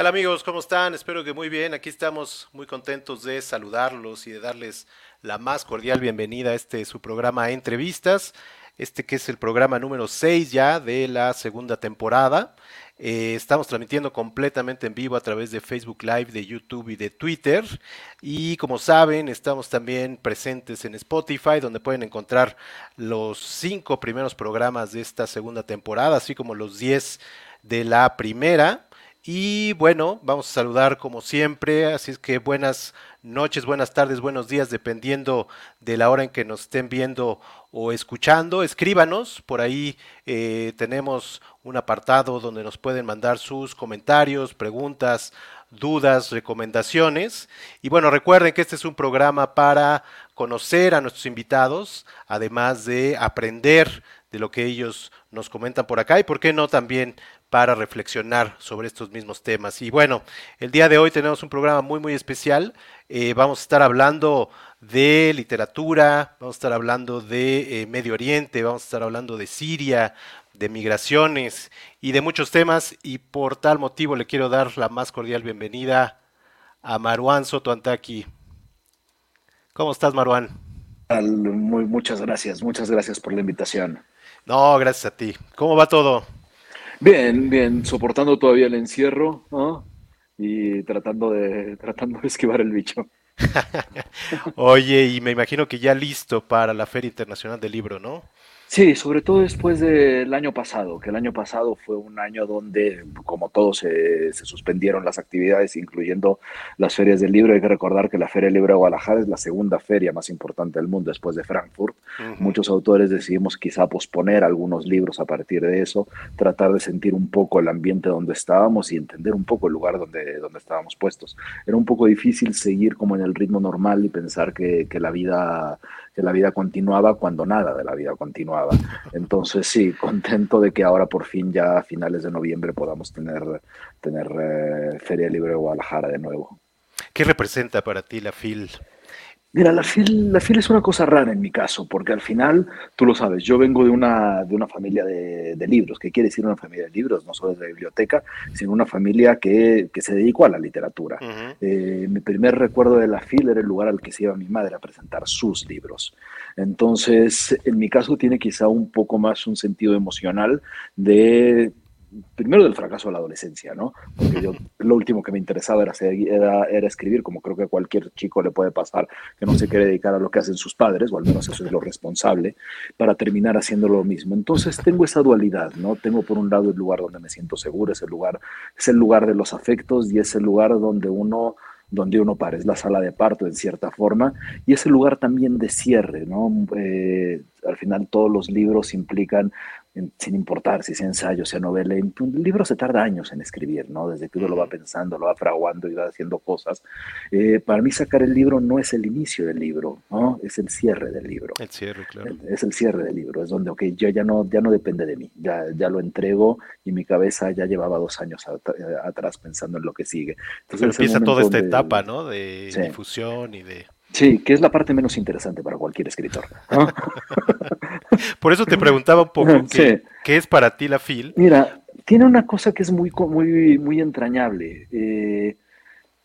tal amigos? ¿Cómo están? Espero que muy bien. Aquí estamos muy contentos de saludarlos y de darles la más cordial bienvenida a este su programa Entrevistas, este que es el programa número 6 ya de la segunda temporada. Eh, estamos transmitiendo completamente en vivo a través de Facebook Live, de YouTube y de Twitter. Y como saben, estamos también presentes en Spotify, donde pueden encontrar los cinco primeros programas de esta segunda temporada, así como los 10 de la primera. Y bueno, vamos a saludar como siempre, así es que buenas noches, buenas tardes, buenos días, dependiendo de la hora en que nos estén viendo o escuchando. Escríbanos, por ahí eh, tenemos un apartado donde nos pueden mandar sus comentarios, preguntas, dudas, recomendaciones. Y bueno, recuerden que este es un programa para conocer a nuestros invitados, además de aprender de lo que ellos nos comentan por acá y por qué no también para reflexionar sobre estos mismos temas. Y bueno, el día de hoy tenemos un programa muy, muy especial. Eh, vamos a estar hablando de literatura, vamos a estar hablando de eh, Medio Oriente, vamos a estar hablando de Siria, de migraciones y de muchos temas. Y por tal motivo le quiero dar la más cordial bienvenida a Maruán Soto Antaki. ¿Cómo estás, Maruán? Muy, muchas gracias, muchas gracias por la invitación. No, gracias a ti. ¿Cómo va todo? Bien, bien, soportando todavía el encierro y tratando de, tratando de esquivar el bicho. Oye, y me imagino que ya listo para la Feria Internacional del Libro, ¿no? Sí, sobre todo después del año pasado, que el año pasado fue un año donde, como todos, se, suspendieron las actividades, incluyendo las ferias del libro. Hay que recordar que la Feria del Libro de Guadalajara es la segunda feria más importante del mundo después de Frankfurt. Muchos autores decidimos quizá posponer algunos libros a partir de eso, tratar de sentir un poco el ambiente donde estábamos y entender un poco el lugar donde, donde estábamos puestos. Era un poco difícil seguir como en el ritmo normal y pensar que, que la vida que la vida continuaba cuando nada de la vida continuaba. Entonces sí, contento de que ahora por fin ya a finales de noviembre podamos tener, tener eh, Feria Libre de Guadalajara de nuevo. ¿Qué representa para ti la FIL? Mira, la FIL, la FIL es una cosa rara en mi caso, porque al final, tú lo sabes, yo vengo de una, de una familia de, libros. ¿Qué quiere decir una familia de libros? No solo de biblioteca, sino una familia que, se dedicó a la literatura. Eh, mi primer recuerdo de la FIL era el lugar al que se iba mi madre a presentar sus libros. Entonces, en mi caso tiene quizá un poco más un sentido emocional de primero del fracaso de la adolescencia, ¿no? Porque yo lo último que me interesaba era, era, escribir, como creo que a cualquier chico le puede pasar, que no se quiere dedicar a lo que hacen sus padres, o al menos eso es lo responsable, para terminar haciendo lo mismo. Entonces tengo esa dualidad, ¿no? Tengo por un lado el lugar donde me siento seguro, es el lugar, es el lugar de los afectos y es el lugar donde uno donde uno para, es la sala de parto en cierta forma, y es el lugar también de cierre, ¿no? Eh, al final todos los libros implican sin importar si sea ensayo, sea novela, un libro se tarda años en escribir, ¿no? Desde que uno lo va pensando, lo va fraguando y va haciendo cosas. Eh, para mí sacar el libro no es el inicio del libro, ¿no? Es el cierre del libro. El cierre, claro. Es el cierre del libro, es donde, ok, yo ya no, ya no depende de mí, ya, ya lo entrego y mi cabeza ya llevaba dos años atrás pensando en lo que sigue. Entonces, empieza toda esta etapa, ¿no? De difusión y de... Sí, que es la parte menos interesante para cualquier escritor. Por eso te preguntaba un poco qué, es para ti la FIL. Mira, tiene una cosa que es muy, muy, muy entrañable. Eh,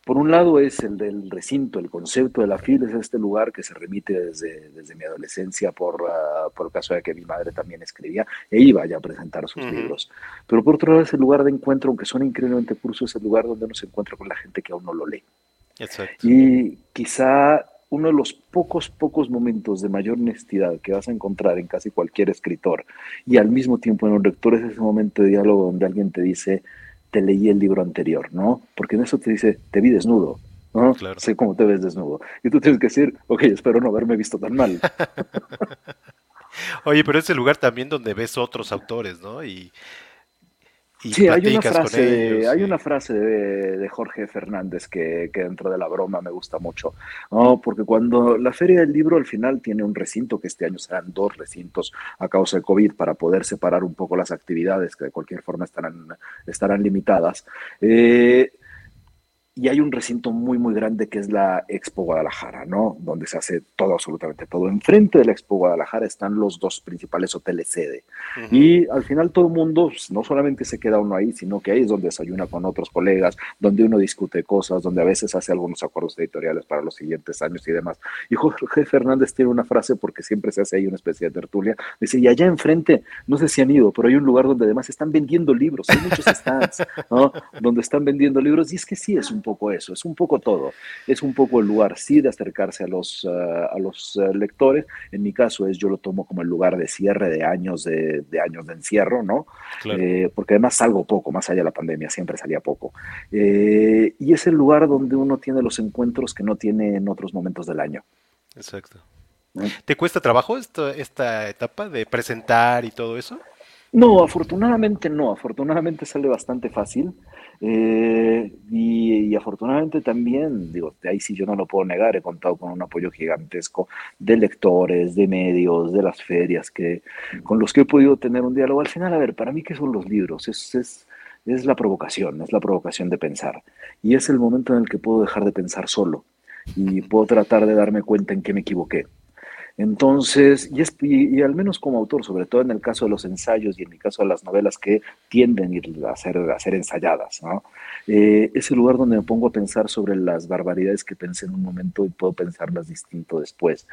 por un lado es el del recinto, el concepto de la FIL es este lugar que se remite desde, desde mi adolescencia por, uh, por el caso de que mi madre también escribía e iba ya a presentar sus libros. Pero por otro lado es el lugar de encuentro, aunque suena increíblemente curso, es el lugar donde uno se encuentra con la gente que aún no lo lee. Exacto. Y quizá uno de los pocos, pocos momentos de mayor honestidad que vas a encontrar en casi cualquier escritor y al mismo tiempo en un lector es ese momento de diálogo donde alguien te dice, te leí el libro anterior, ¿no? Porque en eso te dice, te vi desnudo, ¿no? Claro. Sé cómo te ves desnudo. Y tú tienes que decir, ok, espero no haberme visto tan mal. Oye, pero es el lugar también donde ves otros autores, ¿no? Y sí, hay una frase, hay una frase de, Jorge Fernández que, dentro de la broma me gusta mucho, porque cuando la Feria del Libro al final tiene un recinto, que este año serán dos recintos a causa de COVID para poder separar un poco las actividades que de cualquier forma estarán, estarán limitadas, eh, y hay un recinto muy, muy grande que es la Expo Guadalajara, ¿no? Donde se hace todo, absolutamente todo. Enfrente de la Expo Guadalajara están los dos principales hoteles sede. Y al final todo el mundo, pues, no solamente se queda uno ahí, sino que ahí es donde desayuna con otros colegas, donde uno discute cosas, donde a veces hace algunos acuerdos editoriales para los siguientes años y demás. Y Jorge Fernández tiene una frase, porque siempre se hace ahí una especie de tertulia, dice, y allá enfrente, no sé si han ido, pero hay un lugar donde además están vendiendo libros, hay muchos stands, ¿no? Donde están vendiendo libros, y es que sí, es un poco eso, es un poco todo. Es un poco el lugar, sí, de acercarse a los, eh, a los eh, lectores. En mi caso es, yo lo tomo como el lugar de cierre de años de, de años de encierro, ¿no? Eh, porque además salgo poco, más allá de la pandemia, siempre salía poco. y es el lugar donde uno tiene los encuentros que no tiene en otros momentos del año. Exacto. ¿Te cuesta trabajo esta, esta etapa de presentar y todo eso? No, afortunadamente no, afortunadamente sale bastante fácil. Eh, y, afortunadamente también, digo, de ahí sí yo no lo puedo negar, he contado con un apoyo gigantesco de lectores, de medios, de las ferias, que, con los que he podido tener un diálogo. Al final, a ver, para mí, ¿qué son los libros? Es, es, es la provocación, es la provocación de pensar. Y es el momento en el que puedo dejar de pensar solo y puedo tratar de darme cuenta en qué me equivoqué. Entonces, y, al menos como autor, sobre todo en el caso de los ensayos y en mi caso de las novelas que tienden a ser, ensayadas. Eh, es el lugar donde me pongo a pensar sobre las barbaridades que pensé en un momento y puedo pensarlas distinto después.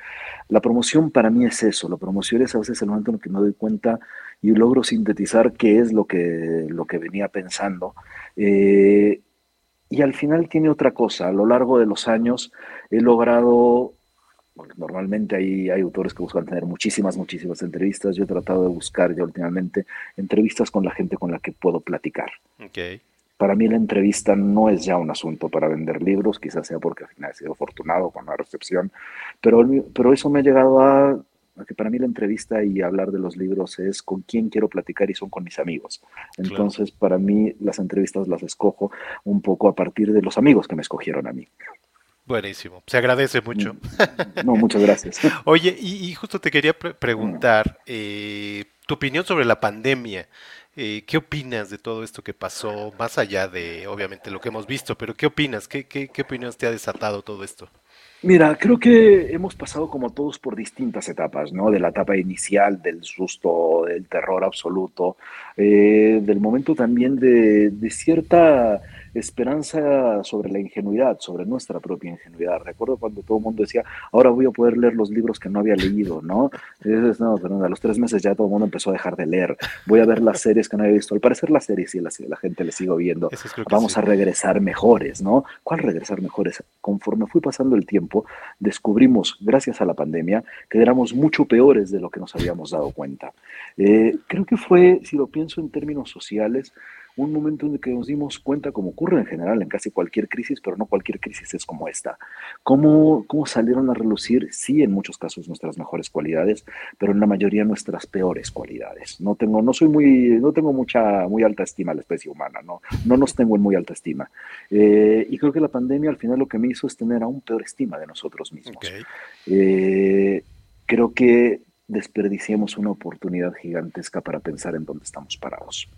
La promoción para mí es eso, la promoción es a veces el momento en el que me doy cuenta y logro sintetizar qué es lo que, lo que venía pensando. Eh, y al final tiene otra cosa, a lo largo de los años he logrado normalmente hay, hay autores que buscan tener muchísimas, muchísimas entrevistas. Yo he tratado de buscar ya últimamente entrevistas con la gente con la que puedo platicar. Para mí la entrevista no es ya un asunto para vender libros, quizás sea porque al final he sido afortunado con la recepción, pero, pero eso me ha llegado a, que para mí la entrevista y hablar de los libros es con quién quiero platicar y son con mis amigos. Entonces, para mí las entrevistas las escojo un poco a partir de los amigos que me escogieron a mí. Buenísimo, se agradece mucho. Mm. No, muchas gracias. Oye, y, justo te quería preguntar eh, tu opinión sobre la pandemia. Eh, ¿Qué opinas de todo esto que pasó, más allá de, obviamente, lo que hemos visto, pero qué opinas? ¿Qué, qué, qué opiniones te ha desatado todo esto? Mira, creo que hemos pasado como todos por distintas etapas, ¿no? De la etapa inicial, del susto, del terror absoluto, eh, del momento también de, de cierta esperanza sobre la ingenuidad, sobre nuestra propia ingenuidad. Recuerdo cuando todo el mundo decía, ahora voy a poder leer los libros que no había leído, ¿no? no, pero a los tres meses ya todo el mundo empezó a dejar de leer. Voy a ver las series que no había visto. Al parecer las series sí, la, la gente le sigo viendo. Vamos a regresar mejores, ¿no? ¿Cuál regresar mejores? Conforme fui pasando el tiempo, descubrimos, gracias a la pandemia, que éramos mucho peores de lo que nos habíamos dado cuenta. Eh, creo que fue, si lo pienso en términos sociales, un momento en el que nos dimos cuenta, como ocurre en general en casi cualquier crisis, pero no cualquier crisis es como esta, cómo, cómo salieron a relucir, sí, en muchos casos nuestras mejores cualidades, pero en la mayoría nuestras peores cualidades. No tengo, no soy muy, no tengo mucha, muy alta estima a la especie humana, no, no nos tengo en muy alta estima. Eh, y creo que la pandemia al final lo que me hizo es tener aún peor estima de nosotros mismos. Eh, creo que desperdiciamos una oportunidad gigantesca para pensar en dónde estamos parados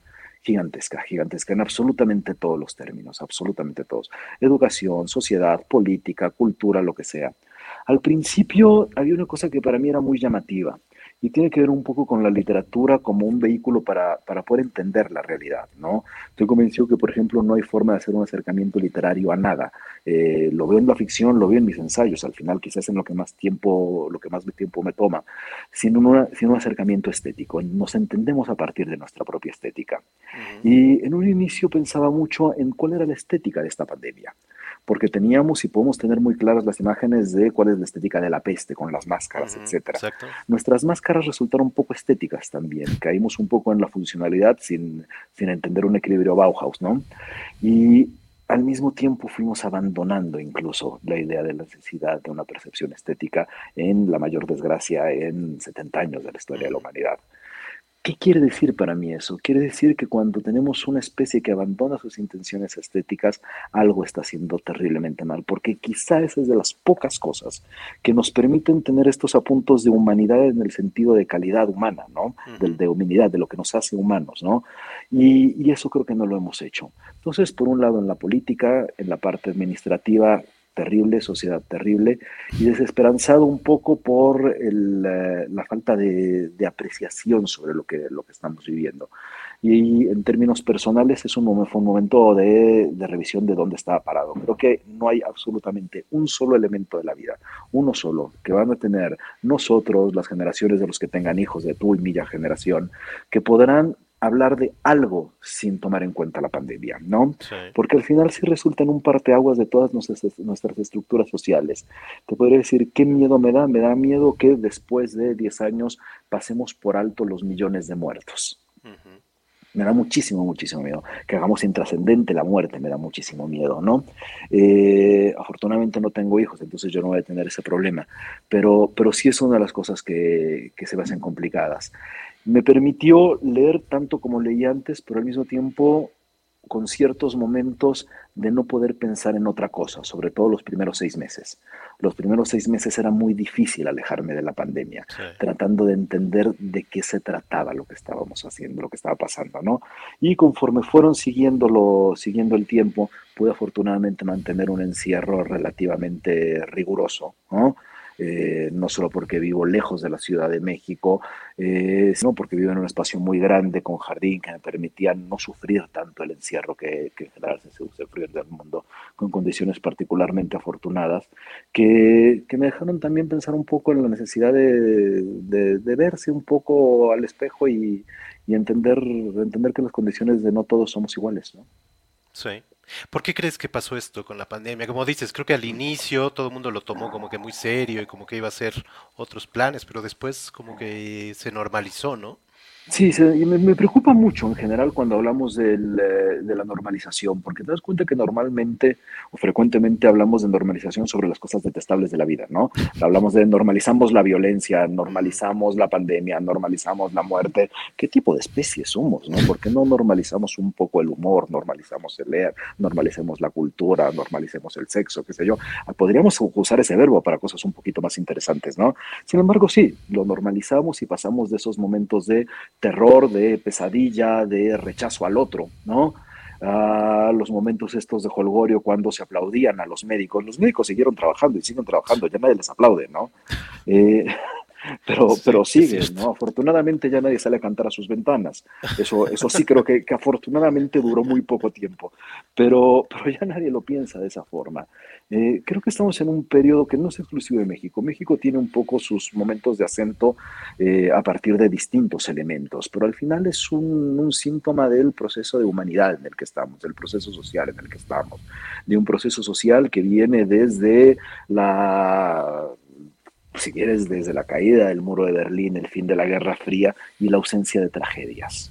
gigantesca, gigantesca en absolutamente todos los términos, absolutamente todos. Educación, sociedad, política, cultura, lo que sea. Al principio había una cosa que para mí era muy llamativa y tiene que ver un poco con la literatura como un vehículo para, para, poder entender la realidad, ¿no? Estoy convencido que, por ejemplo, no hay forma de hacer un acercamiento literario a nada. Eh, lo veo en la ficción, lo veo en mis ensayos, al final quizás en lo que más tiempo, lo que más tiempo me toma, sin, sin un acercamiento estético. Nos entendemos a partir de nuestra propia estética. Y en un inicio pensaba mucho en cuál era la estética de esta pandemia porque teníamos y podemos tener muy claras las imágenes de cuál es la estética de la peste con las máscaras, etcétera. Nuestras máscaras resultaron un poco estéticas también, caímos un poco en la funcionalidad sin, sin entender un equilibrio Bauhaus, ¿no? Y al mismo tiempo fuimos abandonando incluso la idea de la necesidad de una percepción estética en la mayor desgracia en 70 años de la historia de la humanidad. ¿Qué quiere decir para mí eso? Quiere decir que cuando tenemos una especie que abandona sus intenciones estéticas, algo está haciendo terriblemente mal, porque quizá esa es de las pocas cosas que nos permiten tener estos apuntos de humanidad en el sentido de calidad humana, ¿no? de, humanidad, de lo que nos hace humanos, ¿no? Y, y eso creo que no lo hemos hecho. Entonces, por un lado, en la política, en la parte administrativa, terrible, sociedad terrible, y desesperanzado un poco por eh, la falta de, apreciación sobre lo que, lo que estamos viviendo. Y en términos personales es un, fue un momento de, revisión de dónde estaba parado. Creo que no hay absolutamente un solo elemento de la vida, uno solo, que van a tener nosotros, las generaciones de los que tengan hijos de tu y mi generación, que podrán hablar de algo sin tomar en cuenta la pandemia, ¿no? Porque al final sí resulta en un parteaguas de todas nuestras, nuestras estructuras sociales. Te podría decir, ¿qué miedo me da? Me da miedo que después de 10 años pasemos por alto los millones de muertos. Me da muchísimo, muchísimo miedo. Que hagamos intrascendente la muerte, me da muchísimo miedo, ¿no? Eh, afortunadamente no tengo hijos, entonces yo no voy a tener ese problema. Pero, pero sí es una de las cosas que, que se me hacen complicadas me permitió leer tanto como leí antes, pero al mismo tiempo con ciertos momentos de no poder pensar en otra cosa, sobre todo los primeros seis meses. Los primeros seis meses era muy difícil alejarme de la pandemia, tratando de entender de qué se trataba lo que estábamos haciendo, lo que estaba pasando, ¿no? Y conforme fueron siguiéndolo, siguiendo el tiempo, pude afortunadamente mantener un encierro relativamente riguroso, ¿no? Eh, no solo porque vivo lejos de la Ciudad de México, eh, sino porque vivo en un espacio muy grande con jardín que me permitía no sufrir tanto el encierro que, en general se sufrir del mundo, con condiciones particularmente afortunadas, que, me dejaron también pensar un poco en la necesidad de, verse un poco al espejo y, entender, entender que las condiciones de no todos somos iguales. ¿no? Sí. ¿Por qué crees que pasó esto con la pandemia? Como dices, creo que al inicio todo el mundo lo tomó como que muy serio y como que iba a ser otros planes, pero después como que se normalizó, ¿no? Sí, me, me, preocupa mucho en general cuando hablamos eh, de la normalización, porque te das cuenta que normalmente o frecuentemente hablamos de normalización sobre las cosas detestables de la vida, ¿no? Hablamos de normalizamos la violencia, normalizamos la pandemia, normalizamos la muerte. ¿Qué tipo de especie somos, no? ¿Por qué no normalizamos un poco el humor, normalizamos el leer, normalicemos la cultura, normalicemos el sexo, qué sé yo? Podríamos usar ese verbo para cosas un poquito más interesantes, ¿no? Sin embargo, sí, lo normalizamos y pasamos de esos momentos de terror, de pesadilla, de rechazo al otro, ¿no? a los momentos estos de holgorio cuando se aplaudían a los médicos. Los médicos siguieron trabajando y siguen trabajando, ya nadie les aplaude, ¿no? Eh, pero, pero sigue, ¿no? Afortunadamente ya nadie sale a cantar a sus ventanas. Eso, eso sí creo que, que afortunadamente duró muy poco tiempo, pero, pero ya nadie lo piensa de esa forma. Eh, creo que estamos en un periodo que no es exclusivo de México. México tiene un poco sus momentos de acento eh, a partir de distintos elementos, pero al final es un, un síntoma del proceso de humanidad en el que estamos, del proceso social en el que estamos, de un proceso social que viene desde la si quieres, desde la caída del muro de Berlín, el fin de la Guerra Fría y la ausencia de tragedias.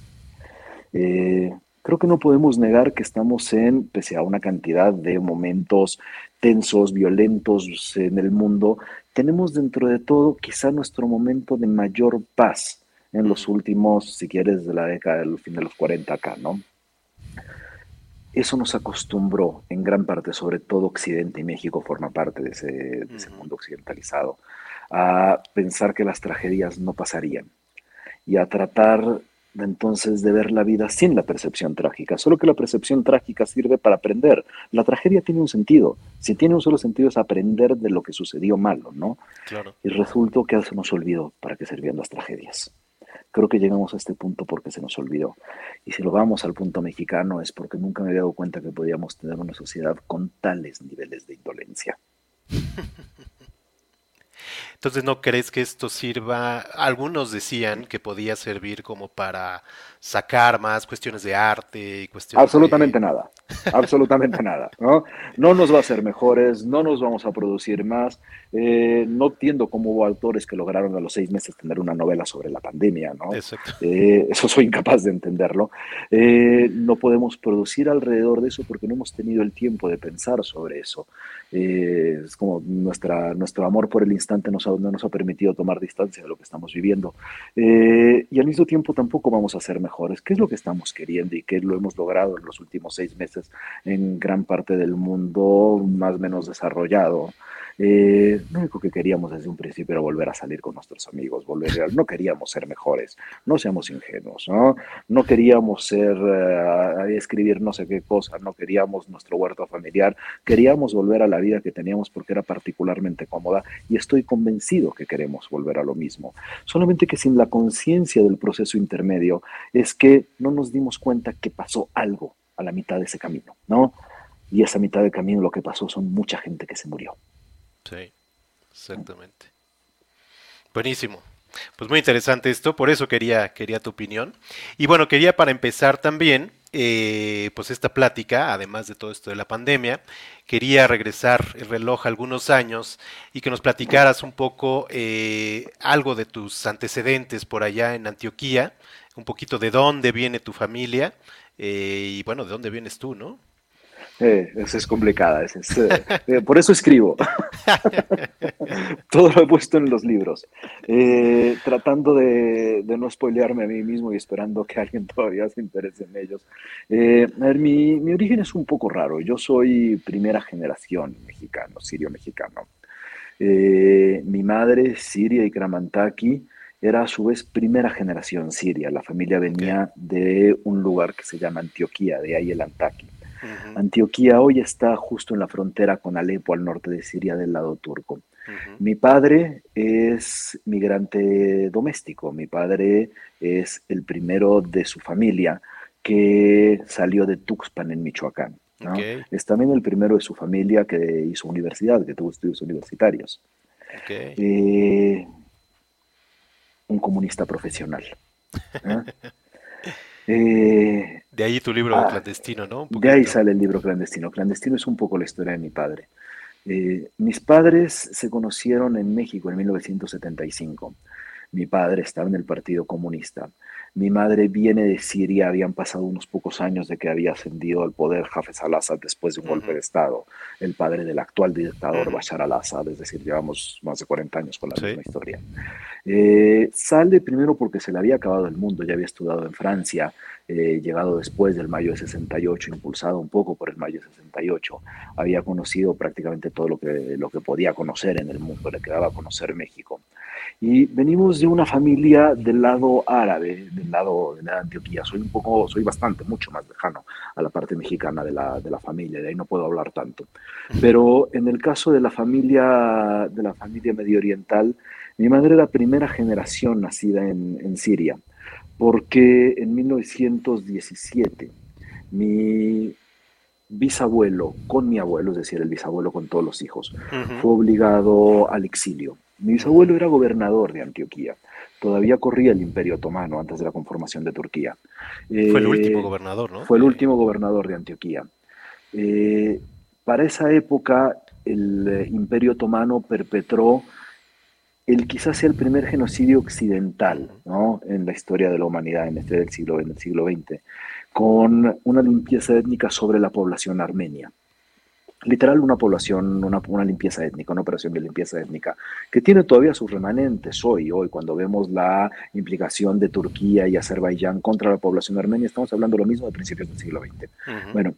Eh, creo que no podemos negar que estamos en, pese a una cantidad de momentos tensos, violentos en el mundo, tenemos dentro de todo quizá nuestro momento de mayor paz en los últimos, si quieres, de la década del fin de los 40 acá, ¿no? Eso nos acostumbró en gran parte, sobre todo Occidente y México forma parte de ese, de ese mundo occidentalizado, a pensar que las tragedias no pasarían y a tratar entonces de ver la vida sin la percepción trágica, solo que la percepción trágica sirve para aprender. La tragedia tiene un sentido, si tiene un solo sentido es aprender de lo que sucedió malo, ¿no? Claro. Y resultó que se nos olvidó para qué servían las tragedias. Creo que llegamos a este punto porque se nos olvidó. Y si lo vamos al punto mexicano es porque nunca me había dado cuenta que podíamos tener una sociedad con tales niveles de indolencia. Entonces, ¿no crees que esto sirva? Algunos decían que podía servir como para sacar más cuestiones de arte y cuestiones Absolutamente nada, absolutamente nada. ¿no? no nos va a hacer mejores, no nos vamos a producir más. Eh, no entiendo cómo hubo autores que lograron a los seis meses tener una novela sobre la pandemia, ¿no? Eh, eso soy incapaz de entenderlo. Eh, no podemos producir alrededor de eso porque no hemos tenido el tiempo de pensar sobre eso. es como nuestra, nuestro amor por el instante nos no nos ha permitido tomar distancia de lo que estamos viviendo. y al mismo tiempo tampoco vamos a ser mejores ¿Qué es lo que estamos queriendo y qué lo hemos logrado en los últimos seis meses en gran parte del mundo más o menos desarrollado? Eh, lo único que queríamos desde un principio era volver a salir con nuestros amigos, volver no queríamos ser mejores, no seamos ingenuos, no, no queríamos ser, eh, escribir no sé qué cosa, no queríamos nuestro huerto familiar, queríamos volver a la vida que teníamos porque era particularmente cómoda y estoy convencido que queremos volver a lo mismo. Solamente que sin la conciencia del proceso intermedio es que no nos dimos cuenta que pasó algo a la mitad de ese camino, ¿no? Y esa mitad de camino lo que pasó son mucha gente que se murió. Sí, exactamente. Buenísimo. Pues muy interesante esto, por eso quería, quería tu opinión. Y bueno, quería para empezar también, eh, pues esta plática, además de todo esto de la pandemia, quería regresar el reloj algunos años y que nos platicaras un poco eh, algo de tus antecedentes por allá en Antioquía, un poquito de dónde viene tu familia eh, y bueno, de dónde vienes tú, ¿no? Eh, esa es complicada. Es, eh, eh, por eso escribo. Todo lo he puesto en los libros. tratando de, no spoilearme a mí mismo y esperando que alguien todavía se interese en ellos. a ver, mi, mi, origen es un poco raro. Yo soy primera generación mexicano, sirio-mexicano. mi madre, Siria y Kramantaki, era a su vez primera generación siria. La familia venía de un lugar que se llama Antioquía, de ahí el Antaki. Antioquía hoy está justo en la frontera con Alepo, al norte de Siria, del lado turco. Mi padre es migrante doméstico, mi padre es el primero de su familia que salió de Tuxpan en Michoacán. Es también el primero de su familia que hizo universidad, que tuvo estudios universitarios. Eh, un comunista profesional. Eh, de ahí tu libro ah, clandestino, ¿no? De ahí sale el libro clandestino. Clandestino es un poco la historia de mi padre. Eh, mis padres se conocieron en México en 1975. Mi padre estaba en el Partido Comunista. Mi madre viene de Siria, habían pasado unos pocos años de que había ascendido al poder Hafez al-Assad después de un golpe de Estado, el padre del actual dictador Bashar al-Assad, es decir, llevamos más de 40 años con la misma historia. Eh, sale primero porque se le había acabado el mundo, ya había estudiado en Francia, eh, llegado después del mayo de 68, impulsado un poco por el mayo de 68, había conocido prácticamente todo lo que, lo que podía conocer en el mundo, le quedaba conocer México. Y venimos de una familia del lado árabe, del lado de Antioquía. Soy un poco, soy bastante, mucho más lejano a la parte mexicana de la, de la familia, de ahí no puedo hablar tanto. Pero en el caso de la familia, de la familia medio oriental, mi madre era primera generación nacida en, en Siria, porque en 1917 mi bisabuelo con mi abuelo, es decir, el bisabuelo con todos los hijos, fue obligado al exilio. Mi bisabuelo era gobernador de Antioquía. Todavía corría el Imperio Otomano antes de la conformación de Turquía. fue el último eh, gobernador, ¿no? Fue el último gobernador de Antioquía. Eh, para esa época, el eh, Imperio Otomano perpetró el quizás sea el primer genocidio occidental ¿no? en la historia de la humanidad en este del siglo, en el siglo XX, con una limpieza étnica sobre la población armenia literal una población, una, una, limpieza étnica, una operación de limpieza étnica, que tiene todavía sus remanentes hoy, hoy, cuando vemos la implicación de Turquía y Azerbaiyán contra la población armenia, estamos hablando lo mismo de principios del siglo XX. Bueno,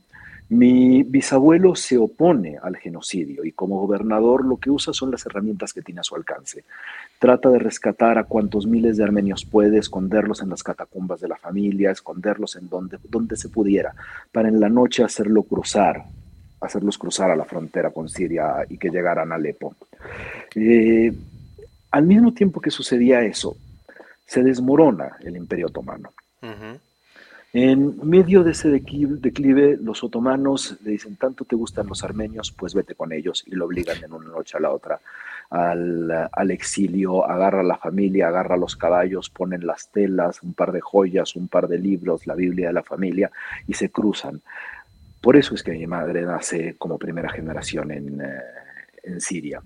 mi bisabuelo se opone al genocidio y como gobernador lo que usa son las herramientas que tiene a su alcance. Trata de rescatar a cuantos miles de armenios puede, esconderlos en las catacumbas de la familia, esconderlos en donde, donde se pudiera, para en la noche hacerlo cruzar hacerlos cruzar a la frontera con Siria y que llegaran a Alepo. Eh, al mismo tiempo que sucedía eso, se desmorona el imperio otomano. En medio de ese declive, los otomanos le dicen, tanto te gustan los armenios, pues vete con ellos, y lo obligan de una noche a la otra al, al, exilio, agarra a la familia, agarra a los caballos, ponen las telas, un par de joyas, un par de libros, la Biblia de la familia y se cruzan. Por eso es que mi madre nace como primera generación en, eh, en Siria.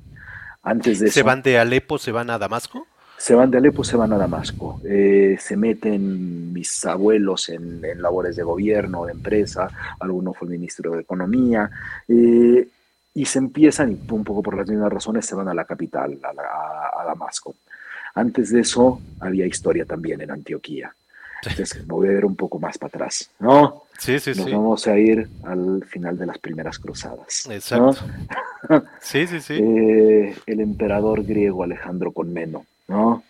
Antes de ¿Se van de Alepo, se van a Damasco? Se van de Alepo, se van a Damasco. Eh, se meten mis abuelos en, en, labores de gobierno, de empresa, alguno fue ministro de Economía, eh, y se empiezan, y un poco por las mismas razones, se van a la capital, a, Damasco. Antes de eso había historia también en Antioquía. Entonces, me voy a ver un poco más para atrás, ¿no? Sí, sí, Nos sí. vamos a ir al final de las primeras cruzadas. Exacto. ¿no? Sí, sí, sí. Eh, el emperador griego Alejandro Comneno, ¿no?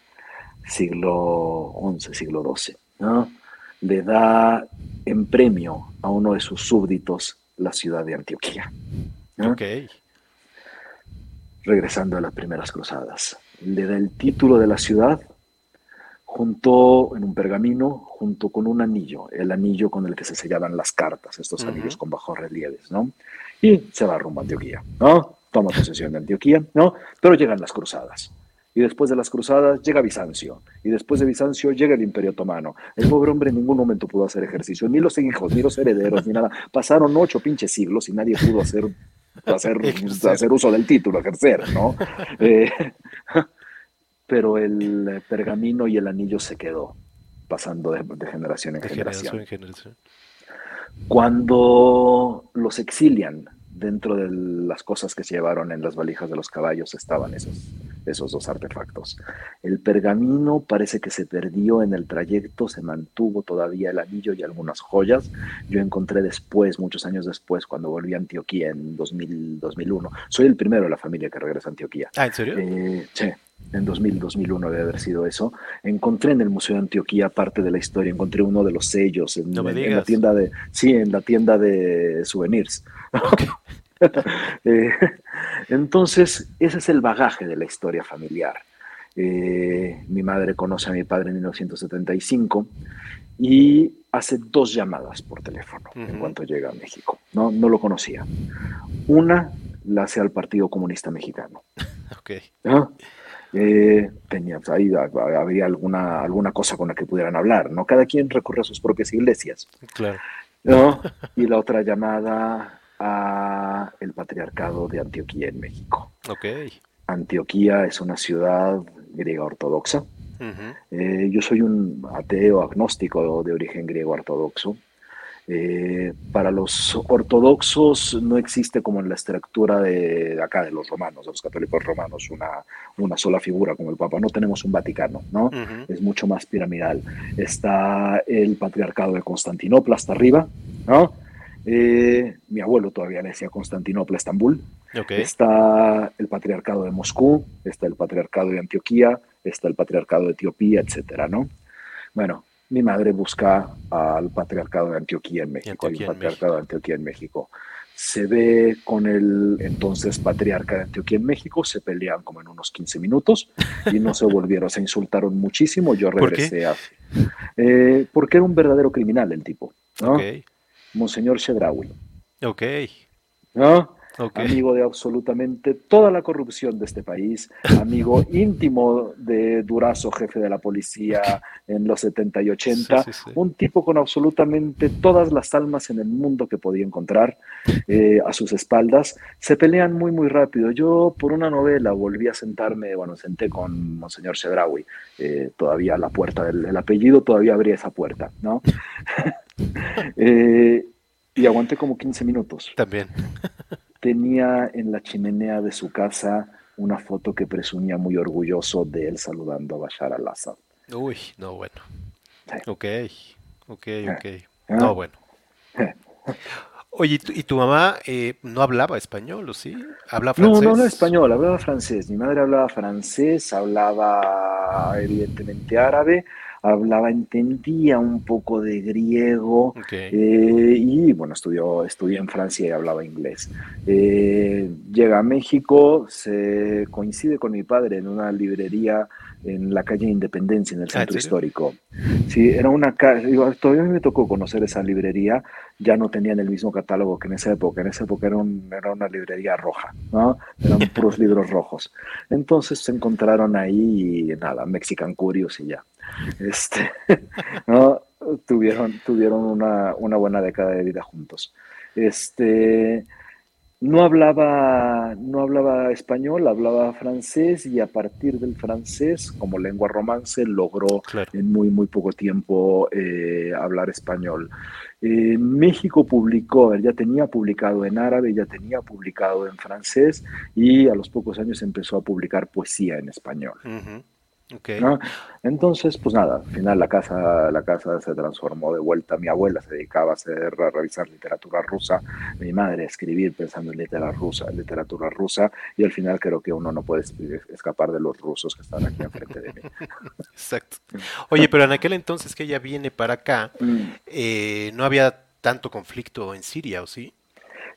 Siglo XI, siglo XII, ¿no? Le da en premio a uno de sus súbditos la ciudad de Antioquía. ¿no? Ok. Regresando a las primeras cruzadas. Le da el título de la ciudad junto en un pergamino junto con un anillo, el anillo con el que se sellaban las cartas, estos Uh -huh. anillos con bajos relieves, ¿no? Y se va rumbo a Antioquía, ¿no? Toma posesión de Antioquía, ¿no? Pero llegan las cruzadas. Y después de las cruzadas llega Bizancio. Y después de Bizancio llega el Imperio Otomano. El pobre hombre en ningún momento pudo hacer ejercicio, ni los hijos, ni los herederos, ni nada. Pasaron ocho pinches siglos y nadie pudo hacer, hacer, hacer uso del título, ejercer, ¿no? Eh, pero el pergamino y el anillo se quedó, pasando de, de generación en de generación. generación en generación. Cuando los exilian, dentro de las cosas que se llevaron en las valijas de los caballos estaban esos, esos dos artefactos. El pergamino parece que se perdió en el trayecto, se mantuvo todavía el anillo y algunas joyas. Yo encontré después, muchos años después, cuando volví a Antioquía en 2000, 2001. Soy el primero de la familia que regresa a Antioquía. Ah, ¿en serio? Eh, sí en 2000, 2001 debe haber sido eso. Encontré en el Museo de Antioquía parte de la historia, encontré uno de los sellos en, no en, en la tienda de, sí, en la tienda de souvenirs. Okay. eh, entonces, ese es el bagaje de la historia familiar. Eh, mi madre conoce a mi padre en 1975 y hace dos llamadas por teléfono uh -huh. en cuanto llega a México. No, no lo conocía. Una la hace al Partido Comunista Mexicano. Okay. ¿no? Eh, tenía, ahí había alguna, alguna cosa con la que pudieran hablar, ¿no? Cada quien recurre a sus propias iglesias. Claro. ¿no? Y la otra llamada a el patriarcado de Antioquía en México. Okay. Antioquía es una ciudad griega ortodoxa. Uh -huh. eh, yo soy un ateo agnóstico de origen griego ortodoxo. Eh, para los ortodoxos no existe como en la estructura de, de, acá de los romanos, de los católicos romanos, una, una sola figura como el Papa. No tenemos un Vaticano, ¿no? Uh -huh. Es mucho más piramidal. Está el patriarcado de Constantinopla hasta arriba, ¿no? Eh, mi abuelo todavía le decía Constantinopla, Estambul. Okay. Está el patriarcado de Moscú, está el patriarcado de Antioquía, está el patriarcado de Etiopía, etcétera, ¿no? Bueno, mi madre busca al patriarcado de Antioquía en México, Antioquía el patriarcado de Antioquía en México. Se ve con el entonces patriarca de Antioquía en México, se pelean como en unos 15 minutos y no se volvieron, se insultaron muchísimo. Yo regresé a. Eh, porque era un verdadero criminal el tipo, ¿no? Okay. Monseñor Shedrawi. Ok. ¿No? Okay. amigo de absolutamente toda la corrupción de este país, amigo íntimo de Durazo, jefe de la policía en los 70 y 80, sí, sí, sí. un tipo con absolutamente todas las almas en el mundo que podía encontrar eh, a sus espaldas. Se pelean muy, muy rápido. Yo por una novela volví a sentarme, bueno, senté con Monseñor Shedrawi, eh, todavía la puerta del el apellido, todavía abría esa puerta, ¿no? eh, y aguanté como 15 minutos. También tenía en la chimenea de su casa una foto que presumía muy orgulloso de él saludando a Bashar al-Assad. Uy, no, bueno. Sí. Ok, ok, ok. ¿Eh? No, bueno. ¿Eh? Oye, ¿y tu, y tu mamá eh, no hablaba español o sí? ¿Habla francés? No, no hablaba español, hablaba francés. Mi madre hablaba francés, hablaba evidentemente árabe, hablaba, entendía un poco de griego okay. eh, y bueno, estudió, estudió en Francia y hablaba inglés. Eh, llega a México, se coincide con mi padre en una librería en la calle Independencia, en el ah, centro histórico. Sí, era una calle, todavía me tocó conocer esa librería, ya no tenían el mismo catálogo que en esa época, en esa época era, era una librería roja, ¿no? Eran puros libros rojos. Entonces se encontraron ahí y nada, Mexican Curious y ya. Este, ¿no? Tuvieron, tuvieron una, una buena década de vida juntos. Este, no hablaba, no hablaba español, hablaba francés y a partir del francés, como lengua romance, logró en muy, muy poco tiempo eh, hablar español. Eh, México publicó, ya tenía publicado en árabe, ya tenía publicado en francés y a los pocos años empezó a publicar poesía en español. Entonces, pues nada, al final la casa, la casa se transformó de vuelta. Mi abuela se dedicaba a, hacer, a revisar literatura rusa, mi madre a escribir pensando en literatura rusa, literatura rusa, y al final creo que uno no puede escapar de los rusos que están aquí enfrente de mí. Exacto. Oye, pero en aquel entonces que ella viene para acá, mm. eh, no había tanto conflicto en Siria, ¿o sí?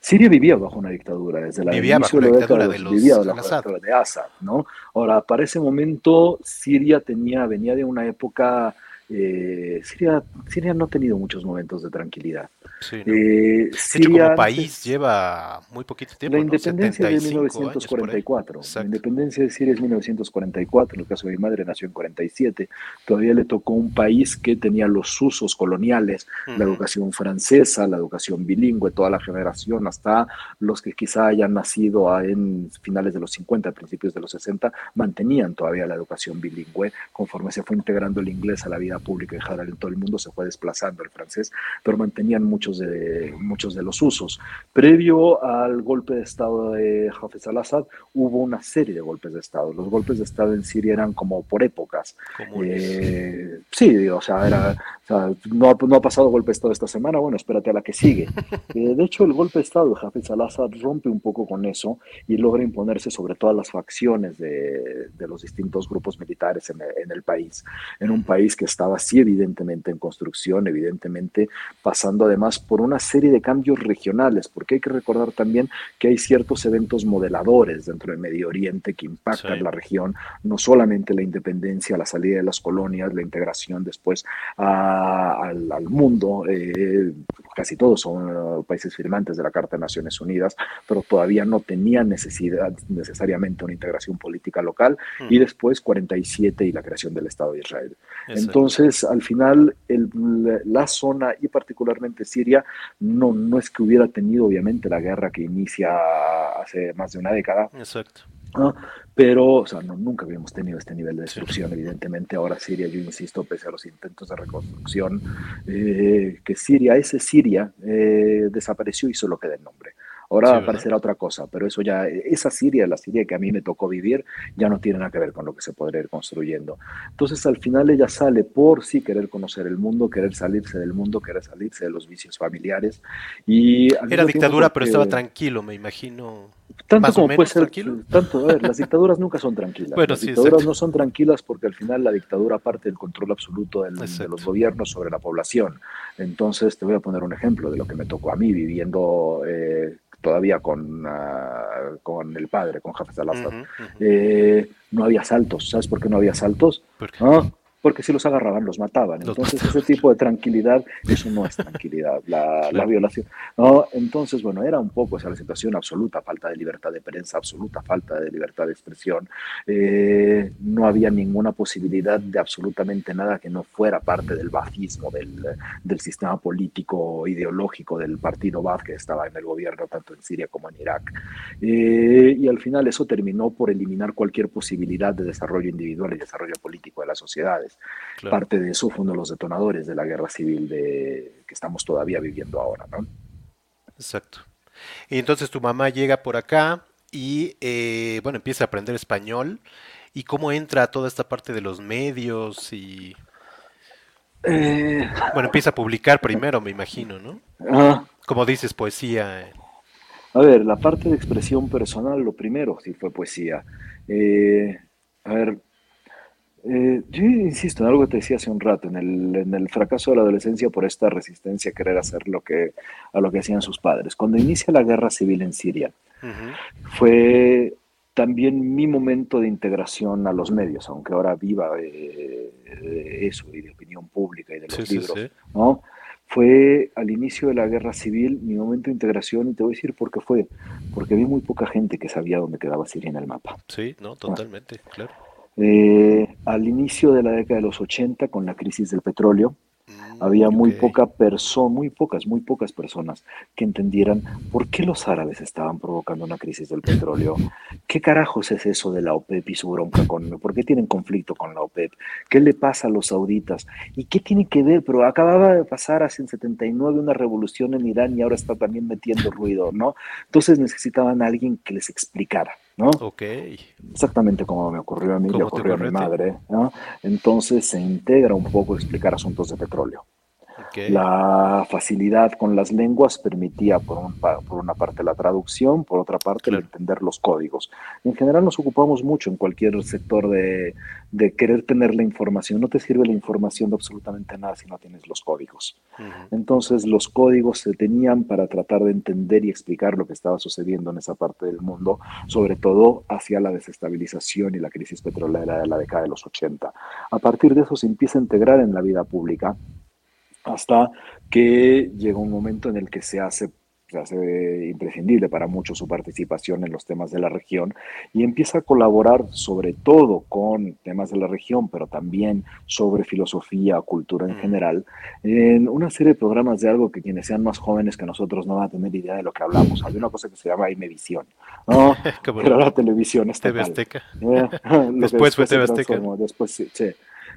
Siria vivía bajo una dictadura desde la vivía bajo la dictadura de, los, vivía bajo la dictadura de Assad, ¿no? Ahora, para ese momento Siria tenía venía de una época eh, Siria, Siria no ha tenido muchos momentos de tranquilidad. Eh, Siria, como país lleva muy poquito tiempo. La independencia de 1944. La independencia de Siria es 1944. En el caso de mi madre nació en 47. Todavía le tocó un país que tenía los usos coloniales, la educación francesa, la educación bilingüe, toda la generación, hasta los que quizá hayan nacido en finales de los 50, principios de los 60, mantenían todavía la educación bilingüe. Conforme se fue integrando el inglés a la vida pública en general en todo el mundo, se fue desplazando el francés, pero mantenían muchos de, muchos de los usos. Previo al golpe de Estado de Hafez al-Assad, hubo una serie de golpes de Estado. Los golpes de Estado en Siria eran como por épocas. Eh, sí, o sea, era, no, ha, no, ha pasado golpe de Estado esta semana, bueno, espérate a la que sigue. Eh, de hecho, el golpe de Estado de Hafez al-Assad rompe un poco con eso y logra imponerse sobre todas las facciones de, de los distintos grupos militares en, en el país. En un país que estaba así evidentemente en construcción, evidentemente pasando además por una serie de cambios regionales, porque hay que recordar también que hay ciertos eventos modeladores dentro del Medio Oriente que impactan la región, no solamente la independencia, la salida de las colonias, la integración después al, mundo, eh, casi todos son uh, países firmantes de la Carta de Naciones Unidas, pero todavía no tenían necesidad necesariamente una integración política local, mm. y después 47 y la creación del Estado de Israel. Entonces, al final, la zona y particularmente Siria no, no es que hubiera tenido obviamente la guerra que inicia hace más de una década. Exacto. Pero, o sea, nunca habíamos tenido este nivel de destrucción, evidentemente. Ahora Siria, yo insisto, pese a los intentos de reconstrucción, eh, que Siria, ese Siria, eh, desapareció y solo queda el nombre. Ahora aparecerá otra cosa, pero eso ya, esa Siria, la Siria que a mí me tocó vivir, ya no tiene nada que ver con lo que se podría ir construyendo. Entonces, al final ella sale por sí querer conocer el mundo, querer salirse del mundo, querer salirse de los vicios familiares. Y Era dictadura, pero estaba tranquilo, me imagino. Tanto como puede ser, tanto, a ver, las dictaduras nunca son tranquilas. las dictaduras no son tranquilas porque al final la dictadura parte del control absoluto de los gobiernos sobre la población. Entonces, te voy a poner un ejemplo de lo que me tocó a mí viviendo eh, todavía con, ah, con el padre, con Jafet al-Assad. Eh, no había saltos. ¿Sabes por qué no había saltos? Porque si los agarraban los mataban. Entonces ese tipo de tranquilidad, eso no es tranquilidad, la, violación. ¿no? Entonces, bueno, era un poco esa la situación, absoluta falta de libertad de prensa, absoluta falta de libertad de expresión. Eh, no había ninguna posibilidad de absolutamente nada que no fuera parte del bafismo, del, del sistema político ideológico del partido Baf que estaba en el gobierno tanto en Siria como en Irak. Eh, y al final eso terminó por eliminar cualquier posibilidad de desarrollo individual y desarrollo político de las sociedades. Parte de eso fue uno de los detonadores de la guerra civil de, que estamos todavía viviendo ahora, ¿no? Exacto. Y entonces tu mamá llega por acá y, eh, bueno, empieza a aprender español. ¿Y cómo entra toda esta parte de los medios y... Eh, bueno, empieza a publicar primero, me imagino, ¿no? Ah. Como dices, poesía. A ver, la parte de expresión personal, lo primero sí fue poesía. Eh, a ver, eh, yo insisto en algo que te decía hace un rato, en el, en el, fracaso de la adolescencia por esta resistencia a querer hacer lo que, a lo que hacían sus padres. Cuando inicia la guerra civil en Siria, fue también mi momento de integración a los medios, aunque ahora viva de, eso y de opinión pública y de los libros, ¿no? Fue al inicio de la guerra civil mi momento de integración y te voy a decir por qué fue. Porque vi muy poca gente que sabía dónde quedaba Siria en el mapa. Sí, no, totalmente, claro. Eh, al inicio de la década de los 80, con la crisis del petróleo, había muy poca persona, muy pocas, muy pocas personas que entendieran por qué los árabes estaban provocando una crisis del petróleo. ¿Qué carajos es eso de la OPEP y su bronca con, por qué tienen conflicto con la OPEP? ¿Qué le pasa a los sauditas? ¿Y qué tiene que ver? Pero acababa de pasar hace en 79 una revolución en Irán y ahora está también metiendo ruido, ¿no? Entonces necesitaban a alguien que les explicara. ¿No? Ok. Exactamente como me ocurrió a mí, le ocurrió a mi madre, ¿no? Entonces se integra un poco explicar asuntos de petróleo. La facilidad con las lenguas permitía, por, por, una parte, la traducción, por otra parte, el entender los códigos. En general nos ocupamos mucho en cualquier sector de, querer tener la información. No te sirve la información de absolutamente nada si no tienes los códigos. Entonces, los códigos se tenían para tratar de entender y explicar lo que estaba sucediendo en esa parte del mundo, sobre todo hacia la desestabilización y la crisis petrolera de la década de los 80. A partir de eso se empieza a integrar en la vida pública hasta que llega un momento en el que se hace, se hace imprescindible para muchos su participación en los temas de la región y empieza a colaborar sobre todo con temas de la región, pero también sobre filosofía, cultura en general, en una serie de programas de algo que quienes sean más jóvenes que nosotros no van a tener idea de lo que hablamos. Hay una cosa que se llama Imevisión, ¿no? Pero la televisión está TV Azteca. Eh, después fue TV Azteca. Después sí, sí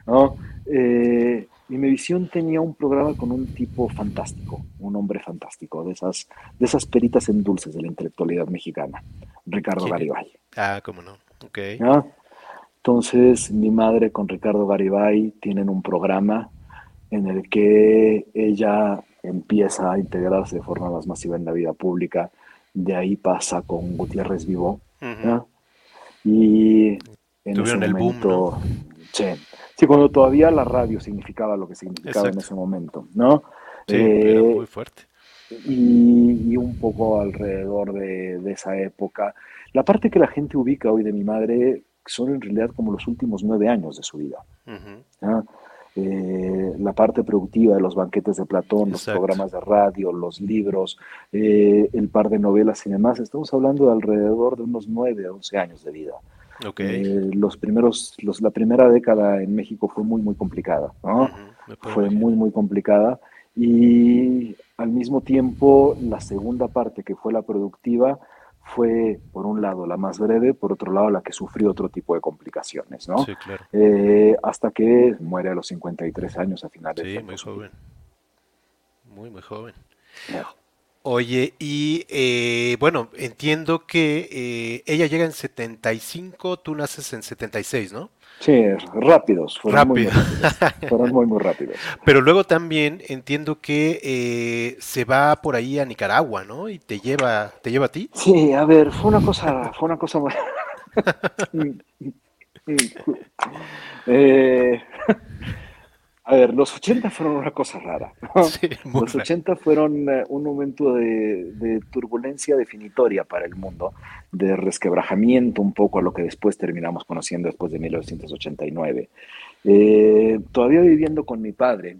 ¿no? Eh, Mimevisión tenía un programa con un tipo fantástico, un hombre fantástico, de esas, de esas peritas en dulces de la intelectualidad mexicana, Ricardo Garibay. Ah, cómo no, ok. Entonces, mi madre con Ricardo Garibay tienen un programa en el que ella empieza a integrarse de forma más masiva en la vida pública, de ahí pasa con Gutiérrez Vivo, y en ese momento, sí, Sí, cuando todavía la radio significaba lo que significaba en ese momento, ¿no? Sí, era eh, muy fuerte. Y, un poco alrededor de, esa época. La parte que la gente ubica hoy de mi madre son en realidad como los últimos nueve años de su vida. Eh, la parte productiva de los banquetes de Platón, los programas de radio, los libros, eh, el par de novelas y demás, estamos hablando de alrededor de unos nueve, once años de vida. Eh, los primeros, los, la primera década en México fue muy, muy complicada, Fue muy, muy complicada. Y al mismo tiempo, la segunda parte, que fue la productiva, fue, por un lado, la más breve, por otro lado, la que sufrió otro tipo de complicaciones, ¿no? Eh, hasta que muere a los 53 años a finales sí, muy joven. Muy, muy joven. Oye, y eh, bueno, entiendo que eh, ella llega en 75, tú naces en 76, ¿no? Sí, rápidos. Fueron Muy, fueron muy, muy rápidos. Pero luego también entiendo que eh, se va por ahí a Nicaragua, ¿no? Y te lleva, te lleva a ti. Sí, a ver, fue una cosa, fue una cosa eh, a ver, los 80 fueron una cosa rara. los 80 fueron eh, un momento de, turbulencia definitoria para el mundo, de resquebrajamiento un poco a lo que después terminamos conociendo después de 1989. Eh, todavía viviendo con mi padre,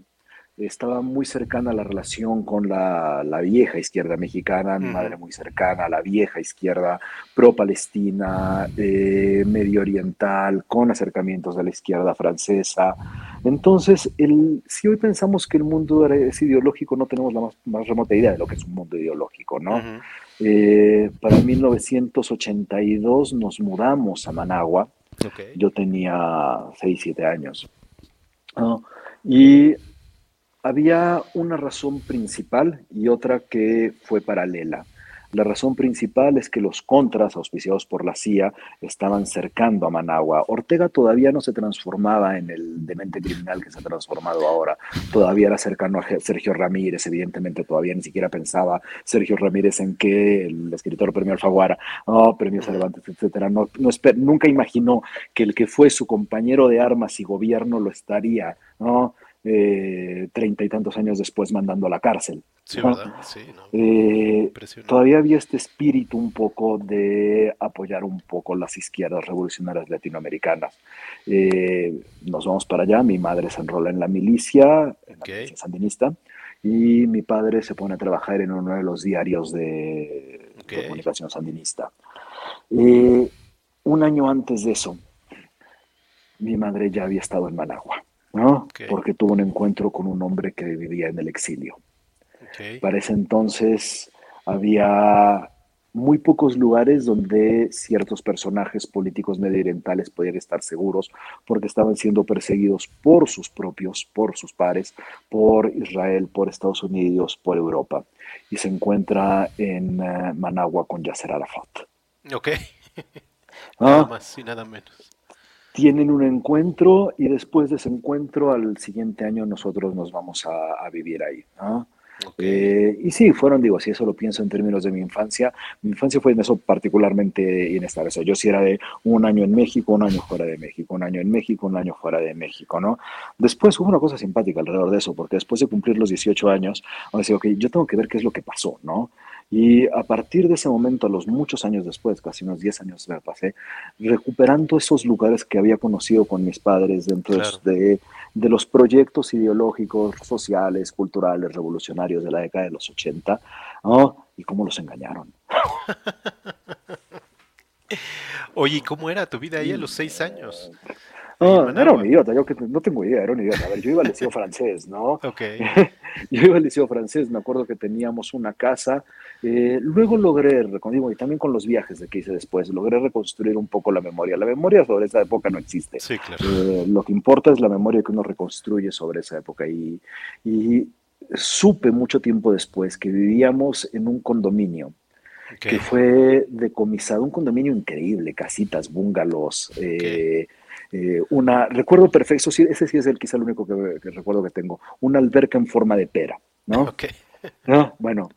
estaba muy cercana a la relación con la, vieja izquierda mexicana, mi madre muy cercana a la vieja izquierda pro-palestina, eh, medio oriental, con acercamientos de la izquierda francesa. Entonces, el, si hoy pensamos que el mundo es ideológico, no tenemos la más, remota idea de lo que es un mundo ideológico, ¿no? Eh, para 1982 nos mudamos a Managua. Yo tenía 6, 7 años. Y había una razón principal y otra que fue paralela. La razón principal es que los contras, auspiciados por la CIA, estaban cercando a Managua. Ortega todavía no se transformaba en el demente criminal que se ha transformado ahora. Todavía era cercano a Sergio Ramírez, evidentemente todavía ni siquiera pensaba Sergio Ramírez en que el escritor premio Alfaguara, oh, premio Cervantes, etcétera. No, nunca imaginó que el que fue su compañero de armas y gobierno lo estaría, ¿no? Eh, treinta y tantos años después mandando a la cárcel. Sí, ¿verdad? Sí, eh, todavía había este espíritu un poco de apoyar un poco las izquierdas revolucionarias latinoamericanas. Eh, nos vamos para allá, mi madre se enrola en la milicia, en la milicia sandinista, y mi padre se pone a trabajar en uno de los diarios de, comunicación sandinista. un año antes de eso, mi madre ya había estado en Managua. ¿No? Porque tuvo un encuentro con un hombre que vivía en el exilio. Para ese entonces había muy pocos lugares donde ciertos personajes políticos medioorientales podían estar seguros porque estaban siendo perseguidos por sus propios, por sus pares, por Israel, por Estados Unidos, por Europa. Y se encuentra en eh, Managua con Yasser Arafat. Ok. nada ah. más y nada menos tienen un encuentro y después de ese encuentro al siguiente año nosotros nos vamos a, vivir ahí. Eh, y sí, fueron, digo, si eso lo pienso en términos de mi infancia, mi infancia fue en eso particularmente inestable. yo sí era de un año en México, un año fuera de México, un año en México, un año fuera de México, ¿no? Después hubo una cosa simpática alrededor de eso, porque después de cumplir los 18 años, me decía, ok, yo tengo que ver qué es lo que pasó, ¿no? Y a partir de ese momento, a los muchos años después, casi unos 10 años me pasé, recuperando esos lugares que había conocido con mis padres dentro de, de, los proyectos ideológicos, sociales, culturales, revolucionarios de la década de los 80, ¿no? y cómo los engañaron. Oye, ¿cómo era tu vida ahí a los seis años? No, no era un idiota, yo que no tengo idea, era un idiota. A ver, yo iba al liceo francés, ¿no? Ok. yo iba al liceo francés, me acuerdo que teníamos una casa. Eh, luego logré, digo, y también con los viajes que hice después, logré reconstruir un poco la memoria. La memoria sobre esa época no existe. Sí, claro. Eh, lo que importa es la memoria que uno reconstruye sobre esa época. Y, y supe mucho tiempo después que vivíamos en un condominio. que fue decomisado, un condominio increíble, casitas, bungalows, eh, eh, una, recuerdo perfecto, ese sí es el, quizá el único que, recuerdo que tengo, una alberca en forma de pera, ¿no? ¿No? Bueno,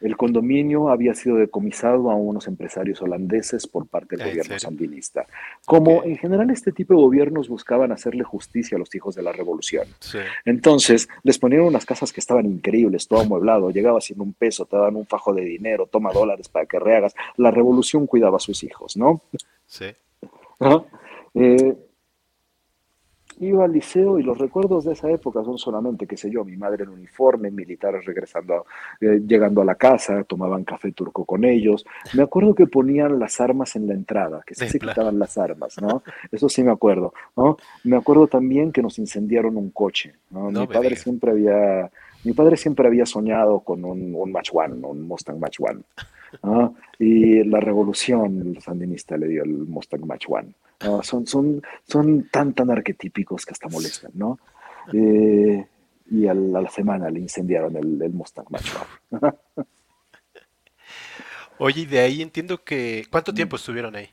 el condominio había sido decomisado a unos empresarios holandeses por parte del gobierno sandinista. Como en general este tipo de gobiernos buscaban hacerle justicia a los hijos de la revolución. Entonces les ponían unas casas que estaban increíbles, todo amueblado, llegaba sin un peso, te daban un fajo de dinero, toma dólares para que rehagas. La revolución cuidaba a sus hijos, ¿no? Sí. Eh, iba al liceo y los recuerdos de esa época son solamente, qué sé yo, mi madre en uniforme, militares regresando, eh, llegando a la casa, tomaban café turco con ellos. Me acuerdo que ponían las armas en la entrada, que se quitaban las armas, ¿no? Eso sí me acuerdo, ¿no? Me acuerdo también que nos incendiaron un coche, mi padre siempre había... Mi padre siempre había soñado con un, un Match One, un Mustang Match One. Y la revolución sandinista le dio el Mustang Match One. Son, son, son tan, tan arquetípicos que hasta molestan, ¿no? Eh, y a la, semana le incendiaron el, Mustang Match One. Oye, y de ahí entiendo que... ¿Cuánto tiempo estuvieron ahí?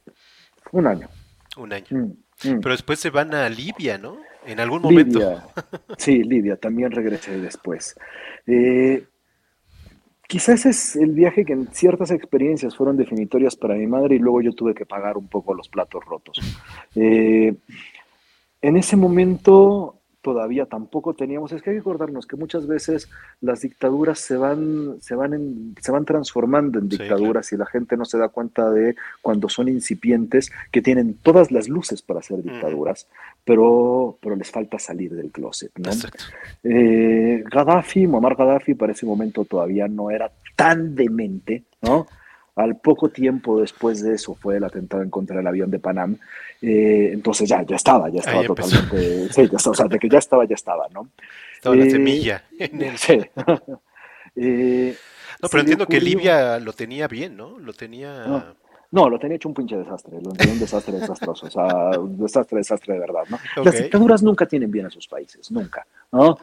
Un año. Un año. Mm, mm. Pero después se van a Libia, ¿no? En algún momento. Libia. Sí, Libia, también regresé después. Eh, Quizás es el viaje que en ciertas experiencias fueron definitorias para mi madre y luego yo tuve que pagar un poco los platos rotos. Eh, en ese momento todavía tampoco teníamos, es que hay que acordarnos que muchas veces las dictaduras se van, se van, se van transformando en dictaduras y la gente no se da cuenta de cuando son incipientes que tienen todas las luces para ser dictaduras, pero, pero les falta salir del closet. ¿no? Eh, Gaddafi, Muammar Gaddafi para ese momento todavía no era tan demente, ¿no? Al poco tiempo después de eso fue el atentado en contra del avión de Panam. Eh, entonces ya, ya estaba, ya estaba totalmente. Sí, ya estaba, o sea, de que ya estaba, ya estaba, ¿no? Estaba la eh, semilla en el. Sí. Eh, no, pero entiendo que Libia lo tenía bien, ¿no? Lo tenía. No. lo tenía hecho un pinche desastre, lo tenía un desastre desastroso, o sea, un desastre, desastre de verdad, ¿no? Las dictaduras nunca tienen bien a sus países, nunca, ¿no?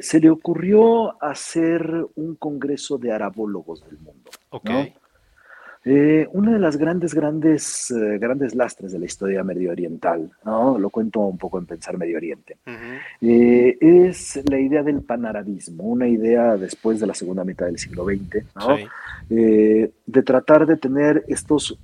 se le ocurrió hacer un congreso de arabólogos del mundo. Ok. Eh, una de las grandes, grandes, eh, grandes lastres de la historia medio oriental, ¿no? lo cuento un poco en Pensar Medio Oriente, eh, es la idea del panarabismo, una idea después de la segunda mitad del siglo XX, ¿no? de tratar de tener estos,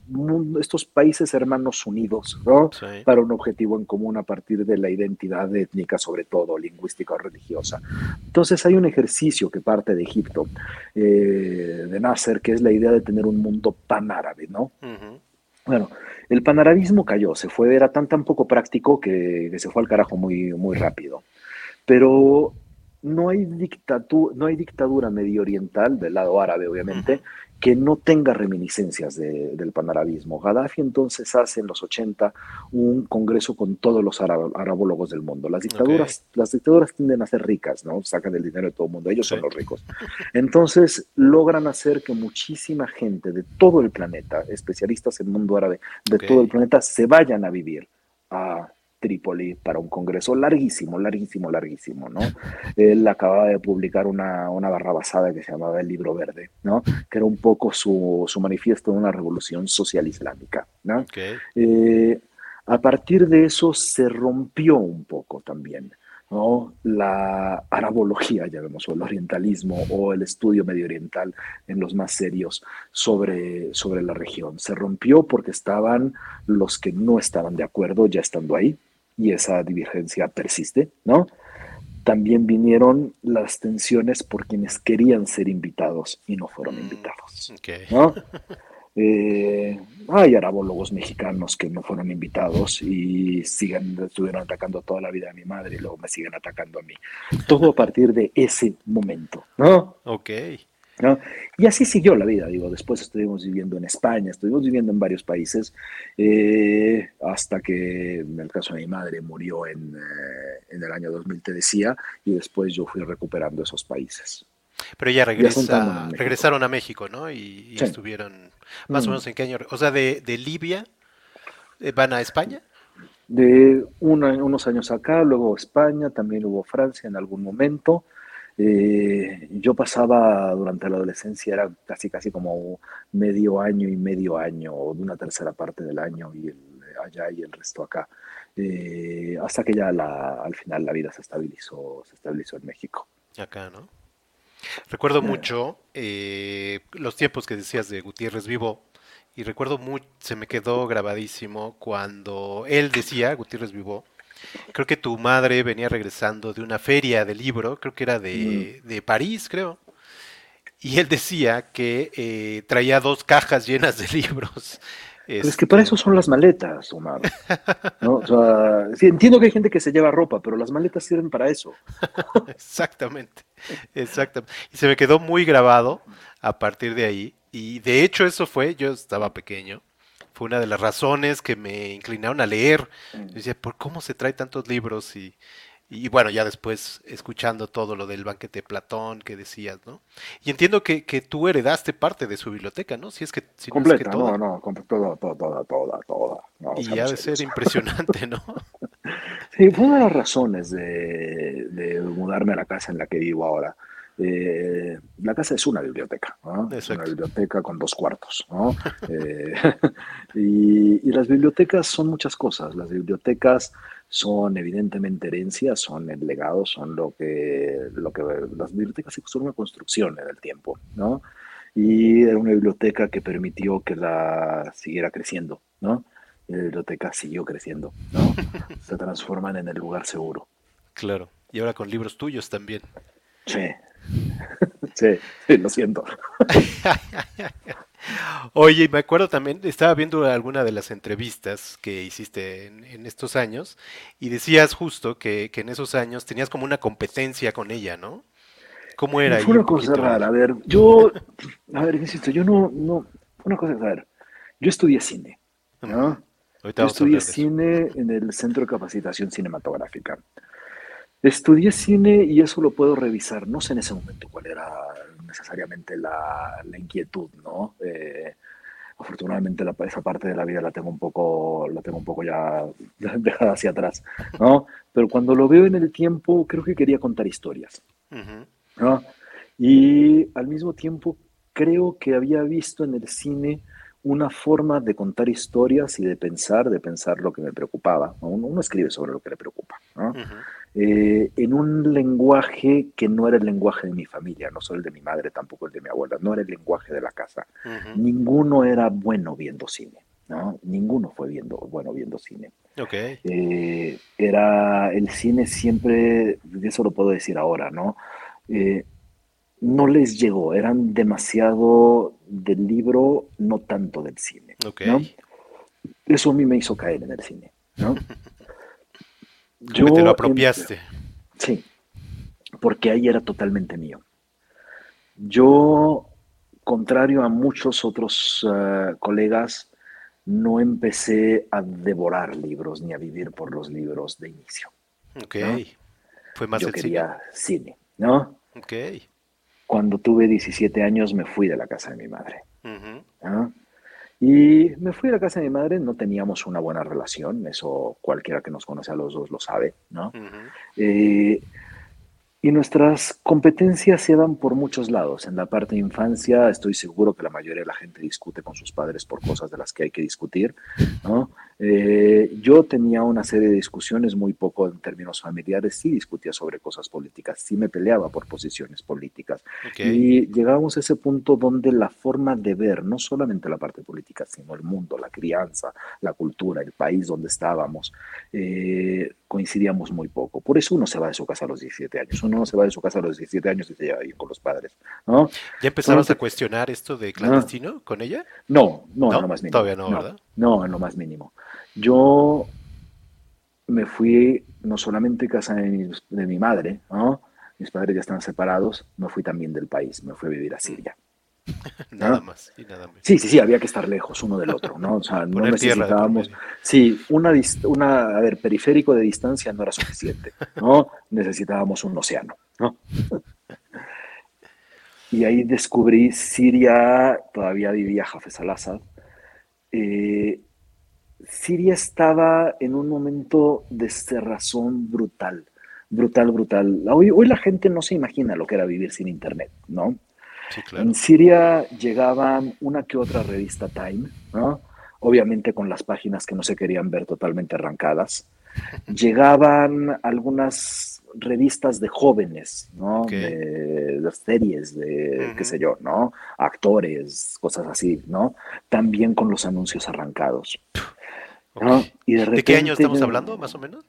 estos países hermanos unidos ¿no? para un objetivo en común a partir de la identidad étnica, sobre todo lingüística o religiosa. Entonces hay un ejercicio que parte de Egipto, de Nasser, que es la idea de tener un mundo panárabe, ¿no? Bueno, el panarabismo cayó, se fue, era tan tan poco práctico que, se fue al carajo muy, muy rápido. Pero no hay, dictadura, no hay dictadura medio oriental, del lado árabe obviamente, que no tenga reminiscencias del panarabismo. Gaddafi entonces hace en los 80 un congreso con todos los arabólogos del mundo. Las dictaduras, las dictaduras tienden a ser ricas, ¿no? Sacan el dinero de todo el mundo, ellos son los ricos. Entonces logran hacer que muchísima gente de todo el planeta, especialistas en mundo árabe de todo el planeta, se vayan a vivir a Trípoli para un congreso larguísimo, larguísimo, larguísimo, ¿no? Él acababa de publicar una, una barra basada que se llamaba El Libro Verde, ¿no? Que era un poco su, su manifiesto de una revolución social islámica, ¿no? Eh, a partir de eso se rompió un poco también, ¿no? La arabología, ya vemos, o el orientalismo o el estudio medio oriental en los más serios sobre, sobre la región. Se rompió porque estaban los que no estaban de acuerdo ya estando ahí, y esa divergencia persiste, ¿no? También vinieron las tensiones por quienes querían ser invitados y no fueron mm, invitados, ¿no? Eh, hay arabólogos mexicanos que no fueron invitados y siguen, estuvieron atacando toda la vida a mi madre y luego me siguen atacando a mí. Todo a partir de ese momento, ¿no? Ok. Y así siguió la vida, digo, después estuvimos viviendo en España, estuvimos viviendo en varios países, eh, hasta que en el caso de mi madre murió en, eh, en, el año 2000, te decía, y después yo fui recuperando esos países. Pero ya regresa, regresaron a México, ¿no? Y, estuvieron más o mm. menos en qué año, o sea, de, de Libia, eh, ¿van a España? De unos años acá, luego España, también hubo Francia en algún momento. Eh, yo pasaba durante la adolescencia, era casi casi como medio año y medio año, o de una tercera parte del año y allá y el resto acá, eh, hasta que ya al final la vida se estabilizó, se estabilizó en México. Acá, ¿no? Recuerdo mucho eh, los tiempos que decías de Gutiérrez Vivo, y recuerdo mucho, se me quedó grabadísimo cuando él decía, Gutiérrez Vivo, Creo que tu madre venía regresando de una feria de libro, creo que era de, de París, creo. Y él decía que eh, traía dos cajas llenas de libros. es que para eso son las maletas, Omar. ¿no? entiendo que hay gente que se lleva ropa, pero las maletas sirven para eso. exactamente, exactamente. Y se me quedó muy grabado a partir de ahí. Y de hecho eso fue, yo estaba pequeño, fue una de las razones que me inclinaron a leer. Yo decía, ¿por cómo se trae tantos libros? Y, y bueno, ya después escuchando todo lo del banquete de Platón que decías, ¿no? Y entiendo que, que tú heredaste parte de su biblioteca, ¿no? Si es que... Si Completa, no, no, no, toda, toda, toda, toda. y ha de ser impresionante, ¿no? sí, fue una de las razones de, de mudarme a la casa en la que vivo ahora. Eh, la casa es una biblioteca, es una biblioteca con dos cuartos. Eh, y, las bibliotecas son muchas cosas. Las bibliotecas son evidentemente herencias, son el legado, son lo que, lo que las bibliotecas son una construcción en el tiempo. ¿no? Y era una biblioteca que permitió que la siguiera creciendo. ¿no? la biblioteca siguió creciendo. ¿no? Se transforman en el lugar seguro. Claro. Y ahora con libros tuyos también. Sí, Sí, sí, lo siento. Oye, me acuerdo también, estaba viendo alguna de las entrevistas que hiciste en, estos años y decías justo que, en esos años tenías como una competencia con ella, ¿no? ¿Cómo era? Fue una cosa rara, a ver, yo, a ver, insisto, yo no, no, una cosa, a ver, yo estudié cine, ¿no? Yo estudié cine en el Centro de Capacitación Cinematográfica. Estudié cine y eso lo puedo revisar. No sé en ese momento cuál era necesariamente la, inquietud, ¿no? Eh, afortunadamente la, esa parte de la vida la tengo un poco, la tengo un poco ya dejada hacia atrás, ¿no? Pero cuando lo veo en el tiempo, creo que quería contar historias, ¿no? Y al mismo tiempo creo que había visto en el cine una forma de contar historias y de pensar, de pensar lo que me preocupaba. Uno, escribe sobre lo que le preocupa. Eh, en un lenguaje que no era el lenguaje de mi familia, no solo el de mi madre, tampoco el de mi abuela, no era el lenguaje de la casa. Ninguno era bueno viendo cine. ¿no? Ninguno fue viendo, bueno viendo cine. Okay. Eh, era el cine siempre, eso lo puedo decir ahora, ¿no? Eh, no les llegó, eran demasiado del libro, no tanto del cine. Eso a mí me hizo caer en el cine. ¿no? Yo, te lo apropiaste. sí, porque ahí era totalmente mío. Yo, contrario a muchos otros eh, colegas, no empecé a devorar libros ni a vivir por los libros de inicio. Ok. Fue más Yo quería cine, ¿no? Ok. Cuando tuve 17 años me fui de la casa de mi madre. Y me fui a la casa de mi madre, no teníamos una buena relación, eso cualquiera que nos conoce a los dos lo sabe, ¿no? Y nuestras competencias se dan por muchos lados. En la parte de infancia estoy seguro que la mayoría de la gente discute con sus padres por cosas de las que hay que discutir. ¿no? Eh, yo tenía una serie de discusiones muy poco en términos familiares, sí discutía sobre cosas políticas, sí me peleaba por posiciones políticas. Y llegábamos a ese punto donde la forma de ver, no solamente la parte política, sino el mundo, la crianza, la cultura, el país donde estábamos, eh, coincidíamos muy poco. Por eso uno se va de su casa a los 17 años uno se va de su casa a los 17 años y se lleva ahí con los padres, ¿no? ¿Ya empezabas a cuestionar esto de clandestino con ella? No, no, no, más mínimo. Todavía no, ¿verdad? No, no, más mínimo. Yo me fui no solamente a casa de mi, de mi madre, ¿no? Mis padres ya están separados, me fui también del país, me fui a vivir a Siria. nada más y nada menos. Sí, sí, sí, había que estar lejos uno del otro, ¿no? O sea, no necesitábamos. Sí, una, una, a ver, periférico de distancia no era suficiente, ¿no? Necesitábamos un océano, ¿no? Y ahí descubrí Siria, todavía vivía Jafes al-Assad. Eh, Siria estaba en un momento de cerrazón brutal, brutal, brutal. Hoy, hoy la gente no se imagina lo que era vivir sin internet, ¿no? En Siria llegaban una que otra revista Time, ¿no? obviamente con las páginas que no se querían ver totalmente arrancadas. Llegaban algunas revistas de jóvenes, ¿no? De, series, de qué sé yo, ¿no? Actores, cosas así, ¿no? También con los anuncios arrancados. de, qué año estamos hablando, más o menos?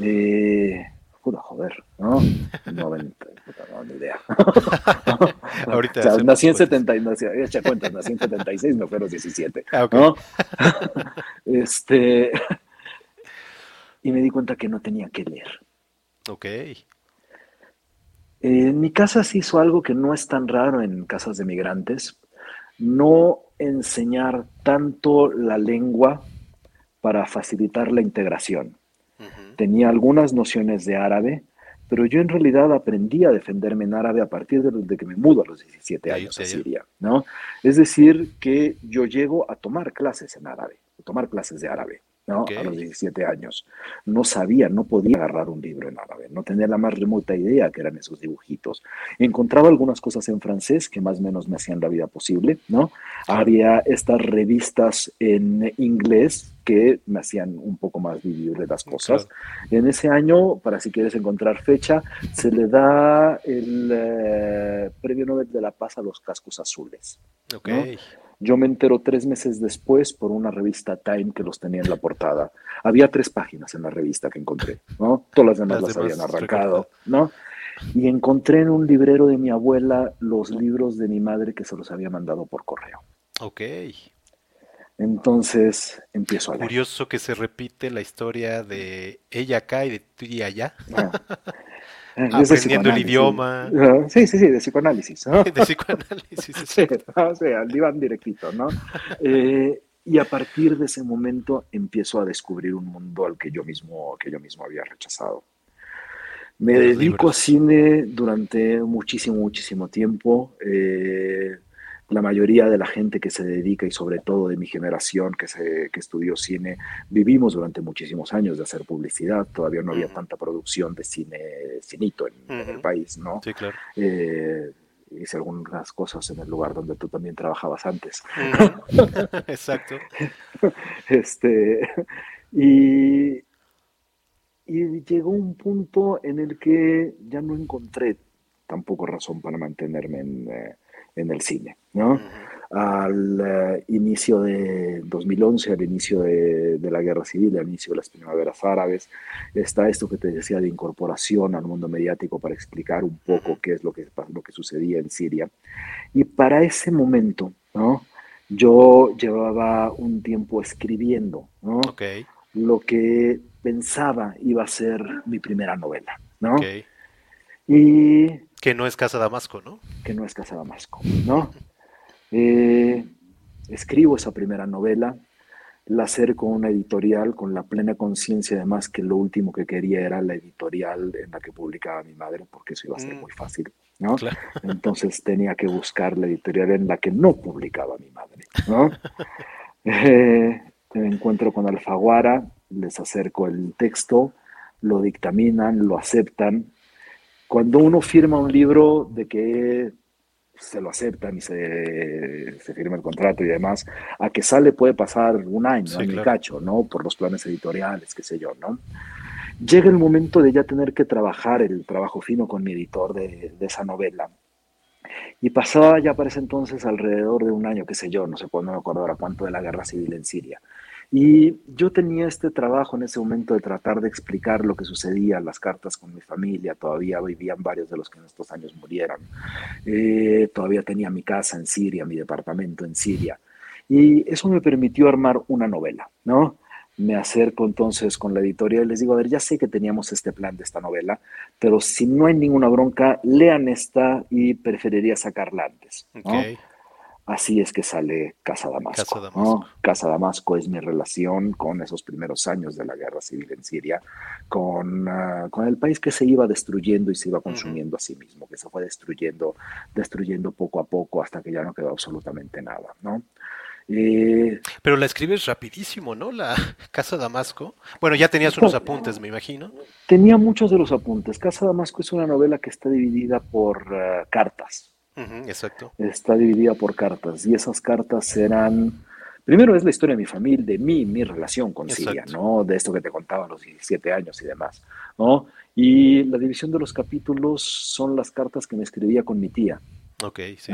Eh, joder, ¿no? 90, no, ni idea. Ahorita. O sea, nací en 70, nací, echa cuentas, nací en 76, me fue a los 17. Ah, okay. ¿no? este, y me di cuenta que no tenía que leer. Ok. En mi casa se hizo algo que no es tan raro en casas de migrantes, no enseñar tanto la lengua para facilitar la integración tenía algunas nociones de árabe, pero yo en realidad aprendí a defenderme en árabe a partir de, que me mudo a los 17 años a Siria, ¿no? Es decir, que yo llego a tomar clases en árabe, a tomar clases de árabe. ¿No? A los 17 años. No sabía, no podía agarrar un libro en árabe, no tenía la más remota idea que eran esos dibujitos. Encontraba algunas cosas en francés que más o menos me hacían la vida posible, ¿no? Había estas revistas en inglés que me hacían un poco más vivible las cosas. En ese año, para si quieres encontrar fecha, se le da el eh, Premio Nobel de la Paz a los cascos azules. Okay. Yo me entero tres meses después por una revista Time que los tenía en la portada. Había tres páginas en la revista que encontré, ¿no? Todas las demás las, habían arrancado, ¿no? Y encontré en un librero de mi abuela los libros de mi madre que se los había mandado por correo. Ok. Entonces empiezo a leer. Curioso que se repite la historia de ella acá y de tú y allá. Ah. Aprendiendo el idioma. Sí, sí, sí, de psicoanálisis. De psicoanálisis. sí, o sea, al diván directito, ¿no? Eh, y a partir de ese momento empiezo a descubrir un mundo al que yo mismo, que yo mismo había rechazado. Me dedico a cine durante muchísimo, muchísimo tiempo. Eh, la mayoría de la gente que se dedica y sobre todo de mi generación que, se, que estudió cine, vivimos durante muchísimos años de hacer publicidad, todavía no había tanta producción de cine cinito en, el país, ¿no? Sí, claro. Eh, hice algunas cosas en el lugar donde tú también trabajabas antes. Exacto. Este, y, y llegó un punto en el que ya no encontré tampoco razón para mantenerme en, eh, el cine, ¿no? Al eh, inicio de 2011, al inicio de, la guerra civil, al inicio de las primaveras árabes, está esto que te decía de incorporación al mundo mediático para explicar un poco qué es lo que, lo que sucedía en Siria. Y para ese momento, ¿no? Yo llevaba un tiempo escribiendo, ¿no? Lo que pensaba iba a ser mi primera novela, ¿no? Y que no es Casa Damasco, ¿no? Que no es Casa Damasco, ¿no? Eh, escribo esa primera novela, la acerco a una editorial con la plena conciencia además que lo último que quería era la editorial en la que publicaba mi madre, porque eso iba a ser mm. muy fácil, ¿no? Entonces tenía que buscar la editorial en la que no publicaba mi madre, ¿no? Eh, me encuentro con Alfaguara, les acerco el texto, lo dictaminan, lo aceptan, cuando uno firma un libro de que se lo aceptan y se, firma el contrato y demás, a que sale puede pasar un año, año cacho, ¿no? Por los planes editoriales, qué sé yo, ¿no? Llega el momento de ya tener que trabajar el trabajo fino con mi editor de, de esa novela. Y pasaba ya para ese entonces alrededor de un año, qué sé yo, no sé, no me acuerdo ahora cuánto de la guerra civil en Siria. Y yo tenía este trabajo en ese momento de tratar de explicar lo que sucedía, las cartas con mi familia, todavía vivían varios de los que en estos años murieron, eh, todavía tenía mi casa en Siria, mi departamento en Siria, y eso me permitió armar una novela, ¿no? Me acerco entonces con la editorial y les digo, a ver, ya sé que teníamos este plan de esta novela, pero si no hay ninguna bronca, lean esta y preferiría sacarla antes. ¿no? Así es que sale Casa Damasco. Casa Damasco. es mi relación con esos primeros años de la guerra civil en Siria, con, ah, con el país que se iba destruyendo y se iba consumiendo a sí mismo, que se fue destruyendo, destruyendo poco a poco hasta que ya no quedó absolutamente nada. ¿no? Eh, Pero la escribes rapidísimo, ¿no? La Casa Damasco. Bueno, ya tenías unos apuntes, me imagino. Tenía muchos de los apuntes. Casa Damasco es una novela que está dividida por ah, cartas exacto. Está dividida por cartas y esas cartas eran, primero es la historia de mi familia, de mí, mi relación con Siria, ¿no? De esto que te contaba a los 17 años y demás, ¿no? Y la división de los capítulos son las cartas que me escribía con mi tía. Ok, sí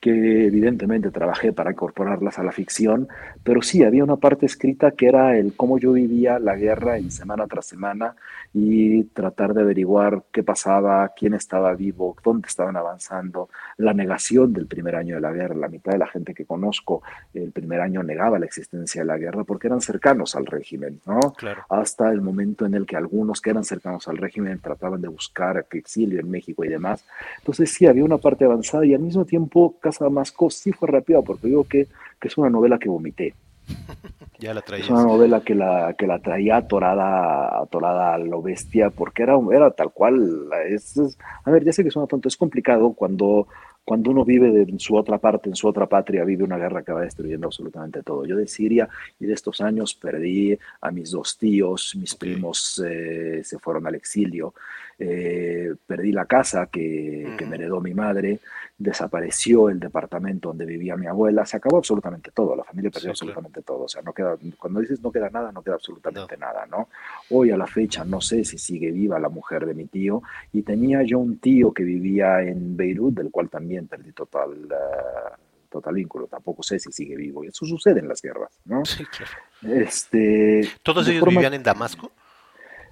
que evidentemente trabajé para incorporarlas a la ficción, pero sí había una parte escrita que era el cómo yo vivía la guerra en semana tras semana y tratar de averiguar qué pasaba, quién estaba vivo, dónde estaban avanzando, la negación del primer año de la guerra. La mitad de la gente que conozco el primer año negaba la existencia de la guerra porque eran cercanos al régimen, ¿no? Hasta el momento en el que algunos que eran cercanos al régimen trataban de buscar exilio en México y demás. Entonces sí, había una parte avanzada y al mismo tiempo Casa Damasco sí fue rápido porque digo que, que es una novela que vomité. Ya la Es una novela que la, que la traía atorada, atorada a lo bestia, porque era, era tal cual. Es, a ver, ya sé que suena tonto, es complicado cuando, cuando uno vive en su otra parte, en su otra patria, vive una guerra que va destruyendo absolutamente todo. Yo de Siria y de estos años perdí a mis dos tíos, mis primos eh, se fueron al exilio, eh, perdí la casa que, que me heredó mi madre, desapareció el departamento donde vivía mi abuela, se acabó absolutamente todo, la familia perdió absolutamente todo, o sea, no queda, cuando dices no queda nada, no queda absolutamente nada, ¿no? Hoy a la fecha no sé si sigue viva la mujer de mi tío y tenía yo un tío que vivía en Beirut, del cual también perdí total... Uh, total vínculo, tampoco sé si sigue vivo, y eso sucede en las guerras, ¿no? Sí, claro. Este, ¿Todos ellos vivían en Damasco?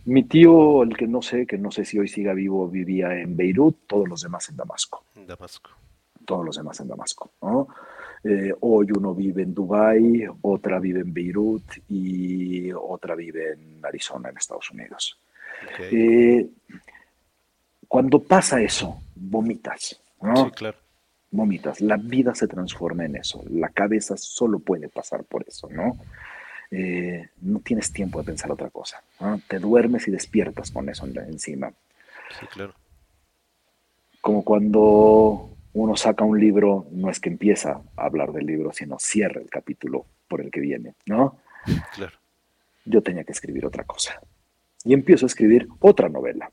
Mi tío, el que no sé, que no sé si hoy siga vivo, vivía en Beirut, todos los demás en Damasco. Damasco. Todos los demás en Damasco. Eh, hoy uno vive en Dubái, otra vive en Beirut y otra vive en Arizona, en Estados Unidos. Eh, cuando pasa eso, vomitas. Sí, claro. Vomitas. La vida se transforma en eso. La cabeza solo puede pasar por eso, ¿no? Eh, no tienes tiempo de pensar otra cosa. Te duermes y despiertas con eso encima. Sí, claro. Como cuando uno saca un libro, no es que empieza a hablar del libro, sino cierra el capítulo por el que viene, ¿no? Claro. Yo tenía que escribir otra cosa. Y empiezo a escribir otra novela.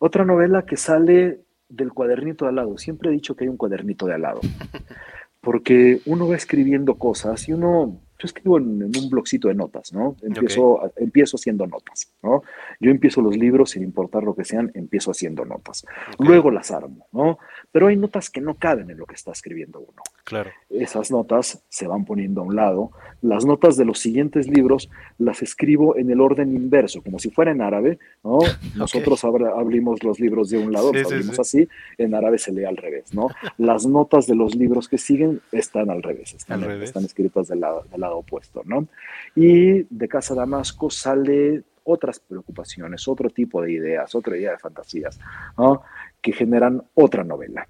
Otra novela que sale del cuadernito de al lado. Siempre he dicho que hay un cuadernito de al lado. Porque uno va escribiendo cosas y uno yo escribo en, un blogcito de notas, ¿no? Empiezo, empiezo haciendo notas, ¿no? Yo empiezo los libros, sin importar lo que sean, empiezo haciendo notas. Luego las armo, ¿no? Pero hay notas que no caben en lo que está escribiendo uno. Claro. Esas notas se van poniendo a un lado. Las notas de los siguientes libros las escribo en el orden inverso, como si fuera en árabe, ¿no? Nosotros abrimos los libros de un lado, los abrimos así, en árabe se lee al revés, ¿no? Las notas de los libros que siguen están al revés, están, están escritas del lado, del lado opuesto, ¿no? Y de Casa Damasco sale otras preocupaciones, otro tipo de ideas, otra idea de fantasías, ¿no? que generan otra novela.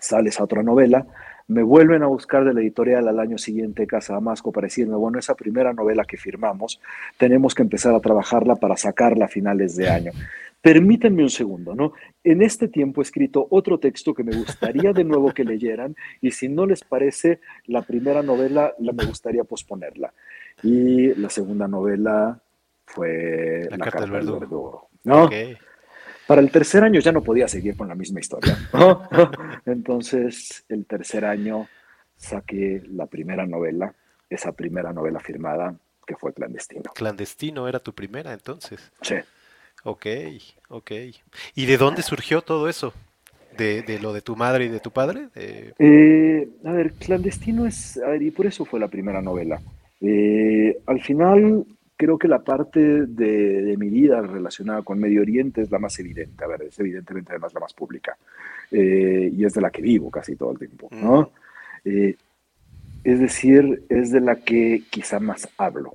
Sale esa otra novela, me vuelven a buscar de la editorial al año siguiente Casa Damasco para decirme, bueno, esa primera novela que firmamos, tenemos que empezar a trabajarla para sacarla a finales de año. Permítanme un segundo, ¿no? En este tiempo he escrito otro texto que me gustaría de nuevo que leyeran y si no les parece la primera novela, la me gustaría posponerla. Y la segunda novela fue La, Carta, del Verdugo, ¿no? Para el tercer año ya no podía seguir con la misma historia. Entonces, el tercer año saqué la primera novela, esa primera novela firmada que fue Clandestino. Clandestino era tu primera entonces. Sí. Ok, ok. ¿Y de dónde surgió todo eso? ¿De, lo de tu madre y de tu padre? Eh, a ver, Clandestino es, a ver, y por eso fue la primera novela. Eh, al final, creo que la parte de, mi vida relacionada con Medio Oriente es la más evidente, a ver, es evidentemente además la más pública, eh, y es de la que vivo casi todo el tiempo, ¿no? es decir, es de la que quizá más hablo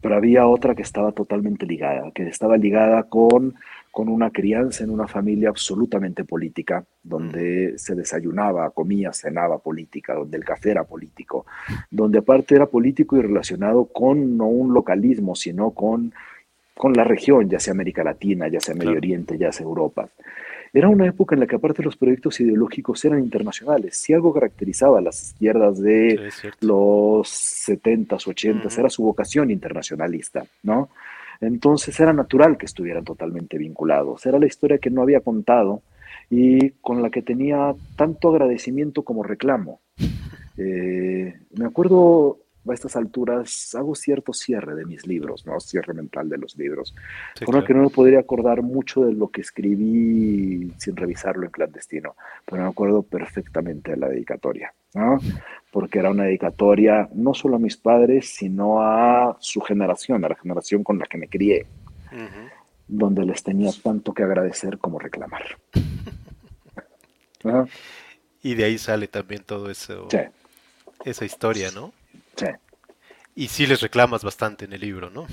pero había otra que estaba totalmente ligada, que estaba ligada con, con una crianza en una familia absolutamente política, donde se desayunaba, comía, cenaba política, donde el café era político, donde aparte era político y relacionado con no un localismo, sino con, con la región, ya sea América Latina, ya sea Medio Oriente, ya sea Europa. Era una época en la que aparte los proyectos ideológicos eran internacionales. Si algo caracterizaba a las izquierdas de los 70s, 80s, era su vocación internacionalista, ¿no? Entonces era natural que estuvieran totalmente vinculados. Era la historia que no había contado y con la que tenía tanto agradecimiento como reclamo. Eh, me acuerdo a estas alturas hago cierto cierre de mis libros, ¿no? Cierre mental de los libros. Por que no me podría acordar mucho de lo que escribí sin revisarlo en clandestino, pero me acuerdo perfectamente de la dedicatoria, ¿no? Porque era una dedicatoria no solo a mis padres, sino a su generación, a la generación con la que me crié, donde les tenía tanto que agradecer como reclamar. Y de ahí sale también todo eso, esa historia, ¿no? Sí. Y sí les reclamas bastante en el libro, ¿no?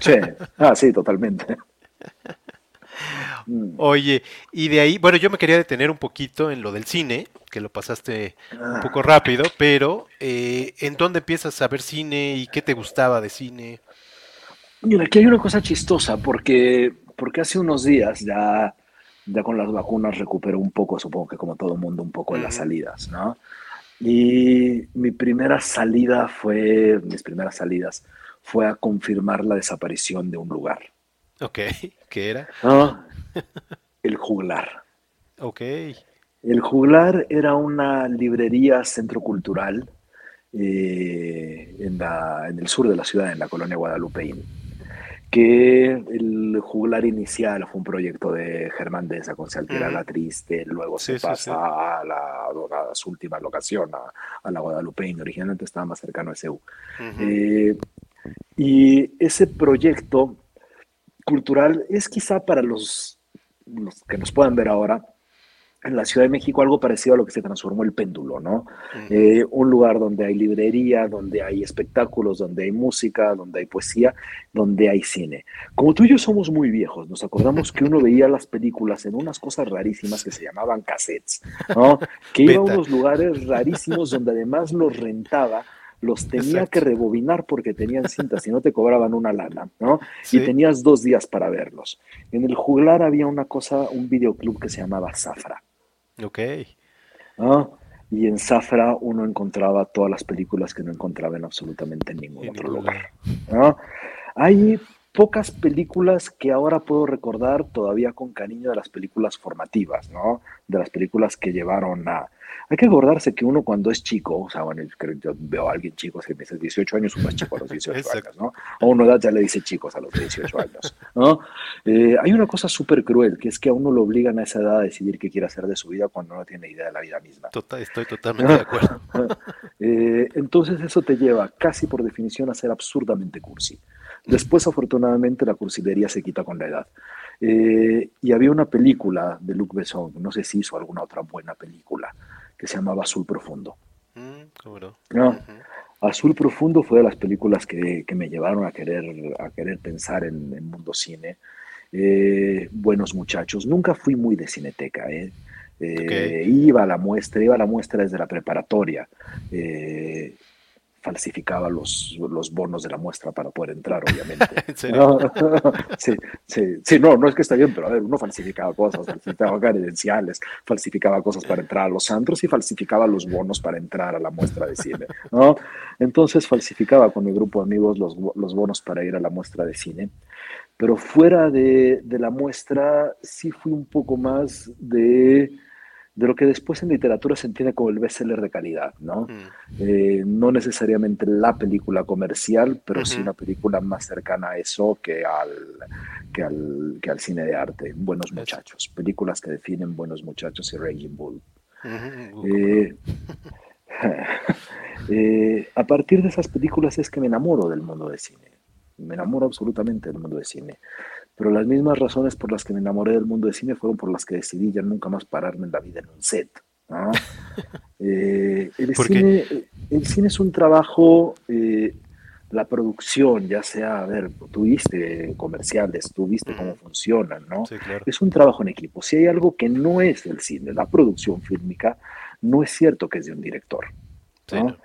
Sí, ah, sí, totalmente. Oye, y de ahí, bueno, yo me quería detener un poquito en lo del cine, que lo pasaste un poco rápido, pero eh, ¿en dónde empiezas a ver cine y qué te gustaba de cine? Mira, aquí hay una cosa chistosa, porque, porque hace unos días ya, ya con las vacunas recuperó un poco, supongo que como todo mundo, un poco de las salidas, ¿no? Y mi primera salida fue, mis primeras salidas, fue a confirmar la desaparición de un lugar. Ok, ¿qué era? el juglar. Ok. El juglar era una librería centro cultural eh, en, en, el sur de la ciudad, en la colonia Guadalupeín que el juglar inicial fue un proyecto de Germán Deza con Saltira la Triste, luego se pasa A, la, su última locación, a, la Guadalupeña, originalmente estaba más cercano a SEU. Eh, y ese proyecto cultural es quizá para los, los que nos puedan ver ahora, en la Ciudad de México algo parecido a lo que se transformó el péndulo, ¿no? Eh, un lugar donde hay librería, donde hay espectáculos, donde hay música, donde hay poesía, donde hay cine. Como tú y yo somos muy viejos, nos acordamos que uno veía las películas en unas cosas rarísimas que se llamaban cassettes, ¿no? Que iba a unos lugares rarísimos donde además los rentaba los tenía que rebobinar porque tenían cintas y no te cobraban una lana, ¿no? Y tenías dos días para verlos. En el juglar había una cosa, un videoclub que se llamaba Zafra. Ok. Y en Zafra uno encontraba todas las películas que no encontraba en absolutamente ningún otro lugar. Ahí pocas películas que ahora puedo recordar todavía con cariño de las películas formativas, ¿no? De las películas que llevaron a, hay que acordarse que uno cuando es chico, o sea, bueno, yo veo a alguien chico, si me dice 18 años, uno es chico a los 18 años, ¿no? A una edad ya le dice chicos a los 18 años, ¿no? Eh, hay una cosa súper cruel, que es que a uno lo obligan a esa edad a decidir qué quiere hacer de su vida cuando no tiene idea de la vida misma. Total, estoy totalmente de acuerdo. Eh, entonces eso te lleva casi por definición a ser absurdamente cursi. Después, afortunadamente, la cursilería se quita con la edad. Eh, y había una película de Luc Besson, no sé si hizo alguna otra buena película, que se llamaba Azul Profundo. Mm, Azul Profundo fue de las películas que, me llevaron a querer, a querer pensar en el mundo cine. Eh, buenos muchachos. Nunca fui muy de cineteca. ¿eh? eh iba a la muestra, iba a la muestra desde la preparatoria falsificaba los, los bonos de la muestra para poder entrar, obviamente. sí, sí, sí, no, no es que está bien, pero a ver, uno falsificaba cosas, falsificaba credenciales, falsificaba cosas para entrar a los antros y falsificaba los bonos para entrar a la muestra de cine, ¿no? Entonces falsificaba con mi grupo de amigos los, los bonos para ir a la muestra de cine. Pero fuera de, de la muestra sí fui un poco más de de lo que después en literatura se entiende como el bestseller de calidad, ¿no? Mm. Eh, no necesariamente la película comercial, pero sí una película más cercana a eso que al, que al, que al cine de arte. Buenos muchachos, películas que definen Buenos muchachos y Raging Bull. Eh, eh, a partir de esas películas es que me enamoro del mundo de cine. Me enamoro absolutamente del mundo de cine. Pero las mismas razones por las que me enamoré del mundo de cine fueron por las que decidí ya nunca más pararme en la vida en un set. Eh, el, cine, el, cine, es un trabajo, eh, la producción, ya sea, a ver, tuviste comerciales, tuviste cómo funcionan, ¿no? Es un trabajo en equipo. Si hay algo que no es el cine, la producción fílmica, no es cierto que es de un director. ¿no?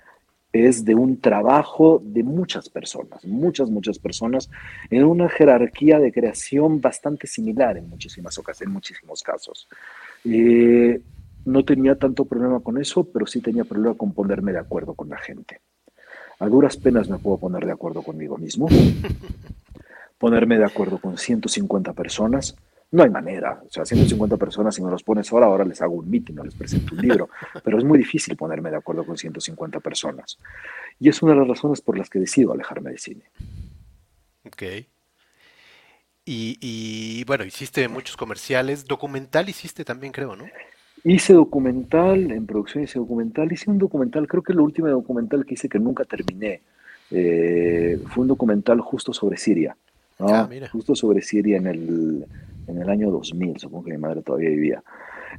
Es de un trabajo de muchas personas, muchas, muchas personas, en una jerarquía de creación bastante similar en muchísimas ocasiones, en muchísimos casos. Eh, no tenía tanto problema con eso, pero sí tenía problema con ponerme de acuerdo con la gente. A duras penas me puedo poner de acuerdo conmigo mismo, ponerme de acuerdo con 150 personas, no hay manera. O sea, 150 personas, si me los pones ahora, ahora les hago un meeting o les presento un libro. Pero es muy difícil ponerme de acuerdo con 150 personas. Y es una de las razones por las que decido alejarme de cine. Ok. Y, bueno, hiciste muchos comerciales. Documental hiciste también, creo, ¿no? Hice documental, en producción hice documental. Hice un documental, creo que el último documental que hice que nunca terminé. Eh, fue un documental justo sobre Siria. Ah, justo sobre Siria en el, en el año 2000, supongo que mi madre todavía vivía.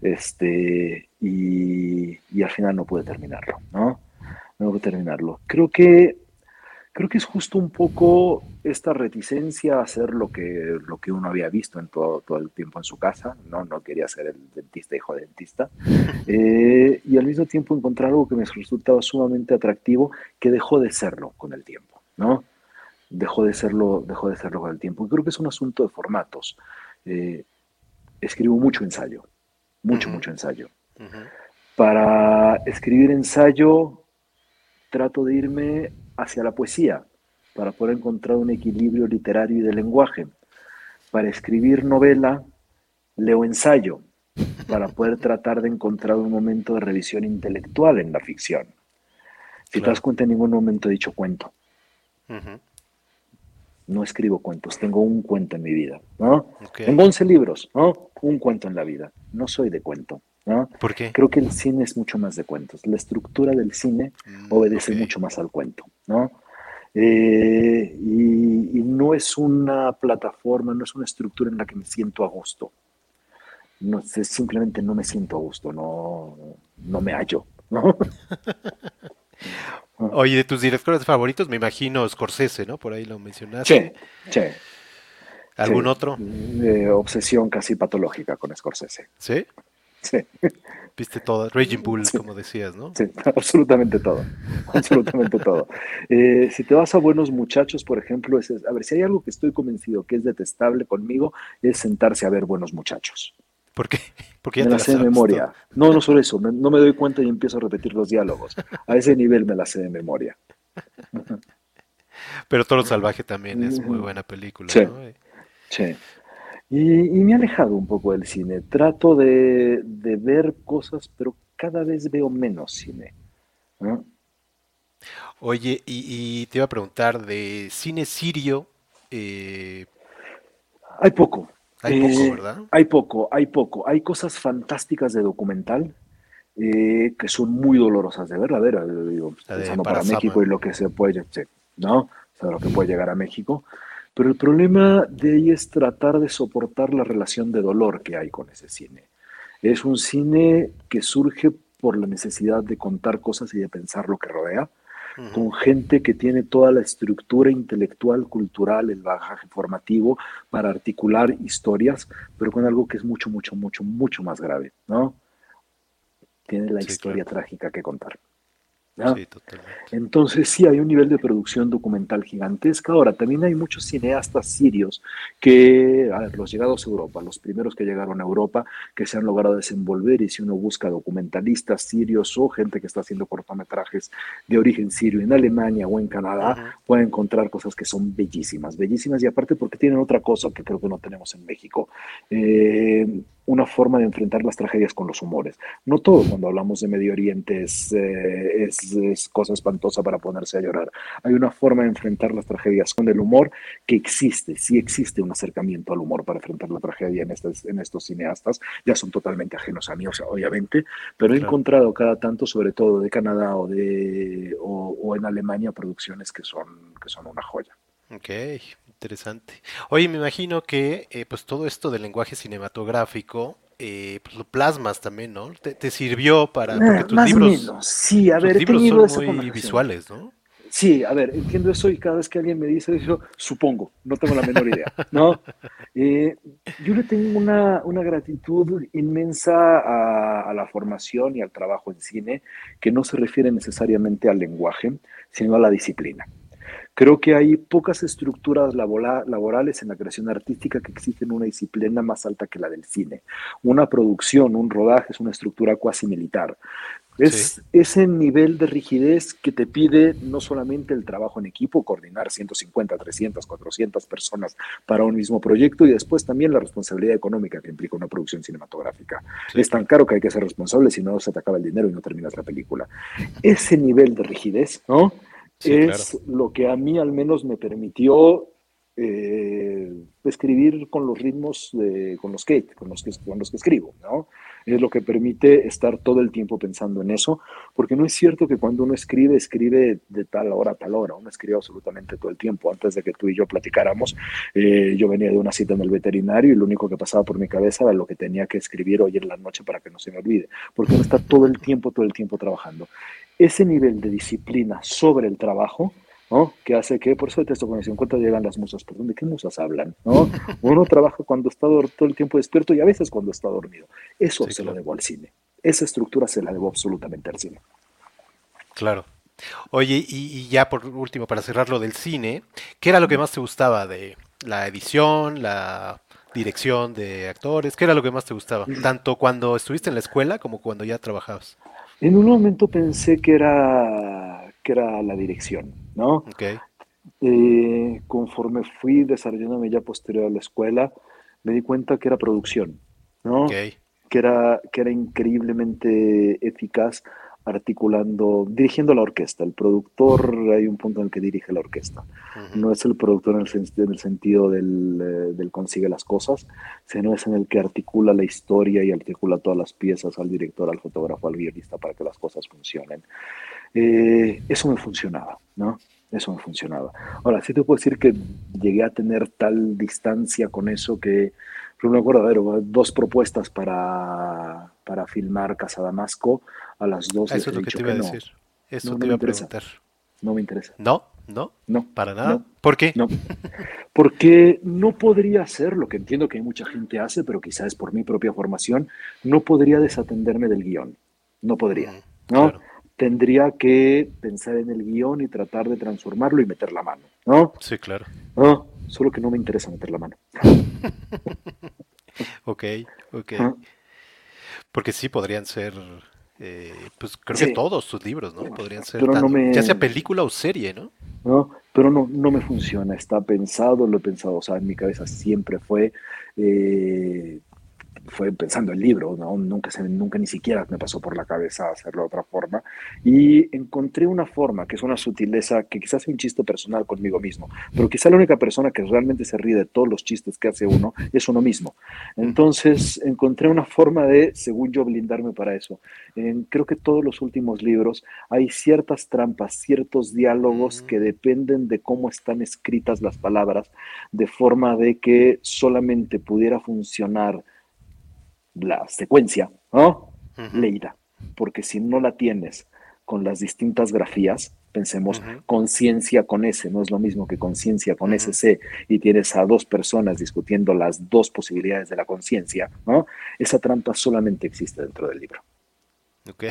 Este, y, y al final no pude terminarlo, ¿no? No pude terminarlo. Creo que, creo que es justo un poco esta reticencia a hacer lo que, lo que uno había visto en todo, todo el tiempo en su casa, ¿no? No quería ser el dentista, hijo de dentista. Eh, y al mismo tiempo encontrar algo que me resultaba sumamente atractivo, que dejó de serlo con el tiempo, ¿no? Dejó de serlo, dejó de serlo con el tiempo. Y creo que es un asunto de formatos. Eh, escribo mucho ensayo, mucho, mucho ensayo. Para escribir ensayo trato de irme hacia la poesía, para poder encontrar un equilibrio literario y de lenguaje. Para escribir novela, leo ensayo, para poder tratar de encontrar un momento de revisión intelectual en la ficción. Si te das cuenta, en ningún momento he dicho cuento no escribo cuentos, tengo un cuento en mi vida, ¿no? Tengo 11 libros, ¿no? Un cuento en la vida, no soy de cuento, ¿no? ¿Por qué? Creo que el cine es mucho más de cuentos, la estructura del cine mm, obedece mucho más al cuento, ¿no? Eh, y, no es una plataforma, no es una estructura en la que me siento a gusto. No, simplemente no me siento a gusto, no, no me hallo, ¿no? Oye, de tus directores favoritos, me imagino Scorsese, ¿no? Por ahí lo mencionaste. Sí, sí. ¿Algún otro? obsesión casi patológica con Scorsese. ¿Sí? Sí. Viste todo, Raging Bull, como decías, ¿no? Sí, absolutamente todo, absolutamente todo. Eh, si te vas a Buenos Muchachos, por ejemplo, es, a ver, si hay algo que estoy convencido que es detestable conmigo, es sentarse a ver Buenos Muchachos. ¿Por qué? Porque me la sé de memoria. No, no solo eso, no me doy cuenta y empiezo a repetir los diálogos. A ese nivel me la sé de memoria. Pero Toro Salvaje también es muy buena película, Sí, ¿no? Eh, sí. Y, y me he alejado un poco del cine. Trato de, de ver cosas, pero cada vez veo menos cine. ¿no? Oye, y, y te iba a preguntar de cine sirio, eh, Hay poco. Hay poco, Eh, ¿verdad? hay poco, hay poco. Hay cosas fantásticas de documental eh, que son muy dolorosas de ver. A ver, eh, digo, pensando para. México y lo que se puede, ¿no? O sea, lo que puede llegar a México. Pero el problema de ahí es tratar de soportar la relación de dolor que hay con ese cine. Es un cine que surge por la necesidad de contar cosas y de pensar lo que rodea, Con gente que tiene toda la estructura intelectual, cultural, el bagaje formativo para articular historias, pero con algo que es mucho, mucho, mucho, mucho más grave, ¿no? Tiene la Sí, historia claro. trágica que contar. Sí, totalmente. Entonces sí hay un nivel de producción documental gigantesca. Ahora, también hay muchos cineastas sirios que, a ver, los llegados a Europa, los primeros que llegaron a Europa, que se han logrado desenvolver y si uno busca documentalistas sirios o gente que está haciendo cortometrajes de origen sirio en Alemania o en Canadá, puede encontrar cosas que son bellísimas, bellísimas y aparte porque tienen otra cosa que creo que no tenemos en México, eh, una forma de enfrentar las tragedias con los humores. No todo cuando hablamos de Medio Oriente es, eh, es, es cosa espantosa para ponerse a llorar. Hay una forma de enfrentar las tragedias con el humor que existe, sí existe un acercamiento al humor para enfrentar la tragedia en, estos, en estos cineastas, ya son totalmente ajenos a mí, o sea, obviamente, pero he Claro. encontrado cada tanto, sobre todo de Canadá o, de, o, o en Alemania, producciones que son, que son una joya. Ok, interesante. Oye, me imagino que eh, pues todo esto del lenguaje cinematográfico, eh, pues lo plasmas también, ¿no? Te, te sirvió para, porque Eh, tus más o libros, menos, sí, a tus ver, he libros tenido son muy visuales, ¿no? Sí, a ver, entiendo eso y cada vez que alguien me dice eso, supongo, no tengo la menor idea, ¿no? Eh, yo le tengo una, una gratitud inmensa a, a la formación y al trabajo en cine, que no se refiere necesariamente al lenguaje, sino a la disciplina. Creo que hay pocas estructuras laborales en la creación artística que exigen una disciplina más alta que la del cine. Una producción, un rodaje es una estructura cuasi militar. Es ese nivel de rigidez que te pide no solamente el trabajo en equipo, coordinar 150, 300, 400 personas para un mismo proyecto y después también la responsabilidad económica que implica una producción cinematográfica. Sí. Es tan caro que hay que ser responsable, si no se te acaba el dinero y no terminas la película. Ese nivel de rigidez, ¿no? Es lo que a mí al menos me permitió eh, escribir con los ritmos de, con, los que, con, los que, con los que escribo, ¿no? Es lo que permite estar todo el tiempo pensando en eso, porque no es cierto que cuando uno escribe, escribe de tal hora a tal hora, uno escribe absolutamente todo el tiempo. Antes de que tú y yo platicáramos, eh, yo venía de una cita en el veterinario y lo único que pasaba por mi cabeza era lo que tenía que escribir hoy en la noche para que no se me olvide, porque uno está todo el tiempo, todo el tiempo trabajando. Ese nivel de disciplina sobre el trabajo ¿no? Que hace que, por eso detesto cuando se encuentra llegan las musas, ¿perdón? ¿De qué musas hablan? ¿no? Uno trabaja cuando está todo el tiempo despierto y a veces cuando está dormido. Eso Sí, se claro. lo debo al cine. Esa estructura se la debo absolutamente al cine. Claro. Oye, y, y ya por último, para cerrar lo del cine, ¿qué era lo que más te gustaba de la edición, la dirección de actores? ¿Qué era lo que más te gustaba? Tanto cuando estuviste en la escuela como cuando ya trabajabas. En un momento pensé que era, que era la dirección, ¿no? Ok, Eh, conforme fui desarrollándome ya posterior a la escuela, me di cuenta que era producción, ¿no? ok. que era, que era increíblemente eficaz articulando, dirigiendo la orquesta. El productor, hay un punto en el que dirige la orquesta. No es el productor en el, sen- en el sentido del, eh, del consigue las cosas, sino es en el que articula la historia y articula todas las piezas al director, al fotógrafo, al guionista para que las cosas funcionen. Eh, eso me funcionaba, ¿no? Eso me funcionaba. Ahora, sí te puedo decir que llegué a tener tal distancia con eso que, pero me acuerdo, a ver, dos propuestas para, para filmar Casa Damasco, a las dos Ah, les Eso he es lo que te iba a no, decir. Eso No, no te iba a interesa. preguntar. no me interesa. ¿No? ¿No? No, ¿Para nada? no. ¿Por qué? no. Porque no podría hacer lo que entiendo que mucha gente hace, pero quizás es por mi propia formación, no podría desatenderme del guion. No podría, Mm, ¿no? claro. Tendría que pensar en el guion y tratar de transformarlo y meter la mano, ¿no? Sí, claro. No, solo que no me interesa meter la mano. Ok, ok. Porque sí podrían ser, eh, pues creo Sí. que todos tus libros, ¿no? Podrían ser Pero no tan- me- ya sea película o serie, ¿no? ¿no? Pero pero no, no me funciona, está pensado, lo he pensado, o sea, en mi cabeza siempre fue eh, fue pensando el libro, ¿no? nunca, nunca ni siquiera me pasó por la cabeza hacerlo de otra forma. Y encontré una forma, que es una sutileza, que quizás sea un chiste personal conmigo mismo, pero quizá la única persona que realmente se ríe de todos los chistes que hace uno es uno mismo. Entonces encontré una forma de, según yo, blindarme para eso. En, creo que todos los últimos libros hay ciertas trampas, ciertos diálogos que dependen de cómo están escritas las palabras, de forma de que solamente pudiera funcionar la secuencia, ¿no? Leída. Porque si no la tienes con las distintas grafías, pensemos, conciencia con S no es lo mismo que conciencia con SC, y tienes a dos personas discutiendo las dos posibilidades de la conciencia, ¿no? Esa trampa solamente existe dentro del libro. Ok.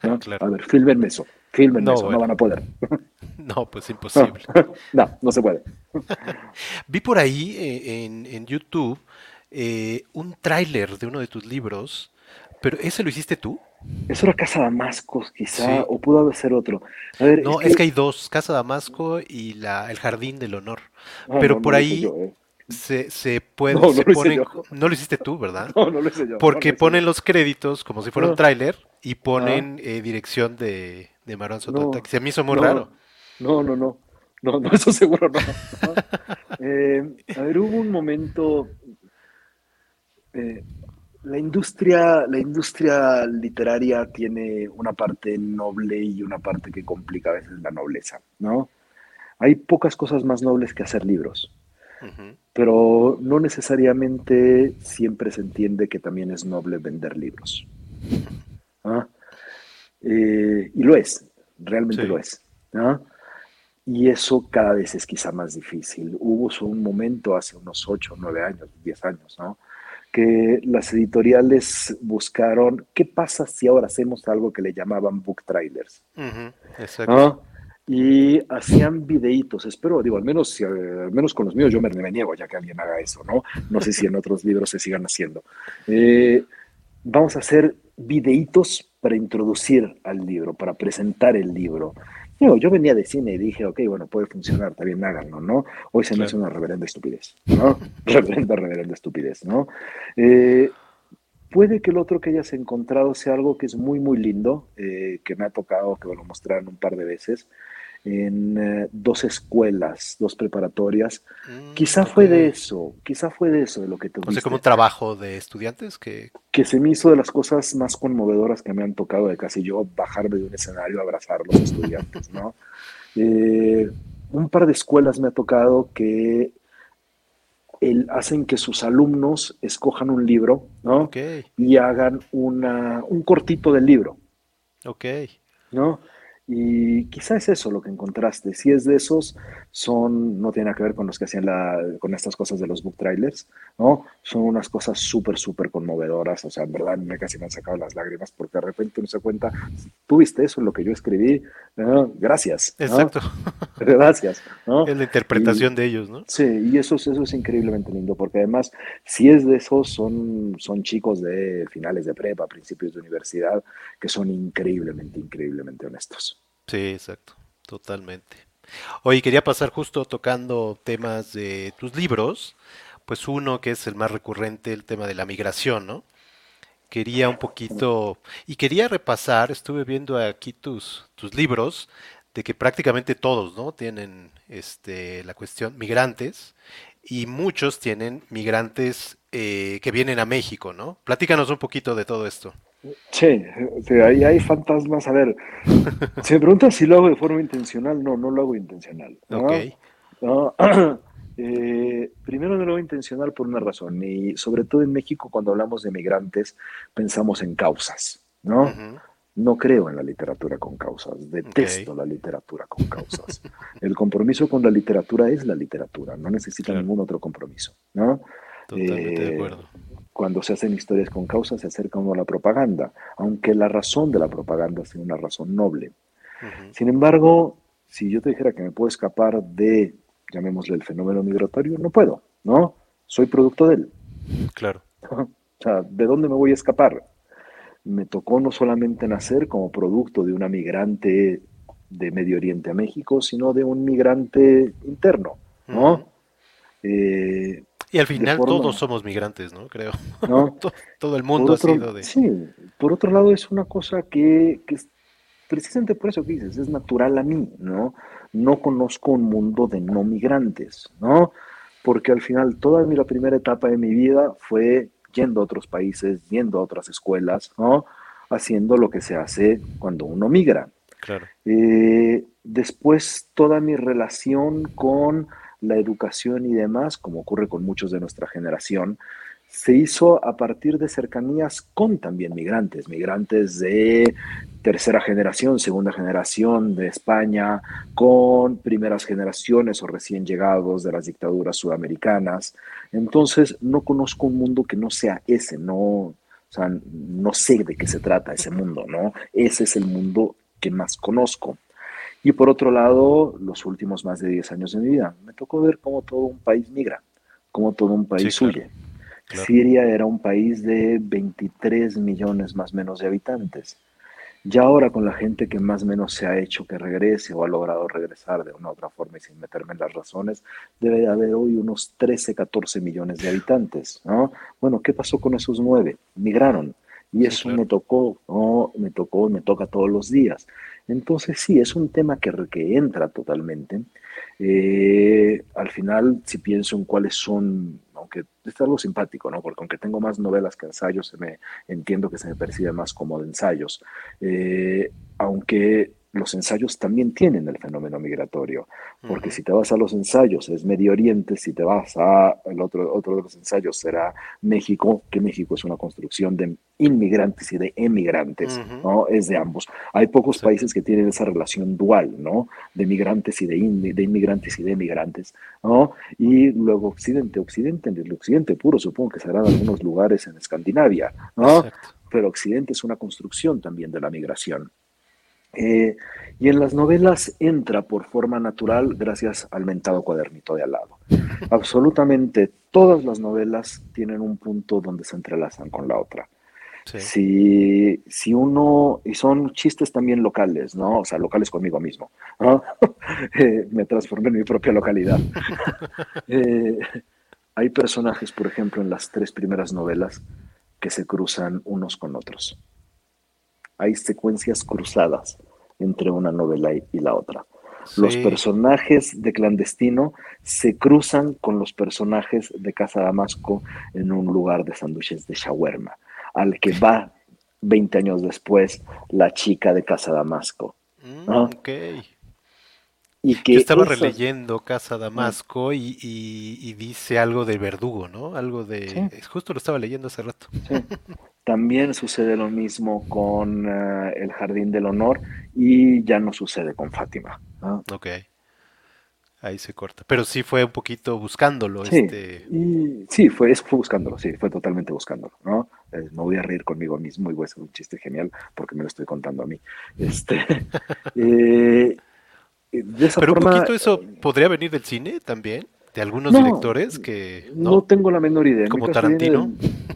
A ver, filmen eso, filmen no, eso, no van a poder. No, pues imposible. No, no, se puede. Vi por ahí eh, en, en YouTube eh, un tráiler de uno de tus libros, pero ¿ese lo hiciste tú? Eso era Casa Damasco, quizá, o pudo ser otro. no, es que... hay dos, Casa Damasco y la, el Jardín del Honor. Ah, pero por ahí eh. se, se, puede, no, se no lo hiciste tú, ¿verdad? No, no lo hice yo. Porque ponen los créditos como si fuera un ah. tráiler y ponen eh, dirección de, de Marón Sotota, que se me hizo muy raro. No, no, no. No, no, eso seguro no. a ver, hubo un momento, eh, la industria, la industria literaria tiene una parte noble y una parte que complica a veces la nobleza, ¿no? Hay pocas cosas más nobles que hacer libros, pero no necesariamente siempre se entiende que también es noble vender libros. ¿ah? Eh, y lo es, realmente lo es. Y eso cada vez es quizá más difícil. Hubo un momento hace unos 8, 9 años, 10 años, ¿no? Que las editoriales buscaron, ¿qué pasa si ahora hacemos algo que le llamaban book trailers? exacto. Y hacían videitos, espero, digo, al menos, al menos con los míos yo me, me, niego ya que alguien haga eso, ¿no? No sé si en otros libros se sigan haciendo. Eh, vamos a hacer videitos para introducir al libro, para presentar el libro. Yo, venía de cine y dije, ok, bueno, puede funcionar, también háganlo, ¿no? Hoy se me hace una reverenda estupidez, ¿no? reverenda, reverenda estupidez, ¿no? Eh, puede que el otro que hayas encontrado sea algo que es muy, muy lindo, eh, que me ha tocado que me lo mostraran un par de veces, en eh, dos escuelas, dos preparatorias. Mm, quizá fue de eso, quizá fue de eso de lo que te O sea, como un trabajo de estudiantes que... Que se me hizo de las cosas más conmovedoras que me han tocado de casi yo bajarme de un escenario a abrazar a los estudiantes, ¿no? Eh, un par de escuelas me ha tocado que el, hacen que sus alumnos escojan un libro, ¿no? Y hagan una, un cortito del libro. Ok. ¿No? Y quizás es eso lo que encontraste. Si es de esos, son, no tiene nada que ver con los que hacían la, con estas cosas de los book trailers, ¿no? Son unas cosas súper, súper conmovedoras. O sea, en verdad me casi me han sacado las lágrimas porque de repente uno se cuenta, tú viste eso, lo que yo escribí, gracias. Exacto. Gracias. Es la interpretación de ellos, ¿no? Sí, y eso, eso es increíblemente lindo porque además, si es de esos, son, son chicos de finales de prepa, principios de universidad, que son increíblemente, increíblemente honestos. Sí, exacto, totalmente. Oye, quería pasar justo tocando temas de tus libros, pues uno que es el más recurrente, el tema de la migración, ¿no? Quería un poquito, y quería repasar, estuve viendo aquí tus, tus libros, de que prácticamente todos, ¿no? Tienen este, la cuestión migrantes, y muchos tienen migrantes eh, que vienen a México, ¿no? Platícanos un poquito de todo esto. Sí, ahí hay fantasmas. A ver, si me preguntas si lo hago de forma intencional, no, no lo hago intencional. Eh, primero no lo hago intencional por una razón, y sobre todo en México cuando hablamos de migrantes pensamos en causas, ¿no? No creo en la literatura con causas, detesto la literatura con causas. El compromiso con la literatura es la literatura, no necesita ningún otro compromiso, ¿no? Totalmente de acuerdo cuando se hacen historias con causa se acerca uno a la propaganda, aunque la razón de la propaganda sea una razón noble. Sin embargo, si yo te dijera que me puedo escapar de, llamémosle el fenómeno migratorio, no puedo, ¿no? Soy producto de él. Claro. o sea, ¿de dónde me voy a escapar? Me tocó no solamente nacer como producto de una migrante de Medio Oriente a México, sino de un migrante interno, ¿no? Eh, y al final todos somos migrantes, ¿no? Creo. Todo el mundo ha sido de... Sí, por otro lado es una cosa que, que es precisamente por eso que dices, es natural a mí, ¿no? No conozco un mundo de no migrantes, ¿no? Porque al final toda mi, la primera etapa de mi vida fue yendo a otros países, yendo a otras escuelas, ¿no? Haciendo lo que se hace cuando uno migra. Claro. Eh, después toda mi relación con la educación y demás, como ocurre con muchos de nuestra generación, se hizo a partir de cercanías con también migrantes, migrantes de tercera generación, segunda generación de España, con primeras generaciones o recién llegados de las dictaduras sudamericanas. Entonces, no conozco un mundo que no sea ese, no, o sea, no sé de qué se trata ese mundo, ¿no? Ese es el mundo que más conozco. Y por otro lado, los últimos más de 10 años de mi vida, me tocó ver cómo todo un país migra, cómo todo un país huye. Siria era un país de 23 millones más o menos de habitantes. Ya ahora con la gente que más o menos se ha hecho que regrese o ha logrado regresar de una u otra forma y sin meterme en las razones, debe de haber hoy unos 13, 14 millones de habitantes. ¿no? Bueno, ¿qué pasó con esos nueve? Migraron. Y eso me tocó, ¿no? me tocó, me toca todos los días. Entonces sí, es un tema que, que entra totalmente. Eh, al final, si pienso en cuáles son, aunque es algo simpático, ¿no? Porque aunque tengo más novelas que ensayos, se me, entiendo que se me percibe más como de ensayos. Eh, aunque los ensayos también tienen el fenómeno migratorio, porque si te vas a los ensayos es Medio Oriente, si te vas a el otro, otro de los ensayos será México, que México es una construcción de inmigrantes y de emigrantes, ¿no? Es de ambos. Hay pocos países que tienen esa relación dual, ¿no? De migrantes y de, de inmigrantes y de emigrantes, ¿no? Y luego Occidente, Occidente, el Occidente puro, supongo que serán algunos lugares en Escandinavia, ¿no? Pero Occidente es una construcción también de la migración. Eh, y en las novelas entra por forma natural gracias al mentado cuadernito de al lado. Absolutamente todas las novelas tienen un punto donde se entrelazan con la otra. Si, si, uno, y son chistes también locales, ¿no? O sea, locales conmigo mismo, eh, me transformé en mi propia localidad. Eh, hay personajes, por ejemplo, en las tres primeras novelas que se cruzan unos con otros hay secuencias cruzadas entre una novela y, la otra. Los personajes de Clandestino se cruzan con los personajes de Casa Damasco en un lugar de sándwiches de shawarma, al que va 20 años después la chica de Casa Damasco. Mm, y que estaba releyendo Casa Damasco y, dice algo de verdugo, ¿no? Algo de... Justo lo estaba leyendo hace rato. También sucede lo mismo con eh, el Jardín del Honor y ya no sucede con Fátima. Ok. Ahí se corta. Pero sí fue un poquito buscándolo. Sí, este... sí fue, eso fue buscándolo, sí, fue totalmente buscándolo, ¿no? Eh, me voy a reír conmigo mismo y voy a hacer un chiste genial porque me lo estoy contando a mí. Este, eh, pero un poquito eso podría venir del cine también, de algunos directores que... No, tengo la menor idea. Como Tarantino.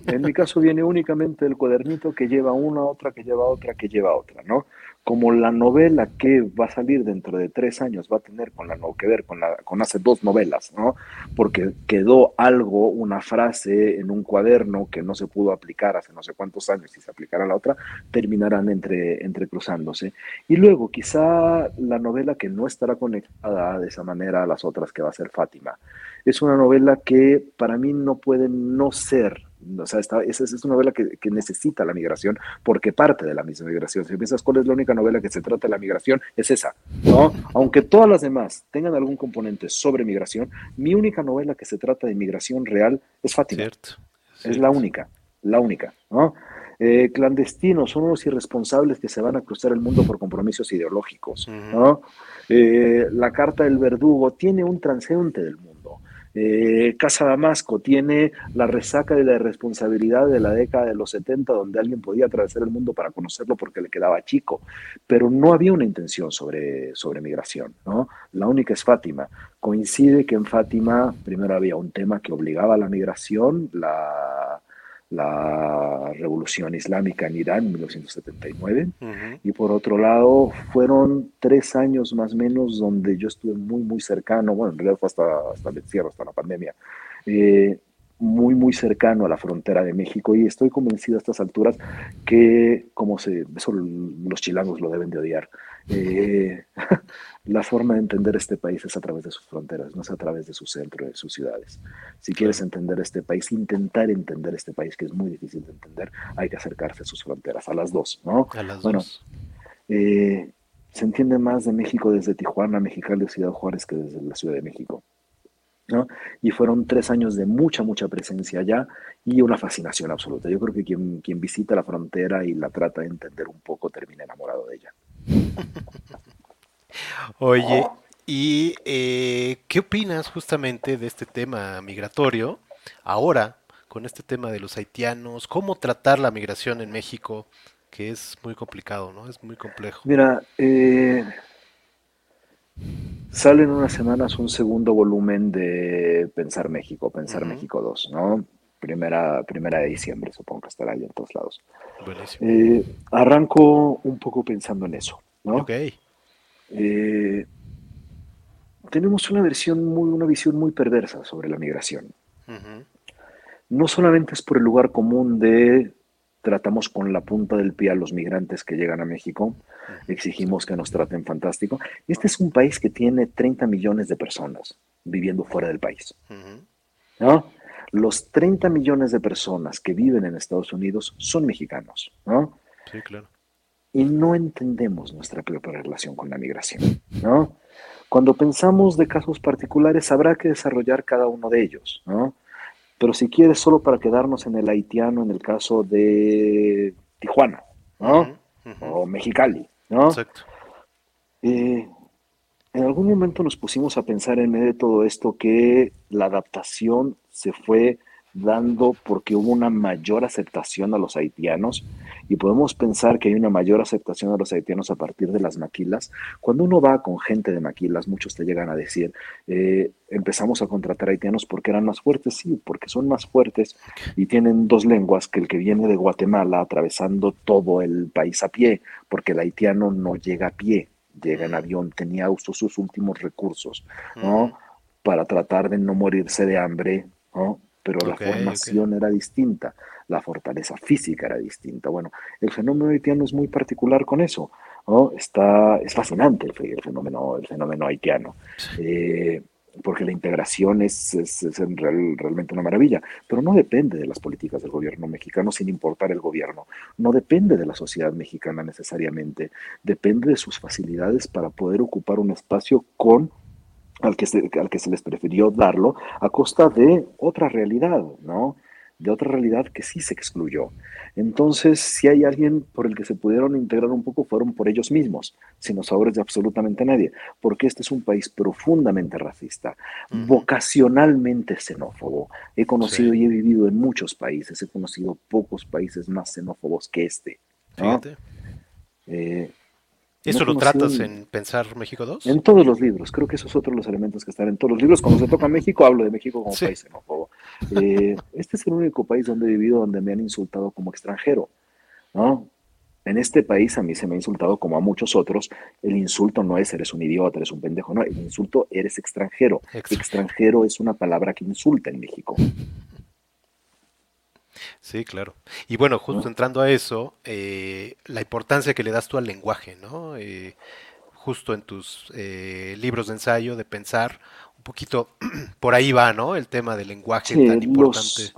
en mi caso viene únicamente el cuadernito que lleva una, otra, que lleva otra, que lleva otra, ¿no? Como la novela que va a salir dentro de tres años va a tener con la, que ver con, la, con hace dos novelas, ¿no? Porque quedó algo, una frase en un cuaderno que no se pudo aplicar hace no sé cuántos años y se aplicará la otra, terminarán entre, entrecruzándose. Y luego quizá la novela que no estará conectada de esa manera a las otras que va a ser Fátima. Es una novela que para mí no puede no ser o sea, esta, esa es una novela que, necesita la migración porque parte de la misma migración. Si piensas cuál es la única novela que se trata de la migración, es esa, ¿no? Aunque todas las demás tengan algún componente sobre migración, mi única novela que se trata de migración real es Fátima. Es la única, la única, ¿no? Eh, clandestinos son unos irresponsables que se van a cruzar el mundo por compromisos ideológicos, ¿no? Eh, la carta del verdugo tiene un transeúnte del mundo eh, Casa Damasco tiene la resaca de la irresponsabilidad de la década de los 70, donde alguien podía atravesar el mundo para conocerlo porque le quedaba chico, pero no había una intención sobre, sobre migración. ¿no? La única es Fátima. Coincide que en Fátima primero había un tema que obligaba a la migración, la, la revolución islámica en Irán en 1979. Y por otro lado, fueron tres años más o menos donde yo estuve muy, muy cercano, bueno, en realidad fue hasta, hasta el encierro, hasta la pandemia, eh, muy, muy cercano a la frontera de México y estoy convencido a estas alturas que, como se, eso los chilangos lo deben de odiar, eh, la forma de entender este país es a través de sus fronteras, no es a través de su centro, de sus ciudades. Si quieres entender este país, intentar entender este país, que es muy difícil de entender, hay que acercarse a sus fronteras, a las dos, ¿no? A las bueno, dos. Eh, se entiende más de México desde Tijuana, Mexicali o Ciudad Juárez que desde la Ciudad de México. Y fueron tres años de mucha, mucha presencia allá y una fascinación absoluta. Yo creo que quien, quien visita la frontera y la trata de entender un poco termina enamorado de ella. Oye, ¿y eh, qué opinas justamente de este tema migratorio ahora con este tema de los haitianos? ¿Cómo tratar la migración en México? Que es muy complicado, ¿no? Es muy complejo. Mira, eh, Sale en unas semanas un segundo volumen de Pensar México, Pensar México 2, ¿no? Primera, primera de diciembre, supongo que estará ahí en todos lados. Eh, arranco un poco pensando en eso, ¿no? Ok. Eh, tenemos una, versión muy, una visión muy perversa sobre la migración. No solamente es por el lugar común de tratamos con la punta del pie a los migrantes que llegan a México, exigimos que nos traten fantástico. Este es un país que tiene 30 millones de personas viviendo fuera del país. ¿no? Los 30 millones de personas que viven en Estados Unidos son mexicanos. ¿no? Sí, claro. Y no entendemos nuestra propia relación con la migración. ¿no? Cuando pensamos de casos particulares, habrá que desarrollar cada uno de ellos. ¿no? Pero si quieres, solo para quedarnos en el haitiano, en el caso de Tijuana, ¿no? O Mexicali, ¿no? Exacto. Eh, en algún momento nos pusimos a pensar en medio de todo esto que la adaptación se fue dando porque hubo una mayor aceptación a los haitianos y podemos pensar que hay una mayor aceptación a los haitianos a partir de las maquilas. Cuando uno va con gente de maquilas, muchos te llegan a decir, eh, empezamos a contratar haitianos porque eran más fuertes, sí, porque son más fuertes y tienen dos lenguas que el que viene de Guatemala atravesando todo el país a pie, porque el haitiano no llega a pie, llega en avión, tenía sus últimos recursos, ¿no? Para tratar de no morirse de hambre, ¿no? Pero la formación era distinta, la fortaleza física era distinta. Bueno, el fenómeno haitiano es muy particular con eso, ¿no? Está, es fascinante el, fenómeno, el fenómeno haitiano. Eh, porque la integración es, realmente una maravilla, pero no depende de las políticas del gobierno mexicano sin importar el gobierno, no depende de la sociedad mexicana necesariamente, depende de sus facilidades para poder ocupar un espacio con al que, se, al que se les prefirió darlo a costa de otra realidad, ¿no? De otra realidad que sí se excluyó. Entonces, si hay alguien por el que se pudieron integrar un poco, fueron por ellos mismos, sin los favores de absolutamente nadie, porque este es un país profundamente racista, vocacionalmente xenófobo. He conocido y he vivido en muchos países, he conocido pocos países más xenófobos que este. ¿no? Eh, ¿Eso lo tratas en Pensar México 2? En todos los libros. Creo que esos son otros los elementos que están en todos los libros. Cuando se toca México, hablo de México como país xenófobo. Eh, este es el único país donde he vivido donde me han insultado como extranjero. ¿no? En este país a mí se me ha insultado como a muchos otros. El insulto no es eres un idiota, eres un pendejo. No, el insulto eres extranjero. Extranjero es una palabra que insulta en México. Sí, claro. Y bueno, justo entrando a eso, eh, la importancia que le das tú al lenguaje, ¿no? Eh, justo en tus eh, libros de ensayo, de pensar, un poquito por ahí va, ¿no? El tema del lenguaje tan importante.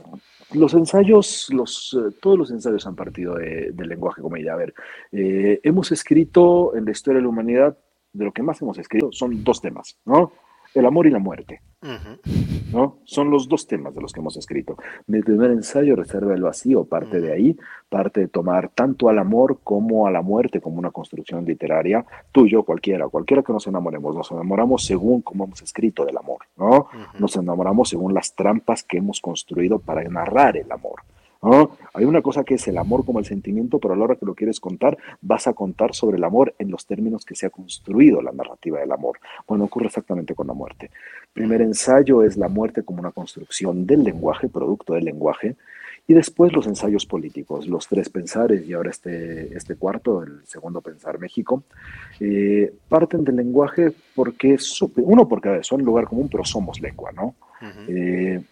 Los, ensayos, los, todos los ensayos han partido del lenguaje como idea. A ver, hemos escrito en la historia de la humanidad, de lo que más hemos escrito, son dos temas, ¿no? El amor y la muerte. ¿no? Son los dos temas de los que hemos escrito. Mi primer ensayo, Reserva el Vacío, parte de ahí, parte de tomar tanto al amor como a la muerte como una construcción literaria, tú, yo, cualquiera, cualquiera que nos enamoremos, nos enamoramos según como hemos escrito del amor, ¿no? Nos enamoramos según las trampas que hemos construido para narrar el amor. Hay una cosa que es el amor como el sentimiento, pero a la hora que lo quieres contar, vas a contar sobre el amor en los términos que se ha construido la narrativa del amor. Bueno, ocurre exactamente con la muerte. Primer ensayo es la muerte como una construcción del lenguaje, producto del lenguaje, Y después los ensayos políticos, los tres pensares y ahora este, este cuarto, el segundo pensar México, eh, parten del lenguaje porque, uno, porque son lugar común, pero somos lengua, ¿no? Eh,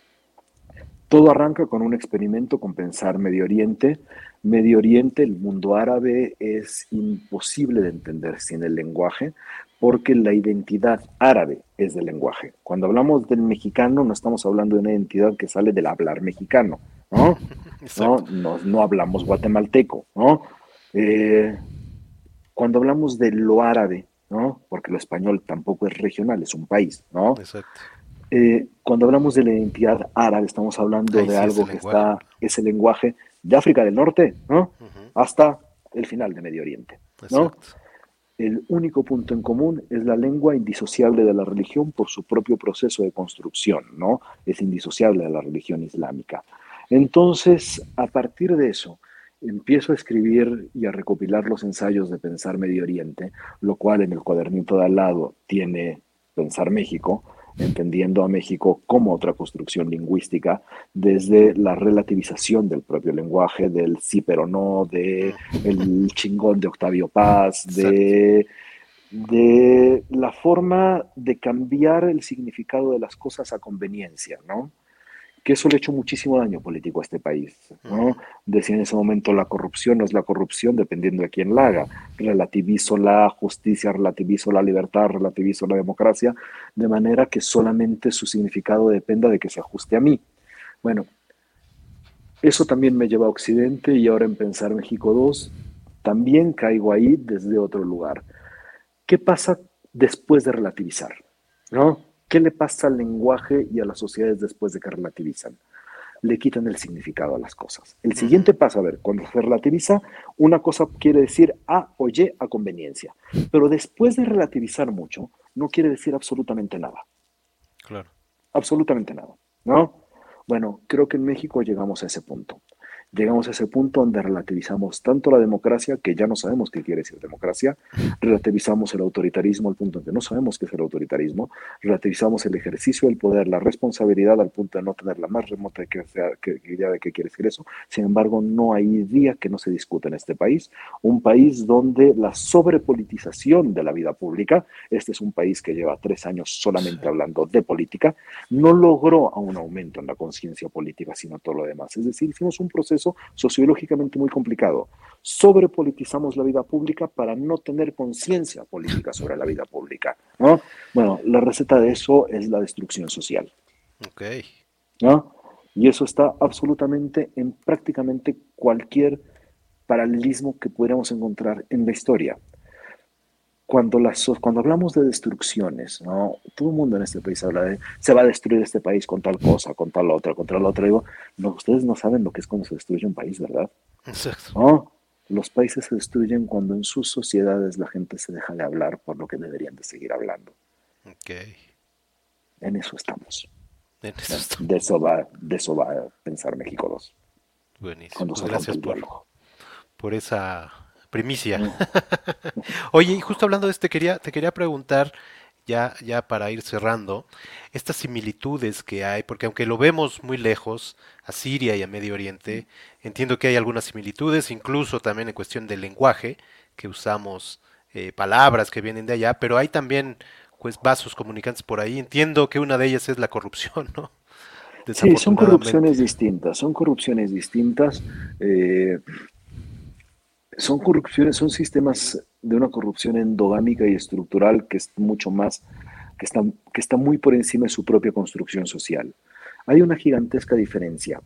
todo arranca con un experimento con pensar Medio Oriente. Medio Oriente, el mundo árabe, es imposible de entender sin el lenguaje, porque la identidad árabe es del lenguaje. Cuando hablamos del mexicano, no estamos hablando de una identidad que sale del hablar mexicano, ¿no? ¿No? No, hablamos guatemalteco, ¿no? Eh, cuando hablamos de lo árabe, ¿no? Porque lo español tampoco es regional, es un país, ¿no? Exacto. Eh, cuando hablamos de la identidad árabe, estamos hablando de algo que está, es el lenguaje de África del Norte, ¿no? Hasta el final de Medio Oriente, ¿no? Exacto el único punto en común es la lengua indisociable de la religión por su propio proceso de construcción, ¿no? Es indisociable de la religión islámica. Entonces, a partir de eso, empiezo a escribir y a recopilar los ensayos de Pensar Medio Oriente, lo cual en el cuadernito de al lado tiene Pensar México, entendiendo a México como otra construcción lingüística desde la relativización del propio lenguaje, del sí pero no, de el chingón de Octavio Paz, de, de la forma de cambiar el significado de las cosas a conveniencia, ¿no? Que eso le ha hecho muchísimo daño político a este país. ¿no? Decía en ese momento, la corrupción no es la corrupción dependiendo de quién la haga. Relativizo la justicia, relativizo la libertad, relativizo la democracia, de manera que solamente su significado dependa de que se ajuste a mí. Bueno, eso también me lleva a Occidente y ahora en Pensar México 2, también caigo ahí desde otro lugar. ¿Qué pasa después de relativizar? ¿No? ¿Qué le pasa al lenguaje y a las sociedades después de que relativizan? Le quitan el significado a las cosas. El siguiente paso, a ver, cuando se relativiza, una cosa quiere decir A o Y a conveniencia. Pero después de relativizar mucho, no quiere decir absolutamente nada. Claro. Absolutamente nada. ¿No? Bueno, creo que en México llegamos a ese punto llegamos a ese punto donde relativizamos tanto la democracia, que ya no sabemos qué quiere decir democracia, relativizamos el autoritarismo al punto en que no sabemos qué es el autoritarismo, relativizamos el ejercicio del poder, la responsabilidad al punto de no tener la más remota idea de qué quiere decir eso. Sin embargo, no hay día que no se discute en este país, un país donde la sobrepolitización de la vida pública, este es un país que lleva tres años solamente hablando de política, no logró a un aumento en la conciencia política, sino todo lo demás. Es decir, hicimos un proceso sociológicamente muy complicado. Sobrepolitizamos la vida pública para no tener conciencia política sobre la vida pública. ¿no? Bueno, la receta de eso es la destrucción social. Ok. ¿no? Y eso está absolutamente en prácticamente cualquier paralelismo que pudiéramos encontrar en la historia cuando, las, cuando hablamos de destrucciones, ¿no? todo el mundo en este país habla de se va a destruir este país con tal cosa, con tal otra, con tal otra. Digo, no, ustedes no saben lo que es cuando se destruye un país, ¿verdad? Exacto. ¿No? Los países se destruyen cuando en sus sociedades la gente se deja de hablar por lo que deberían de seguir hablando. Ok. En eso estamos. En eso estamos. De, eso va, de eso va a pensar México 2. Buenísimo. Pues gracias por, por esa Primicia. Mm. Oye, y justo hablando de esto, te quería, te quería preguntar, ya, ya para ir cerrando, estas similitudes que hay, porque aunque lo vemos muy lejos, a Siria y a Medio Oriente, entiendo que hay algunas similitudes, incluso también en cuestión del lenguaje, que usamos eh, palabras que vienen de allá, pero hay también pues vasos comunicantes por ahí. Entiendo que una de ellas es la corrupción, ¿no? Sí, son corrupciones distintas, son corrupciones distintas. Eh, son corrupciones, son sistemas de una corrupción endogámica y estructural que es mucho más, que está, que está muy por encima de su propia construcción social. Hay una gigantesca diferencia.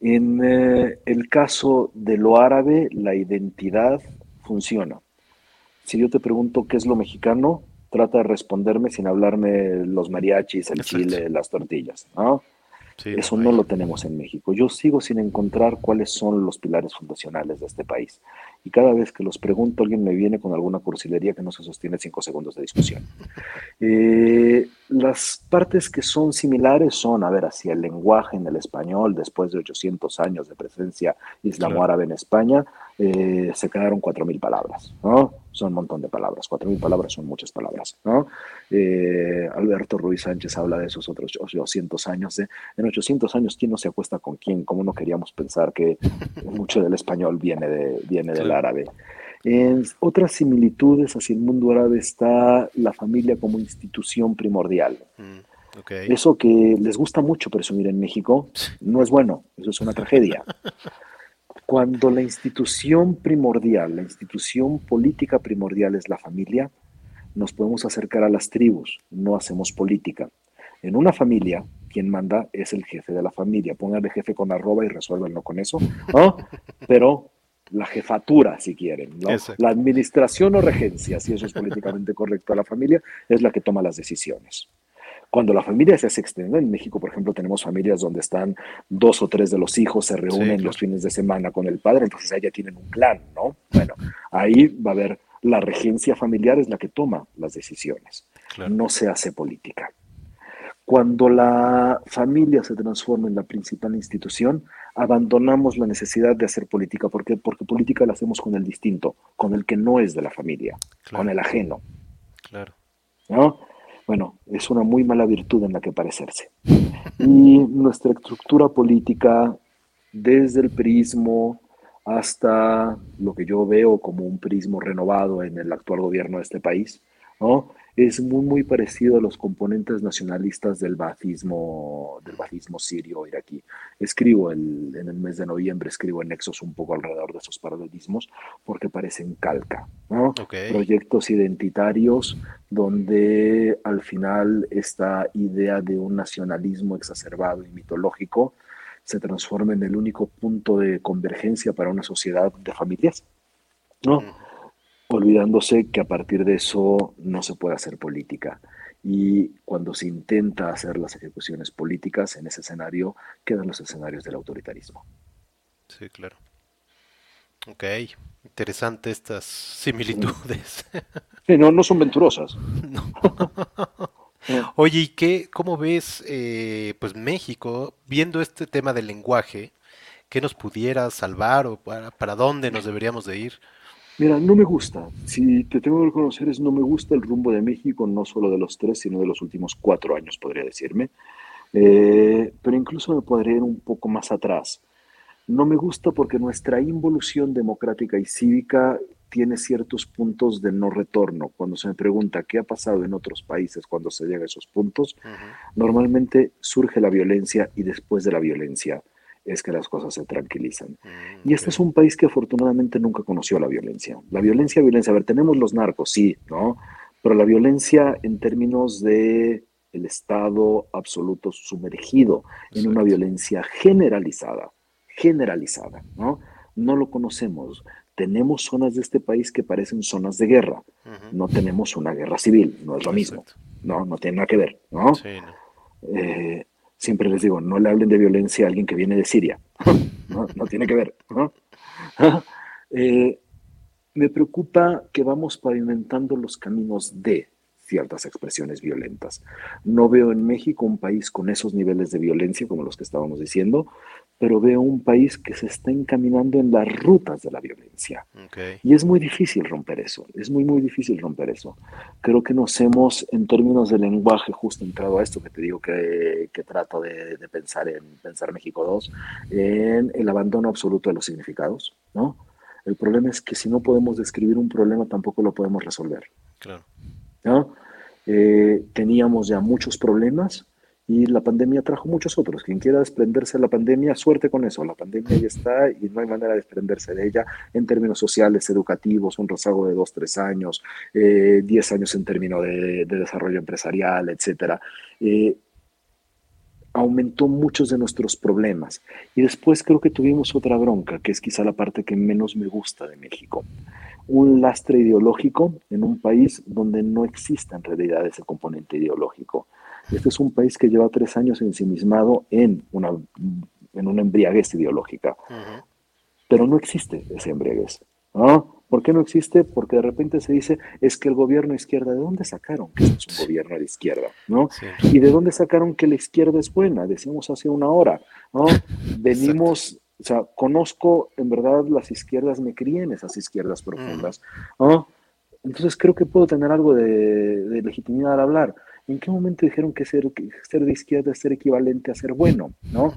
En eh, el caso de lo árabe, la identidad funciona. Si yo te pregunto qué es lo mexicano, trata de responderme sin hablarme los mariachis, el chile, las tortillas. ¿no? Eso no lo tenemos en México. Yo sigo sin encontrar cuáles son los pilares fundacionales de este país. Y cada vez que los pregunto, alguien me viene con alguna cursilería que no se sostiene cinco segundos de discusión. Eh, las partes que son similares son, a ver, hacia el lenguaje en el español, después de 800 años de presencia islamo-árabe en España, eh, se quedaron 4.000 palabras, ¿no? Son un montón de palabras, 4.000 palabras son muchas palabras, ¿no? Eh, Alberto Ruiz Sánchez habla de esos otros 800 años. De, en 800 años, ¿quién no se acuesta con quién? ¿Cómo no queríamos pensar que mucho del español viene, de, viene del árabe? En otras similitudes hacia el mundo árabe está la familia como institución primordial. Mm, eso que les gusta mucho presumir en México no es bueno, eso es una tragedia. Cuando la institución primordial, la institución política primordial es la familia, nos podemos acercar a las tribus, no hacemos política. En una familia, quien manda es el jefe de la familia. Póngale jefe con arroba y resuélvenlo con eso. Pero la jefatura, si quieren. La administración o regencia, si eso es políticamente correcto a la familia, es la que toma las decisiones. Cuando la familia se hace extendida, en México, por ejemplo, tenemos familias donde están dos o tres de los hijos, se reúnen los fines de semana con el padre, entonces ahí ya tienen un clan, ¿no? Bueno, ahí va a haber la regencia familiar es la que toma las decisiones, no se hace política. Cuando la familia se transforma en la principal institución, abandonamos la necesidad de hacer política. ¿Por qué? Porque política la hacemos con el distinto, con el que no es de la familia, con el ajeno. Claro. ¿No? Bueno, es una muy mala virtud en la que parecerse. Y nuestra estructura política, desde el prismo hasta lo que yo veo como un prismo renovado en el actual gobierno de este país, ¿no? Es muy, muy parecido a los componentes nacionalistas del batismo, del batismo sirio iraquí. Escribo el, en el mes de noviembre, escribo en Nexos un poco alrededor de esos paralelismos porque parecen calca, ¿no? Proyectos identitarios donde al final esta idea de un nacionalismo exacerbado y mitológico se transforma en el único punto de convergencia para una sociedad de familias, ¿no? Olvidándose que a partir de eso no se puede hacer política. Y cuando se intenta hacer las ejecuciones políticas en ese escenario, quedan los escenarios del autoritarismo. Sí, claro. Ok, interesante estas similitudes. no, no son venturosas. Oye, ¿y qué, cómo ves, eh, pues México, viendo este tema del lenguaje, qué nos pudiera salvar o para, para dónde nos deberíamos de ir? Mira, no me gusta. Si te tengo que reconocer, es no me gusta el rumbo de México, no solo de los tres, sino de los últimos cuatro años, podría decirme. Eh, pero incluso me podría ir un poco más atrás. No me gusta porque nuestra involución democrática y cívica tiene ciertos puntos de no retorno. Cuando se me pregunta qué ha pasado en otros países cuando se llega a esos puntos, normalmente surge la violencia y después de la violencia es que las cosas se tranquilizan. Mm, y este es un país que afortunadamente nunca conoció la violencia. La violencia, violencia, a ver, tenemos los narcos, sí, ¿no? Pero la violencia en términos de el Estado absoluto sumergido en una violencia generalizada, generalizada, ¿no? No lo conocemos. Tenemos zonas de este país que parecen zonas de guerra. No tenemos una guerra civil, no es lo mismo. No, no tiene nada que ver, ¿no? Sí, eh, siempre les digo, no le hablen de violencia a alguien que viene de Siria. no, tiene que ver. Eh, me preocupa que vamos pavimentando los caminos de ciertas expresiones violentas. No veo en México un país con esos niveles de violencia como los que estábamos diciendo, pero veo un país que se está encaminando en las rutas de la violencia. Y es muy difícil romper eso, es muy, muy difícil romper eso. Creo que nos hemos, en términos de lenguaje, justo entrado a esto que te digo que, que trato de, de, pensar en Pensar México 2, en el abandono absoluto de los significados, ¿no? El problema es que si no podemos describir un problema, tampoco lo podemos resolver. Claro. ¿no? Eh, teníamos ya muchos problemas, y la pandemia trajo muchos otros. Quien quiera desprenderse de la pandemia, suerte con eso. La pandemia ya está y no hay manera de desprenderse de ella en términos sociales, educativos, un rezago de dos, tres años, eh, diez años en términos de, desarrollo empresarial, etc. Eh, aumentó muchos de nuestros problemas. Y después creo que tuvimos otra bronca, que es quizá la parte que menos me gusta de México. Un lastre ideológico en un país donde no existe en realidad ese componente ideológico este es un país que lleva tres años ensimismado en una, en una embriaguez ideológica, pero no existe ese embriaguez. ¿Por qué no existe? Porque de repente se dice, es que el gobierno izquierda, ¿de dónde sacaron que es un gobierno de izquierda? ¿no? ¿Y de dónde sacaron que la izquierda es buena? Decimos hace una hora, ¿no? Venimos, o sea, conozco, en verdad, las izquierdas, me crié en esas izquierdas profundas, ¿no? Entonces creo que puedo tener algo de, legitimidad al hablar. ¿En qué momento dijeron que ser, ser de izquierda es ser equivalente a ser bueno? ¿no?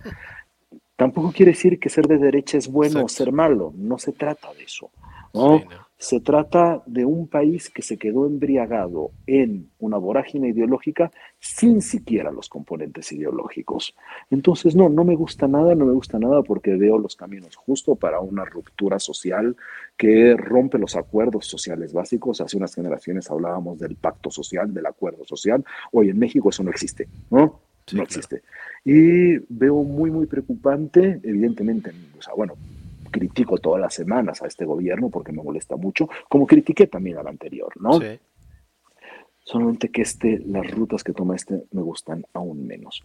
Tampoco quiere decir que ser de derecha es bueno o ser malo, no se trata de eso. ¿no? Se trata de un país que se quedó embriagado en una vorágine ideológica sin siquiera los componentes ideológicos. Entonces, no, no me gusta nada, no me gusta nada porque veo los caminos justo para una ruptura social que rompe los acuerdos sociales básicos. Hace unas generaciones hablábamos del pacto social, del acuerdo social. Hoy en México eso no existe, ¿no? no existe. Y veo muy, muy preocupante, evidentemente, o sea, bueno, critico todas las semanas a este gobierno porque me molesta mucho, como critiqué también al anterior, ¿no? Sí. Solamente que este, las rutas que toma este me gustan aún menos,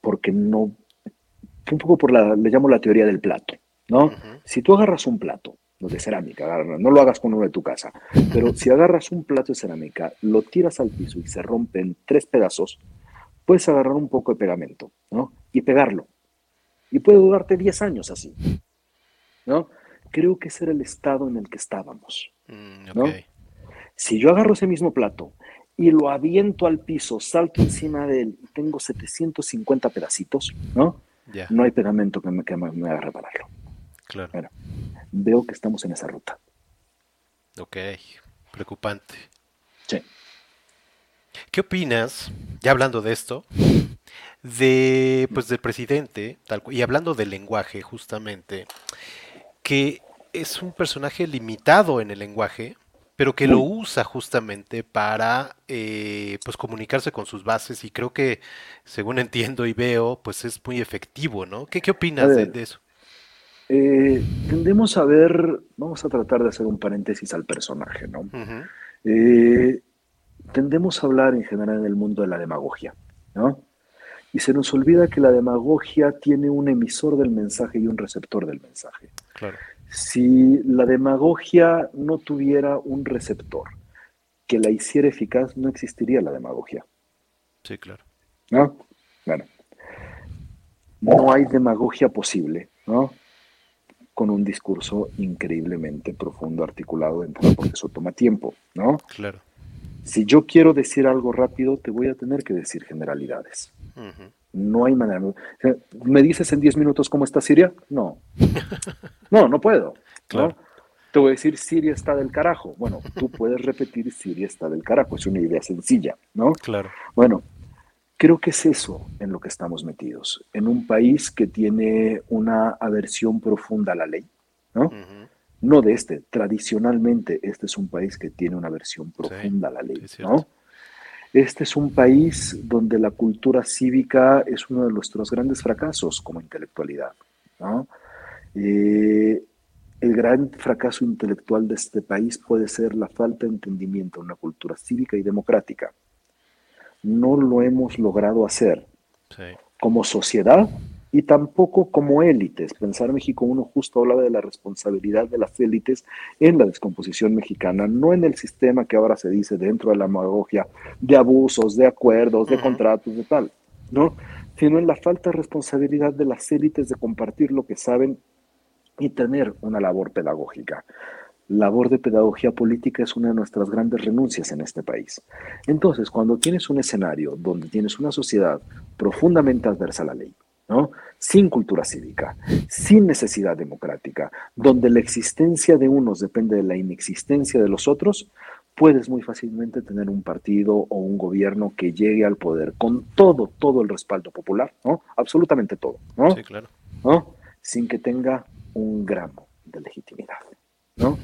porque no, un poco por la, le llamo la teoría del plato, ¿no? Si tú agarras un plato de cerámica, no lo hagas con uno de tu casa, pero si agarras un plato de cerámica, lo tiras al piso y se rompe en tres pedazos, puedes agarrar un poco de pegamento, ¿no? Y pegarlo. Y puede durarte 10 años así. ¿No? Creo que ese era el estado en el que estábamos, mm, ¿no? Si yo agarro ese mismo plato y lo aviento al piso, salto encima de él y tengo 750 pedacitos, ¿no? No hay pegamento que me, que me, haga repararlo. Claro. Bueno, veo que estamos en esa ruta. Ok, preocupante. Sí. ¿Qué opinas, ya hablando de esto, de pues del presidente, tal, y hablando del lenguaje justamente, que es un personaje limitado en el lenguaje, pero que lo usa justamente para eh, pues comunicarse con sus bases y creo que según entiendo y veo pues es muy efectivo, ¿no? ¿Qué, qué opinas de, eso? Eh, tendemos a ver, vamos a tratar de hacer un paréntesis al personaje, ¿no? Eh, tendemos a hablar en general en el mundo de la demagogia, ¿no? Y se nos olvida que la demagogia tiene un emisor del mensaje y un receptor del mensaje. Si la demagogia no tuviera un receptor que la hiciera eficaz, no existiría la demagogia. Sí, claro. ¿No? Bueno. No hay demagogia posible, ¿no? Con un discurso increíblemente profundo, articulado, porque eso toma tiempo, ¿no? Claro. Si yo quiero decir algo rápido, te voy a tener que decir generalidades. No hay manera. ¿Me dices en 10 minutos cómo está Siria? No. No, no puedo. Te voy a decir Siria está del carajo. Bueno, tú puedes repetir Siria está del carajo. Es una idea sencilla, ¿no? Claro. Bueno, creo que es eso en lo que estamos metidos. En un país que tiene una aversión profunda a la ley, ¿no? no de este. Tradicionalmente, este es un país que tiene una versión profunda a la ley, ¿no? Este es un país donde la cultura cívica es uno de nuestros grandes fracasos como intelectualidad, ¿no? Eh, el gran fracaso intelectual de este país puede ser la falta de entendimiento de una cultura cívica y democrática. No lo hemos logrado hacer. Como sociedad, y tampoco como élites. Pensar México uno justo hablaba de la responsabilidad de las élites en la descomposición mexicana, no en el sistema que ahora se dice dentro de la demagogia de abusos, de acuerdos, de contratos, de tal, ¿no? Sino en la falta de responsabilidad de las élites de compartir lo que saben y tener una labor pedagógica. Labor de pedagogía política es una de nuestras grandes renuncias en este país. Entonces, cuando tienes un escenario donde tienes una sociedad profundamente adversa a la ley, sin cultura cívica, sin necesidad democrática, donde la existencia de unos depende de la inexistencia de los otros, puedes muy fácilmente tener un partido o un gobierno que llegue al poder con todo, todo el respaldo popular, ¿no? Absolutamente todo, ¿no? Sí, claro. ¿no? Sin que tenga un gramo de legitimidad, ¿no?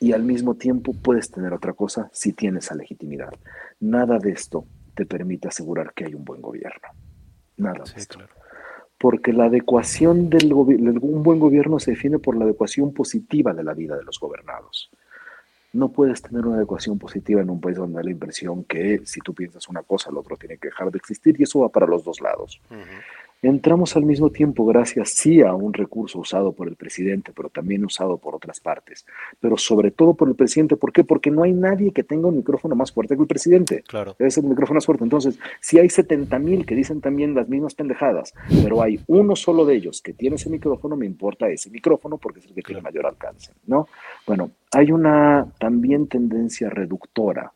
Y al mismo tiempo puedes tener otra cosa si tienes esa legitimidad. Nada de esto te permite asegurar que hay un buen gobierno. Nada Porque la adecuación del un buen gobierno se define por la adecuación positiva de la vida de los gobernados. No puedes tener una adecuación positiva en un país donde hay la impresión que si tú piensas una cosa, el otro tiene que dejar de existir y eso va para los dos lados. Entramos al mismo tiempo gracias sí a un recurso usado por el presidente, pero también usado por otras partes, pero sobre todo por el presidente. ¿Por qué? Porque no hay nadie que tenga un micrófono más fuerte que el presidente. Claro. Es el micrófono más fuerte. Entonces, si hay 70 mil que dicen también las mismas pendejadas, pero hay uno solo de ellos que tiene ese micrófono, me importa ese micrófono porque es el que tiene mayor alcance, ¿no? Bueno, hay una también tendencia reductora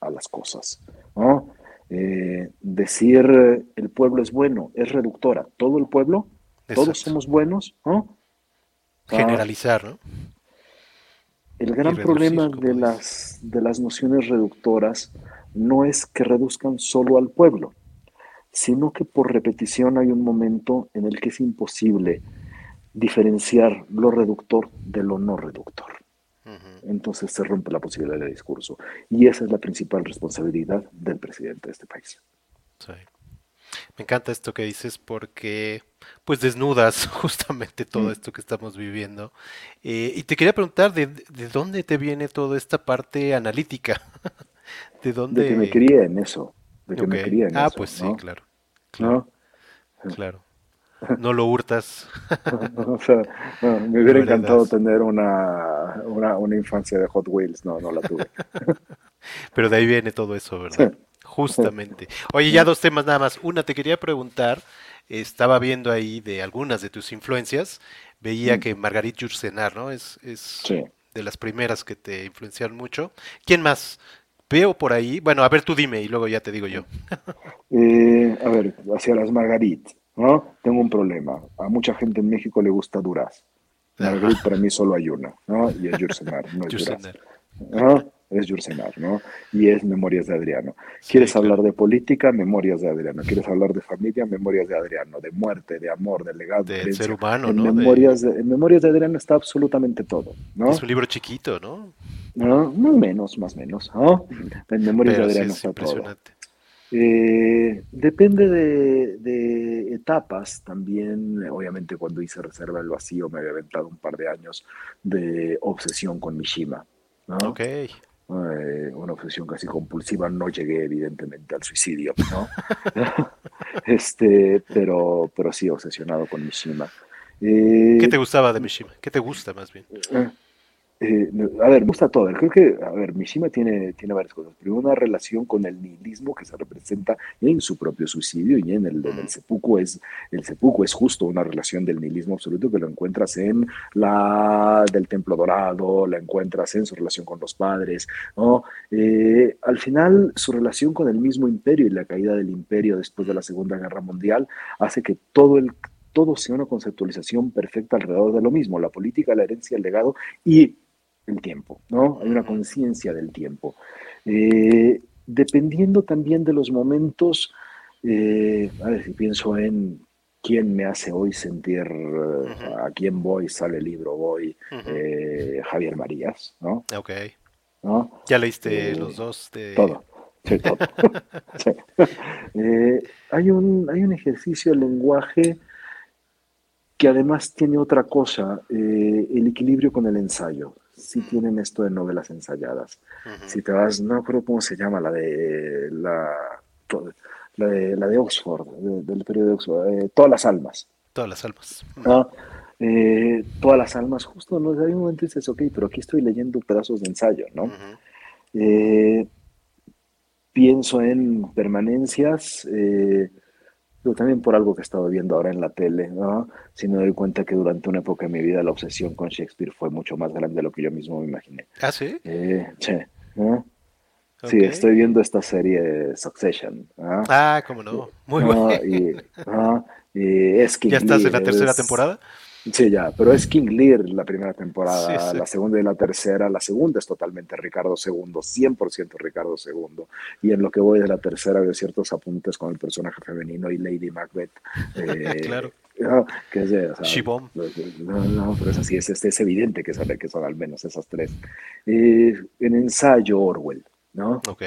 a las cosas, ¿no? Eh, decir el pueblo es bueno es reductora. Todo el pueblo, todos somos buenos, ¿no? Generalizar, ¿no? El gran problema de las, de las nociones reductoras no es que reduzcan solo al pueblo, sino que por repetición hay un momento en el que es imposible diferenciar lo reductor de lo no reductor entonces se rompe la posibilidad de discurso. Y esa es la principal responsabilidad del presidente de este país. Sí. Me encanta esto que dices porque pues desnudas justamente todo mm. esto que estamos viviendo. Eh, y te quería preguntar, ¿de, dónde te viene toda esta parte analítica? ¿De dónde? De que me crié en eso. De que me crié en ah, eso. pues sí, claro. Claro. claro no lo hurtas. o sea, me hubiera encantado tener una, una, infancia de Hot Wheels, no, no la tuve. Pero de ahí viene todo eso, ¿verdad? Justamente. Oye, ya dos temas nada más. Una, te quería preguntar, estaba viendo ahí de algunas de tus influencias, veía mm. que Margarit Jursenar, ¿no? Es, es de las primeras que te influenciaron mucho. ¿Quién más? Veo por ahí, bueno, a ver tú dime y luego ya te digo yo. Eh, a ver, hacia las Margarit. ¿No? Tengo un problema. A mucha gente en México le gusta Duraz. Margarit para mí solo hay una, ¿no? Y es Yursenar, no es Duraz. ¿no? Es Yursenar, ¿no? Y es Memorias de Adriano. ¿Quieres hablar de política? Memorias de Adriano. ¿Quieres hablar de familia? Memorias de Adriano. De muerte, de amor, de legado. De ser humano, en ¿no? Memorias de... En Memorias de Adriano está absolutamente todo, ¿no? Es un libro chiquito, ¿no? No, más menos, más menos, ¿no? En Memorias de Adriano está todo. Eh, depende de, etapas también, obviamente cuando hice Reserva del Vacío me había aventado un par de años de obsesión con Mishima. ¿no? Ok. Eh, una obsesión casi compulsiva, no llegué evidentemente al suicidio, ¿no? este, pero, pero sí obsesionado con Mishima. ¿Qué te gustaba de Mishima? ¿Qué te gusta más bien? Eh, a ver, me gusta todo. Creo que, a ver, Mishima tiene, tiene varias cosas. Primero, una relación con el nihilismo que se representa en su propio suicidio y en el, en el seppuku es, el seppuku es justo una relación del nihilismo absoluto que lo encuentras en la del Templo Dorado, la encuentras en su relación con los padres, ¿no? Eh, al final, su relación con el mismo imperio y la caída del imperio después de la Segunda Guerra Mundial hace que todo el todo sea una conceptualización perfecta alrededor de lo mismo, la política, la herencia, el legado y el tiempo, ¿no? Hay una conciencia del tiempo. Eh, dependiendo también de los momentos, eh, a ver si pienso en quién me hace hoy sentir, eh, a quién voy, sale el libro, voy, Javier Marías, ¿no? Ok. ¿Ya leíste los dos? De... Todo. Sí, todo. hay, un, hay un ejercicio de lenguaje que además tiene otra cosa, el equilibrio con el ensayo sí tienen esto de novelas ensayadas. Si te vas, no recuerdo cómo se llama, la de la, la, de, la de Oxford, del periodo de Oxford, eh, Todas las almas. Todas las almas. Eh, todas las almas, justo, ¿no? Hay un momento y dices, ok, pero aquí estoy leyendo pedazos de ensayo, ¿no? Eh, pienso en permanencias, también por algo que he estado viendo ahora en la tele, ¿no? Si me doy cuenta que durante una época de mi vida la obsesión con Shakespeare fue mucho más grande de lo que yo mismo me imaginé. ¿Ah, sí? Eh, sí, estoy viendo esta serie Succession. Ah, cómo no. Muy bueno. Y, y es ¿Ya estás en la tercera temporada? Sí, ya, pero es King Lear la primera temporada, la segunda y la tercera. La segunda es totalmente Ricardo II, 100% Ricardo II. Y en lo que voy de la tercera veo ciertos apuntes con el personaje femenino y Lady Macbeth. Eh, claro. que es de, o no, no, pero es así, es, es, evidente que son, que son al menos esas tres. Eh, en ensayo Orwell, ¿no? Ok.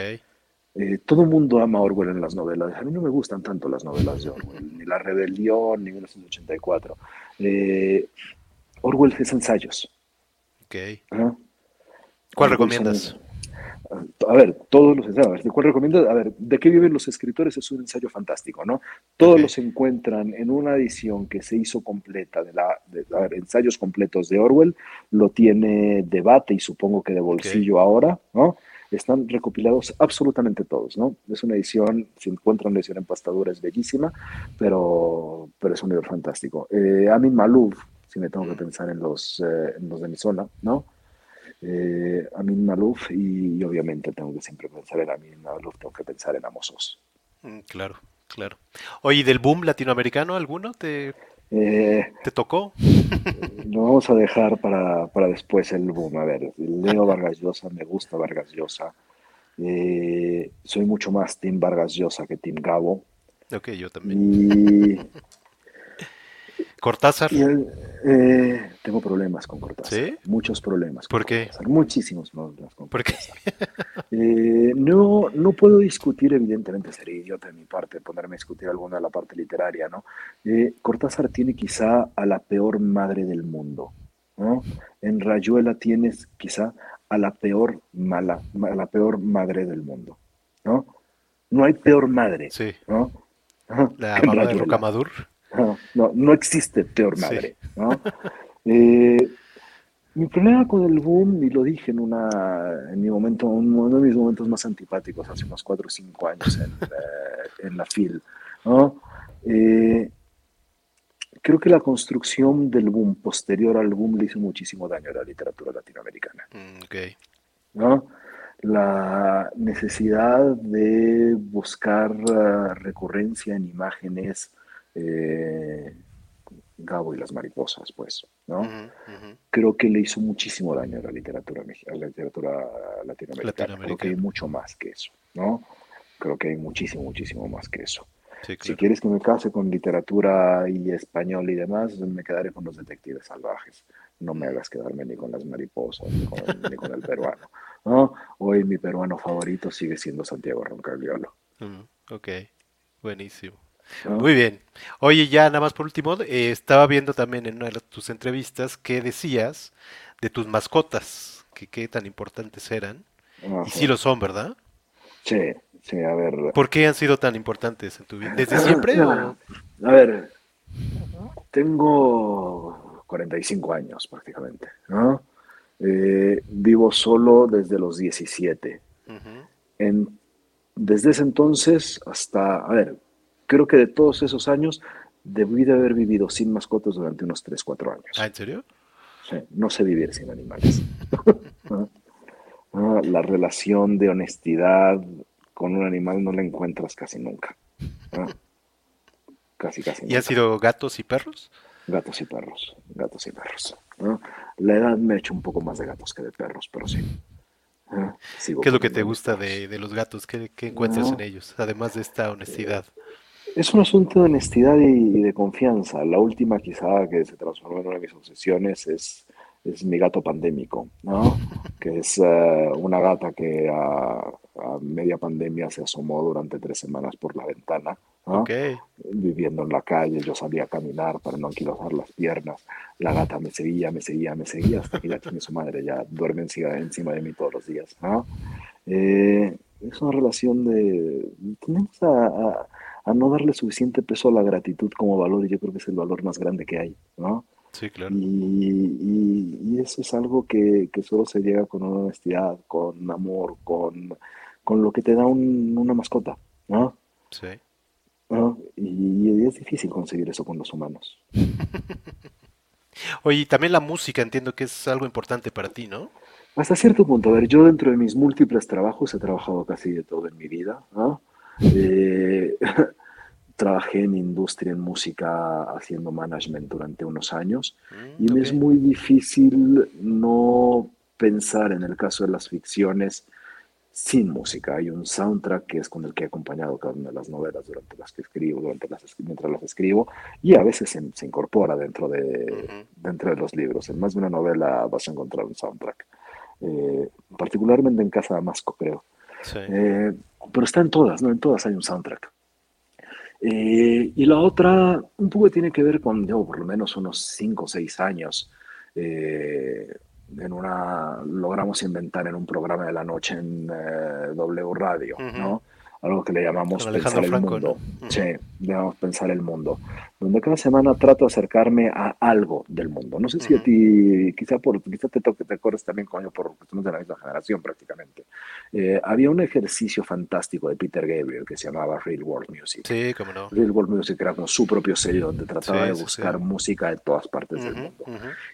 Eh, todo el mundo ama Orwell en las novelas. A mí no me gustan tanto las novelas de Orwell, ni La Rebelión, ni 1984. Eh, Orwell es ensayos. Ok. ¿Cuál recomiendas? A ver, todos los ensayos. ¿De cuál recomiendas? A ver, ¿de qué viven los escritores? Es un ensayo fantástico, ¿no? Todos los encuentran en una edición que se hizo completa de la. De, a ver, ensayos completos de Orwell. Lo tiene Debate y supongo que de bolsillo ahora, ¿no? Están recopilados absolutamente todos, ¿no? Es una edición, se encuentra una edición en pastadura, es bellísima, pero, pero es un libro fantástico. Eh, Amin Malouf, si me tengo que mm. pensar en los, eh, en los de mi zona, ¿no? eh, Amin Malouf y, obviamente tengo que siempre pensar en Amin Malouf, tengo que pensar en Amosos. Mm, claro, claro. Oye, ¿del boom latinoamericano alguno te, eh, ¿te tocó? Lo vamos a dejar para, para, después el boom. A ver, leo Vargas Llosa, me gusta Vargas Llosa. Eh, soy mucho más Team Vargas Llosa que Team Gabo. Ok, yo también. Y Cortázar. Eh, tengo problemas con Cortázar. ¿Sí? Muchos problemas. ¿Por qué? Muchísimos problemas con ¿Por qué? Eh, no, no puedo discutir, evidentemente sería idiota de mi parte ponerme a discutir alguna de la parte literaria, ¿no? Eh, Cortázar tiene quizá a la peor madre del mundo, ¿no? En Rayuela tienes quizá a la peor mala, a la peor madre del mundo, ¿no? No hay peor madre, sí. ¿no? La mamá de Rocamadur. No, no, existe peor madre. Eh, mi problema con el boom, y lo dije en, una, en mi momento, uno de mis momentos más antipáticos, hace unos 4 o 5 años en, eh, en la FIL, ¿no? Eh, creo que la construcción del boom posterior al boom le hizo muchísimo daño a la literatura latinoamericana. Mm, okay. ¿no? La necesidad de buscar recurrencia en imágenes eh, Gabo y las mariposas, pues, ¿no? Creo que le hizo muchísimo daño a la literatura, a la literatura latinoamericana. Creo que hay mucho más que eso, ¿no? Creo que hay muchísimo, muchísimo más que eso. Si quieres que me case con literatura y español y demás, me quedaré con los detectives salvajes. No me hagas quedarme ni con las mariposas, ni con, el peruano. ¿no? Hoy mi peruano favorito sigue siendo Santiago Roncagliolo. ok, buenísimo. Muy bien. Oye, ya nada más por último, eh, estaba viendo también en una de tus entrevistas que decías de tus mascotas, que qué tan importantes eran. y sí lo son, ¿verdad? Sí, sí, a ver. ¿Por qué han sido tan importantes en tu vida? ¿Desde siempre? A ver, tengo 45 años prácticamente, ¿no? Eh, vivo solo desde los 17. en, desde ese entonces hasta, a ver, creo que de todos esos años debí de haber vivido sin mascotas durante unos 3, 4 años. ¿Ah, en serio? Sí, no sé vivir sin animales. Ah, la relación de honestidad con un animal no la encuentras casi nunca. Casi, casi. ¿Y han sido gatos y perros? Gatos y perros, gatos y perros. La edad me ha hecho un poco más de gatos que de perros, pero sí. ¿Qué es lo que te gusta de, los gatos? ¿Qué, encuentras en ellos? Además de esta honestidad. Es un asunto de honestidad y de confianza. La última quizá que se transformó en una de mis obsesiones es, es mi gato pandémico, ¿no? que es eh, una gata que a, media pandemia se asomó durante tres semanas por la ventana, viviendo en la calle. Yo salía a caminar para no anquilosar las piernas. La gata me seguía, me seguía, me seguía hasta que ya tiene su madre, ya duerme encima de mí todos los días. ¿no? Eh, es una relación de... Tenemos a a no darle suficiente peso a la gratitud como valor, y yo creo que es el valor más grande que hay, ¿no? Sí, claro. Y, eso es algo que, solo se llega con honestidad, con amor, con, lo que te da una mascota, ¿no? Sí. Y, es difícil conseguir eso con los humanos. Oye, y también la música entiendo que es algo importante para ti, ¿no? Hasta cierto punto. A ver, yo dentro de mis múltiples trabajos he trabajado casi de todo en mi vida, ¿no? Eh, trabajé en industria, en música, haciendo management durante unos años mm, y me es muy difícil no pensar en el caso de las ficciones sin música. Hay un soundtrack que es con el que he acompañado cada una de las novelas durante las que escribo, durante las, mientras las escribo, y a veces se, incorpora dentro de, dentro de los libros. En más de una novela vas a encontrar un soundtrack. Eh, particularmente en Casa Damasco, creo. Eh, pero está en todas, ¿no? En todas hay un soundtrack. Eh, y la otra, un poco tiene que ver con, yo, por lo menos unos 5 o 6 años, eh, en una, logramos inventar en un programa de la noche en W Radio, ¿no? Algo que le llamamos pensar el mundo. Sí, le llamamos pensar el mundo. Donde cada semana trato de acercarme a algo del mundo. No sé si a ti, quizá, por, quizá te toque, te acuerdas también, coño, por cuestiones de la misma generación prácticamente. Eh, había un ejercicio fantástico de Peter Gabriel que se llamaba Real World Music. Sí, cómo no. Real World Music era como su propio sello donde trataba de buscar música de todas partes del mundo.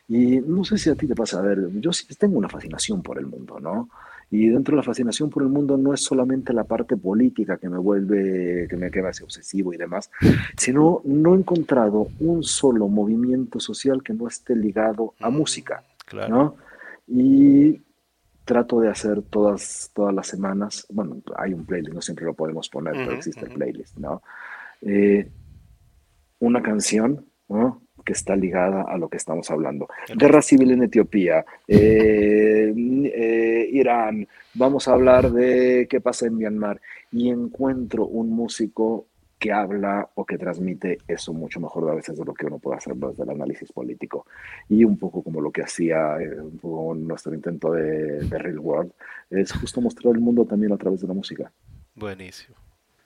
Y no sé si a ti te pasa, a ver, yo sí tengo una fascinación por el mundo, ¿no? Y dentro de la fascinación por el mundo no es solamente la parte política que me vuelve, que me queda así obsesivo y demás, sino no he encontrado un solo movimiento social que no esté ligado a mm, música. Claro. Y trato de hacer todas, todas las semanas, bueno, hay un playlist, no siempre lo podemos poner, pero existe el playlist, ¿no? Eh, una canción, ¿no? que está ligada a lo que estamos hablando. Guerra civil en Etiopía, eh, eh, Irán, vamos a hablar de qué pasa en Myanmar y encuentro un músico que habla o que transmite eso mucho mejor a veces de lo que uno puede hacer desde el análisis político. Y un poco como lo que hacía eh, nuestro intento de, Real World, es justo mostrar el mundo también a través de la música. Buenísimo.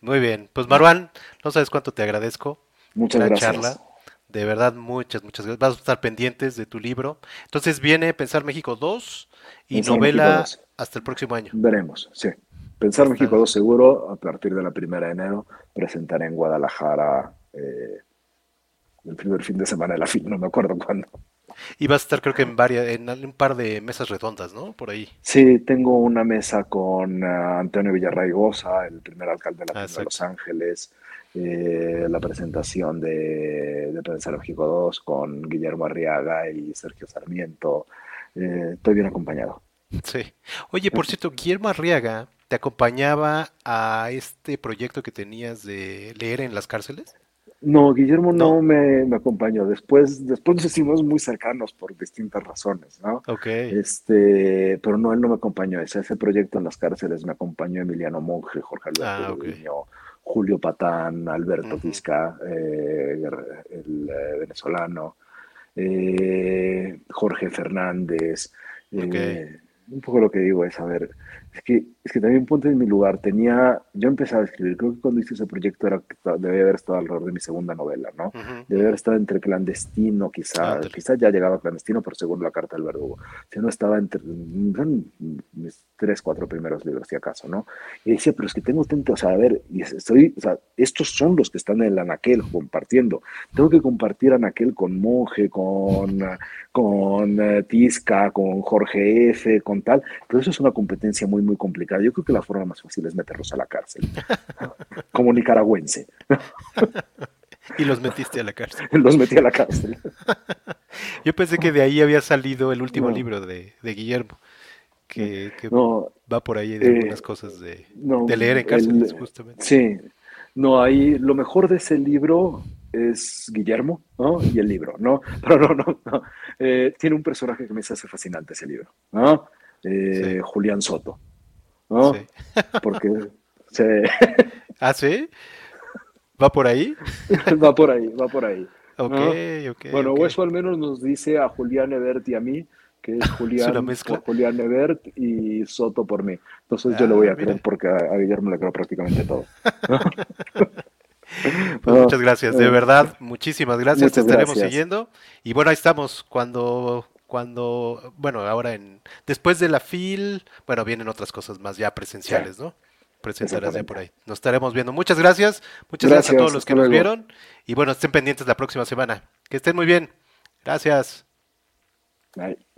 Muy bien. Pues Marwan, no sabes cuánto te agradezco. Muchas gracias. De verdad, muchas, muchas gracias. Vas a estar pendientes de tu libro. Entonces viene Pensar México 2 y novela hasta el próximo año. Veremos, sí. Pensar México 2 seguro, a partir de la primera de enero, presentaré en Guadalajara eh, el primer fin de semana de la fin, no me acuerdo cuándo. Y vas a estar creo que en varias, en un par de mesas redondas, ¿no? Por ahí. Sí, tengo una mesa con uh, Antonio Villarraigosa, el primer alcalde de, la de Los Ángeles, eh, la presentación de, de Pensar México 2 con Guillermo Arriaga y Sergio Sarmiento. Eh, estoy bien acompañado. Sí. Oye, por cierto, Guillermo Arriaga te acompañaba a este proyecto que tenías de leer en las cárceles. No, Guillermo no, me, me, acompañó. Después, después nos hicimos muy cercanos por distintas razones, ¿no? Ok. Este, pero no, él no me acompañó. Ese, ese proyecto en las cárceles me acompañó Emiliano Monge, Jorge Alberto ah, Julio Patán, Alberto Tisca, eh, el eh, venezolano, eh, Jorge Fernández. un poco lo que digo es, a ver, es que, es que también ponte en mi lugar. Tenía, yo empezaba a escribir, creo que cuando hice ese proyecto era, debía haber estado alrededor de mi segunda novela, ¿no? Debía haber estado entre clandestino, quizá, quizá ya llegaba clandestino, pero según la carta del verdugo. Si no estaba entre mis tres, cuatro primeros libros, si acaso, ¿no? Y decía, pero es que tengo tanto, o sea, a ver, y estoy, o sea, estos son los que están en el anaquel compartiendo. Tengo que compartir anaquel con Monje, con, con uh, Tisca, con Jorge F., con tal, pero eso es una competencia muy muy, complicada. Yo creo que la forma más fácil es meterlos a la cárcel, como nicaragüense. y los metiste a la cárcel. Los metí a la cárcel. Yo pensé que de ahí había salido el último libro de, Guillermo, que, va por ahí de eh, algunas cosas de, leer en cárcel, justamente. Sí, no, ahí lo mejor de ese libro es Guillermo, ¿no? Y el libro, ¿no? Pero no, no, no. Eh, tiene un personaje que me hace fascinante ese libro, ¿no? Eh, Julián Soto. ¿No? Porque se... ¿Ah, sí? ¿Va por ahí? va por ahí, va por ahí. Ok, ok. Bueno, eso al menos nos dice a Julián Ebert y a mí, que es Julián, Julián Ebert y Soto por mí. Entonces yo le voy a ah, creer porque a, Guillermo le creo prácticamente todo. Pues muchas gracias, de verdad, muchísimas gracias, te estaremos siguiendo. Y bueno, ahí estamos, cuando cuando, bueno, ahora en, después de la FIL, bueno, vienen otras cosas más ya presenciales, ¿no? Presentarás ya por ahí. Nos estaremos viendo. Muchas gracias. Muchas gracias, a todos los que nos vieron. Y bueno, estén pendientes la próxima semana. Que estén muy bien. Gracias. Bye.